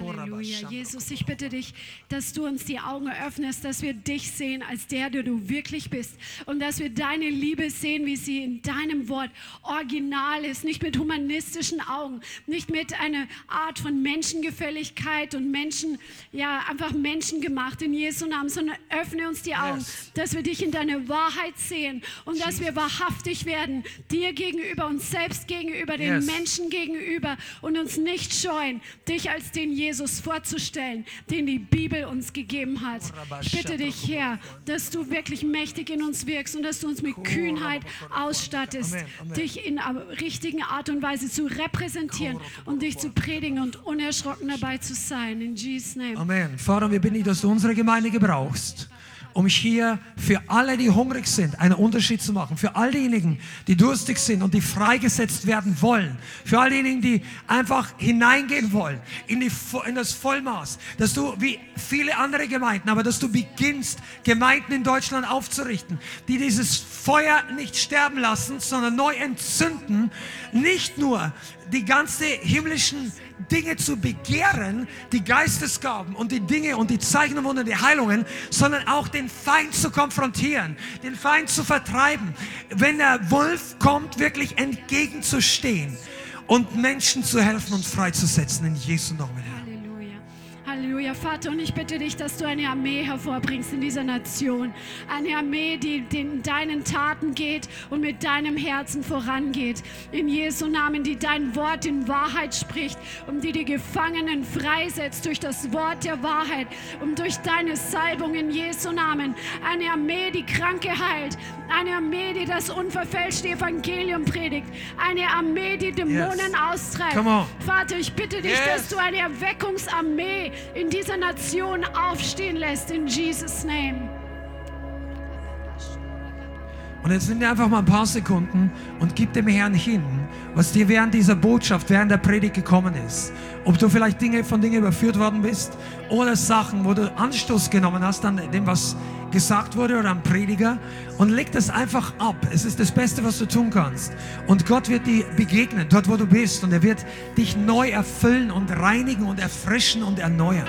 Halleluja. Jesus, ich bitte dich, dass du uns die Augen öffnest, dass wir dich sehen als der, der du wirklich bist und dass wir deine Liebe sehen, wie sie in deinem Wort original ist, nicht mit humanistischen Augen, nicht mit einer Art von Menschengefälligkeit und Menschen, ja, einfach menschengemacht in Jesu Namen, sondern öffne uns die Augen, yes. dass wir dich in deiner Wahrheit sehen und Jesus. dass wir wahrhaftig werden, dir gegenüber, uns selbst gegenüber, den yes. Menschen gegenüber und uns nicht scheuen, dich als den Jesus Jesus vorzustellen, den die Bibel uns gegeben hat. Ich bitte dich, Herr, dass du wirklich mächtig in uns wirkst und dass du uns mit Kühnheit ausstattest, dich in richtigen Art und Weise zu repräsentieren und dich zu predigen und unerschrocken dabei zu sein. In Jesus' Name. Amen. Vater, wir bitten dich, dass du unsere Gemeinde gebrauchst um hier für alle, die hungrig sind, einen Unterschied zu machen. Für all diejenigen, die durstig sind und die freigesetzt werden wollen. Für all diejenigen, die einfach hineingehen wollen in, die, in das Vollmaß. Dass du, wie viele andere Gemeinden, aber dass du beginnst, Gemeinden in Deutschland aufzurichten, die dieses Feuer nicht sterben lassen, sondern neu entzünden. Nicht nur die ganze himmlischen Dinge zu begehren, die Geistesgaben und die Dinge und die Zeichen und Wunder, die Heilungen, sondern auch den Feind zu konfrontieren, den Feind zu vertreiben. Wenn der Wolf kommt, wirklich entgegenzustehen und Menschen zu helfen und freizusetzen in Jesu Namen. Halleluja, Vater, und ich bitte dich, dass du eine Armee hervorbringst in dieser Nation. Eine Armee, die in deinen Taten geht und mit deinem Herzen vorangeht. In Jesu Namen, die dein Wort in Wahrheit spricht und die die Gefangenen freisetzt durch das Wort der Wahrheit und durch deine Salbung in Jesu Namen. Eine Armee, die Kranke heilt. Eine Armee, die das unverfälschte Evangelium predigt. Eine Armee, die Dämonen yes. austreibt. Vater, ich bitte dich, yes. dass du eine Erweckungsarmee in dieser Nation aufstehen lässt, in Jesus' Name. Und jetzt nimm dir einfach mal ein paar Sekunden und gib dem Herrn hin, was dir während dieser Botschaft, während der Predigt gekommen ist. Ob du vielleicht Dinge von Dingen überführt worden bist oder Sachen, wo du Anstoß genommen hast an dem, was gesagt wurde oder am Prediger und leg das einfach ab. Es ist das Beste, was du tun kannst. Und Gott wird dir begegnen, dort wo du bist und er wird dich neu erfüllen und reinigen und erfrischen und erneuern.